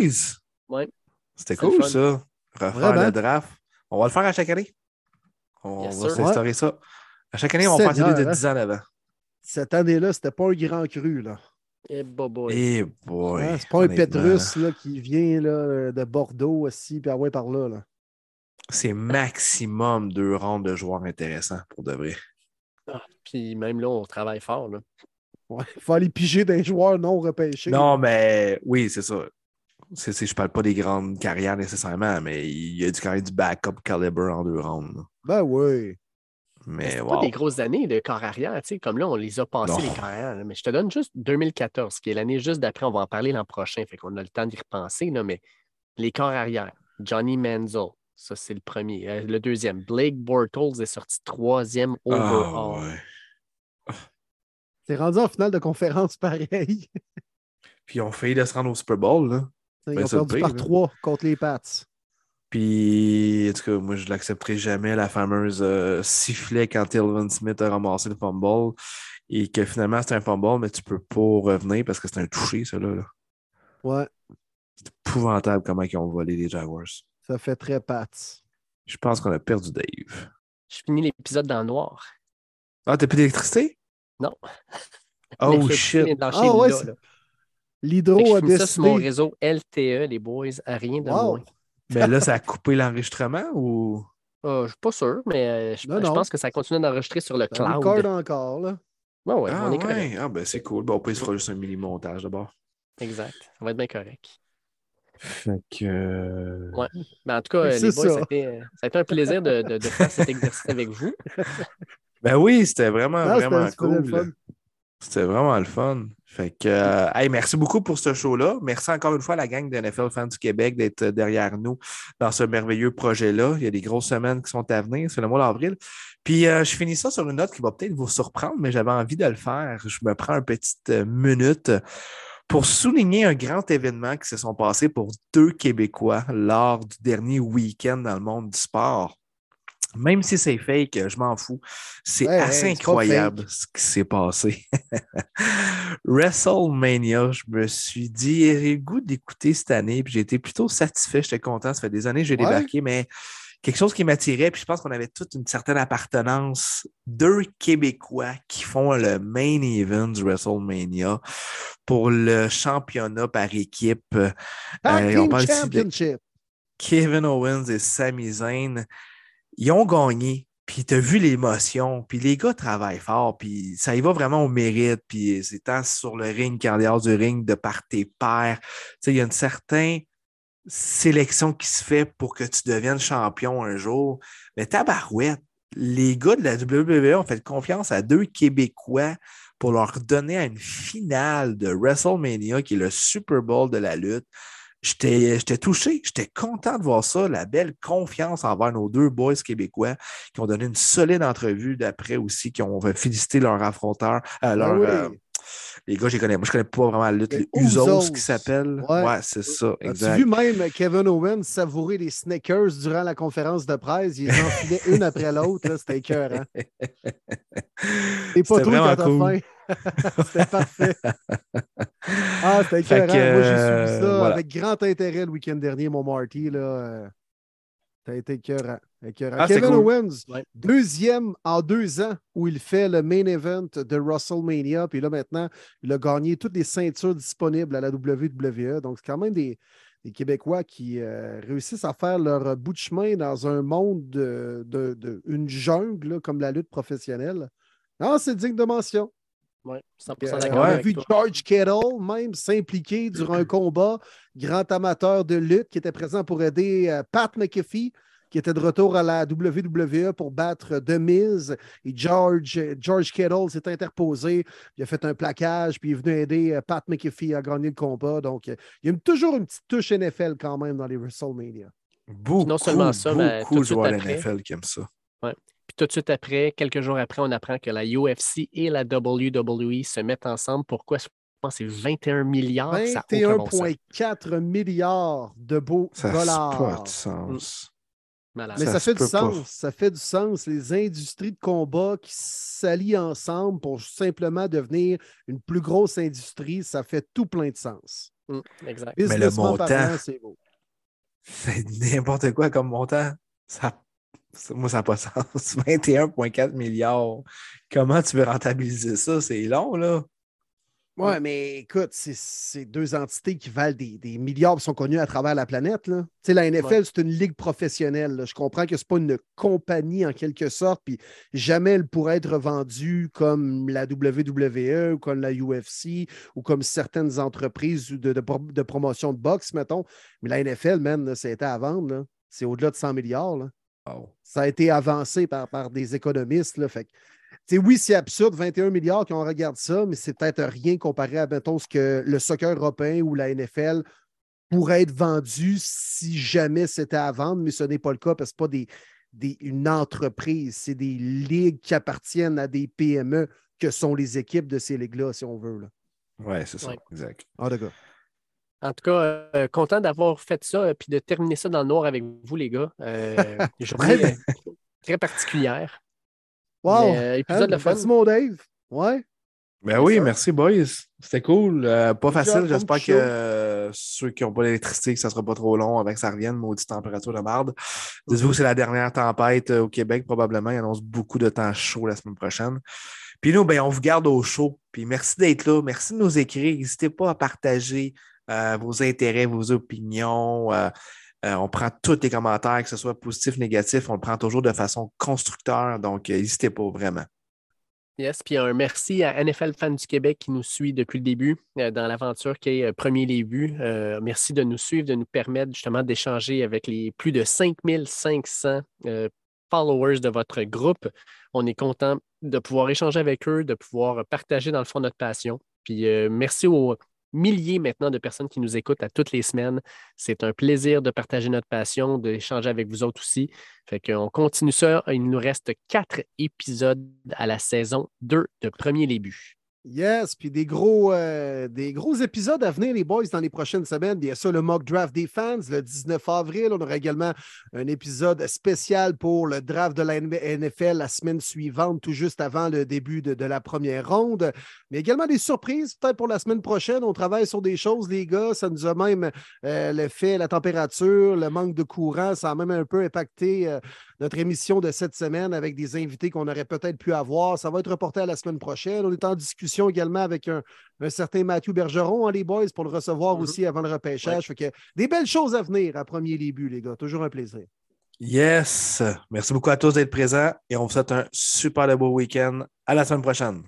Ouais. C'était cool, ça. Refaire Vraiment. le draft. On va le faire à chaque année. On Yes, va s'instaurer ça. À chaque année, on va faire celui de Seigneur, hein? 10 ans d'avant. Cette année-là, c'était pas un grand cru, là. Eh, bobo. Eh boy! Hein, c'est pas un Petrus là, qui vient là, de Bordeaux aussi, puis ah ouais, par là. là. C'est maximum deux rondes de joueurs intéressants pour de vrai. Puis même là, on travaille fort. Là. Ouais, il faut aller piger des joueurs non repêchés. Non, mais oui, c'est ça. C'est, c'est- je parle pas des grandes carrières nécessairement, mais il y a du, quand même du backup caliber en deux rondes. là. Ben oui. Mais C'est wow. pas des grosses années de corps arrière. tu sais, Comme là, on les a passés, les corps arrière. là. Mais je te donne juste 2014, qui est l'année juste d'après. On va en parler l'an prochain. Fait qu'on a le temps d'y repenser. Là, mais les corps arrière, Johnny Manziel, ça c'est le premier. Euh, le deuxième, Blake Bortles est sorti troisième Ah, overall. ouais. T'es rendu en finale de conférence pareil. Puis ils ont failli de se rendre au Super Bowl. Là. Ils Ben, ont c'est perdu par trois contre les Pats. Puis, en tout cas, moi, je l'accepterai jamais, la fameuse euh, sifflet quand Tilvin Smith a ramassé le fumble et que finalement, c'est un fumble, mais tu peux pas revenir parce que c'est un touché, ça, là. Ouais, C'est épouvantable comment ils ont volé les Jaguars. ça fait très Pats. Je pense qu'on a perdu Dave. Je finis l'épisode dans le noir. Ah, t'as plus d'électricité? Non. Oh shit! Ah ouais, L'Hydro a je finis ça sur mon décidé. réseau LTE, les boys, à rien de Wow. moins. Mais là, ça a coupé l'enregistrement ou? Euh, je suis pas sûr, mais euh, je, Non, je non. pense que ça continue d'enregistrer sur le Ça cloud. record encore, là. Ouais, ouais, ah, on est correct. ouais. Ah, ben c'est cool. Bon, après, il se fera juste un mini-montage d'abord. Exact. Ça va être bien correct. Fait que. euh, Ouais. Ben, en tout cas, les boys, ça. ça a, été, ça a été un plaisir de, de- de faire cet exercice avec vous. Ben oui, c'était vraiment, Ah, vraiment cool. C'était vraiment le fun. Fait que, euh, hey, merci beaucoup pour ce show-là. Merci encore une fois à la gang de NFL Fans du Québec d'être derrière nous dans ce merveilleux projet-là. Il y a des grosses semaines qui sont à venir, c'est le mois d'avril. Puis, euh, je finis ça sur une note qui va peut-être vous surprendre, mais j'avais envie de le faire. Je me prends une petite euh, minute pour souligner un grand événement qui se sont passés pour deux Québécois lors du dernier week-end dans le monde du sport. Même si c'est fake, je m'en fous. C'est Ouais, assez incroyable ce qui s'est passé. WrestleMania, je me suis dit, j'ai le goût d'écouter cette année, puis j'ai été plutôt satisfait, j'étais content. Ça fait des années que j'ai Ouais. débarqué, mais quelque chose qui m'attirait, puis je pense qu'on avait toute une certaine appartenance. Deux Québécois qui font le main event du WrestleMania pour le championnat par équipe. Euh, on parle de- Championship. Kevin Owens et Sami Zayn, ils ont gagné. Puis tu as vu l'émotion. Puis les gars travaillent fort. Puis ça y va vraiment au mérite. Puis c'est tant sur le ring qu'en dehors du ring de par tes pairs. Il y a une certaine sélection qui se fait pour que tu deviennes champion un jour. Mais tabarouette, les gars de la WWE ont fait confiance à deux Québécois pour leur donner à une finale de WrestleMania, qui est le Super Bowl de la lutte, j'étais touché, j'étais content de voir ça, la belle confiance envers nos deux boys québécois qui ont donné une solide entrevue d'après aussi, qui ont félicité leur affronteur, euh, leur, oui. euh, les gars, je les connais. Moi, je connais pas vraiment la lutte. Les Les Usos qui s'appellent. Ouais. Ouais, c'est ça. As-tu Exact. vu même Kevin Owens savourer les Snickers durant la conférence de presse? Il les enfilait une après l'autre. C'était écœurant. Et pas trop quand cool. C'était parfait. Ah, c'était écœurant. que, Moi, j'ai suivi ça euh, voilà. avec grand intérêt le week-end dernier, mon Marty. Là. euh, Ça a été écœurant. écœurant. Ah, Kevin cool. Owens, Ouais. deuxième en deux ans où il fait le main event de WrestleMania. Puis là, maintenant, il a gagné toutes les ceintures disponibles à la WWE. Donc, c'est quand même des, des Québécois qui euh, réussissent à faire leur bout de chemin dans un monde de, de- de- une jungle là, comme la lutte professionnelle. Non, c'est digne de mention. Ouais, 100% Euh, d'accord on a vu. George Kettle même s'impliquer durant un combat, grand amateur de lutte qui était présent pour aider euh, Pat McAfee, qui était de retour à la WWE pour battre The Miz. Et George, George Kettle s'est interposé, il a fait un plaquage, puis il est venu aider euh, Pat McAfee à gagner le combat. Donc, euh, il y a toujours une petite touche NFL quand même dans les WrestleMania. Beaucoup, non seulement ça, mais beaucoup tout de suite joueurs de après- NFL qui aiment ça. Puis tout de suite après, quelques jours après, on apprend que la UFC et la WWE se mettent ensemble. Pourquoi? Je pense que c'est 21 milliards. Ah, ça n'a aucun bon sens. 21,4 milliards de beaux Ça n'a dollars. pas de sens. Malade. Mais Ça ça, fait du pas. sens. Ça fait du sens. Les industries de combat qui s'allient ensemble pour simplement devenir une plus grosse industrie, ça fait tout plein de sens. Mm, exact. le Businessment montant. c'est beau. C'est n'importe quoi comme montant. Ça, ça- moi, ça n'a pas de sens. 21,4 milliards. Comment tu veux rentabiliser ça? C'est long, là. Ouais, mais écoute, c'est- deux entités qui valent des, des milliards qui sont connues à travers la planète. Là. Tu sais, la NFL, Ouais. c'est une ligue professionnelle. là. Je comprends que ce n'est pas une compagnie en quelque sorte, puis jamais elle pourrait être vendue comme la WWE ou comme la UFC ou comme certaines entreprises de, de de promotion de boxe, mettons. Mais la NFL, man, c'était à vendre. C'est au-delà de 100 milliards. là. Oh. Ça a été avancé par, par des économistes. Là, fait oui, c'est absurde, 21 milliards quand on regarde ça, mais c'est peut-être rien comparé à, mettons, ce que le soccer européen ou la NFL pourrait être vendu si jamais c'était à vendre, mais ce n'est pas le cas parce que ce n'est pas des, des- une entreprise, c'est des ligues qui appartiennent à des PME que sont les équipes de ces ligues-là, si on veut. Ouais, c'est ça. Ouais. Exact. En tout cas. En tout cas, euh, content d'avoir fait ça et puis de terminer ça dans le noir avec vous, les gars. Euh, journée euh, très particulière. Wow! Mais, euh, épisode Hein, de fun. merci, mon Dave. Ouais. Ben oui, ça. merci, boys. C'était cool. Euh, pas facile. J'espère que euh, ceux qui n'ont pas d'électricité, que ça ne sera pas trop long avant que ça revienne, maudite température de marde. Dites-vous que c'est la dernière tempête euh, au Québec, probablement. Il annonce beaucoup de temps chaud la semaine prochaine. Puis nous, ben, on vous garde au chaud. Puis merci d'être là. Merci de nous écrire. N'hésitez pas à partager euh, vos intérêts, vos opinions. Euh, euh, on prend tous les commentaires, que ce soit positif, négatif. On le prend toujours de façon constructeur. Donc, n'hésitez pas vraiment. Yes, puis un merci à NFL Fans du Québec qui nous suit depuis le début dans l'aventure qui est Premier Les Buts. Euh, merci de nous suivre, de nous permettre justement d'échanger avec les plus de 5500 euh, followers de votre groupe. On est content de pouvoir échanger avec eux, de pouvoir partager dans le fond notre passion. Puis merci aux milliers maintenant de personnes qui nous écoutent à toutes les semaines. C'est un plaisir de partager notre passion, d'échanger avec vous autres aussi. Fait qu'on continue ça. Il nous reste quatre épisodes à la saison 2 de Premier Début. Yes, puis des gros, euh, des gros épisodes à venir, les boys, dans les prochaines semaines. Bien sûr, le mock draft des fans le 19 avril. On aura également un épisode spécial pour le draft de la NFL la semaine suivante, tout juste avant le début de, de la première ronde. Mais également des surprises, peut-être pour la semaine prochaine. On travaille sur des choses, les gars. Ça nous a même euh, le fait, la température, le manque de courant, ça a même un peu impacté euh, notre émission de cette semaine avec des invités qu'on aurait peut-être pu avoir. Ça va être reporté à la semaine prochaine. On est en discussion également avec un, un certain Mathieu Bergeron, hein, les boys, pour le recevoir Mhm. aussi avant le repêchage. Fait que des belles choses à venir à premier début, les gars. Toujours un plaisir. Yes. Merci beaucoup à tous d'être présents et on vous souhaite un super beau week-end. À la semaine prochaine.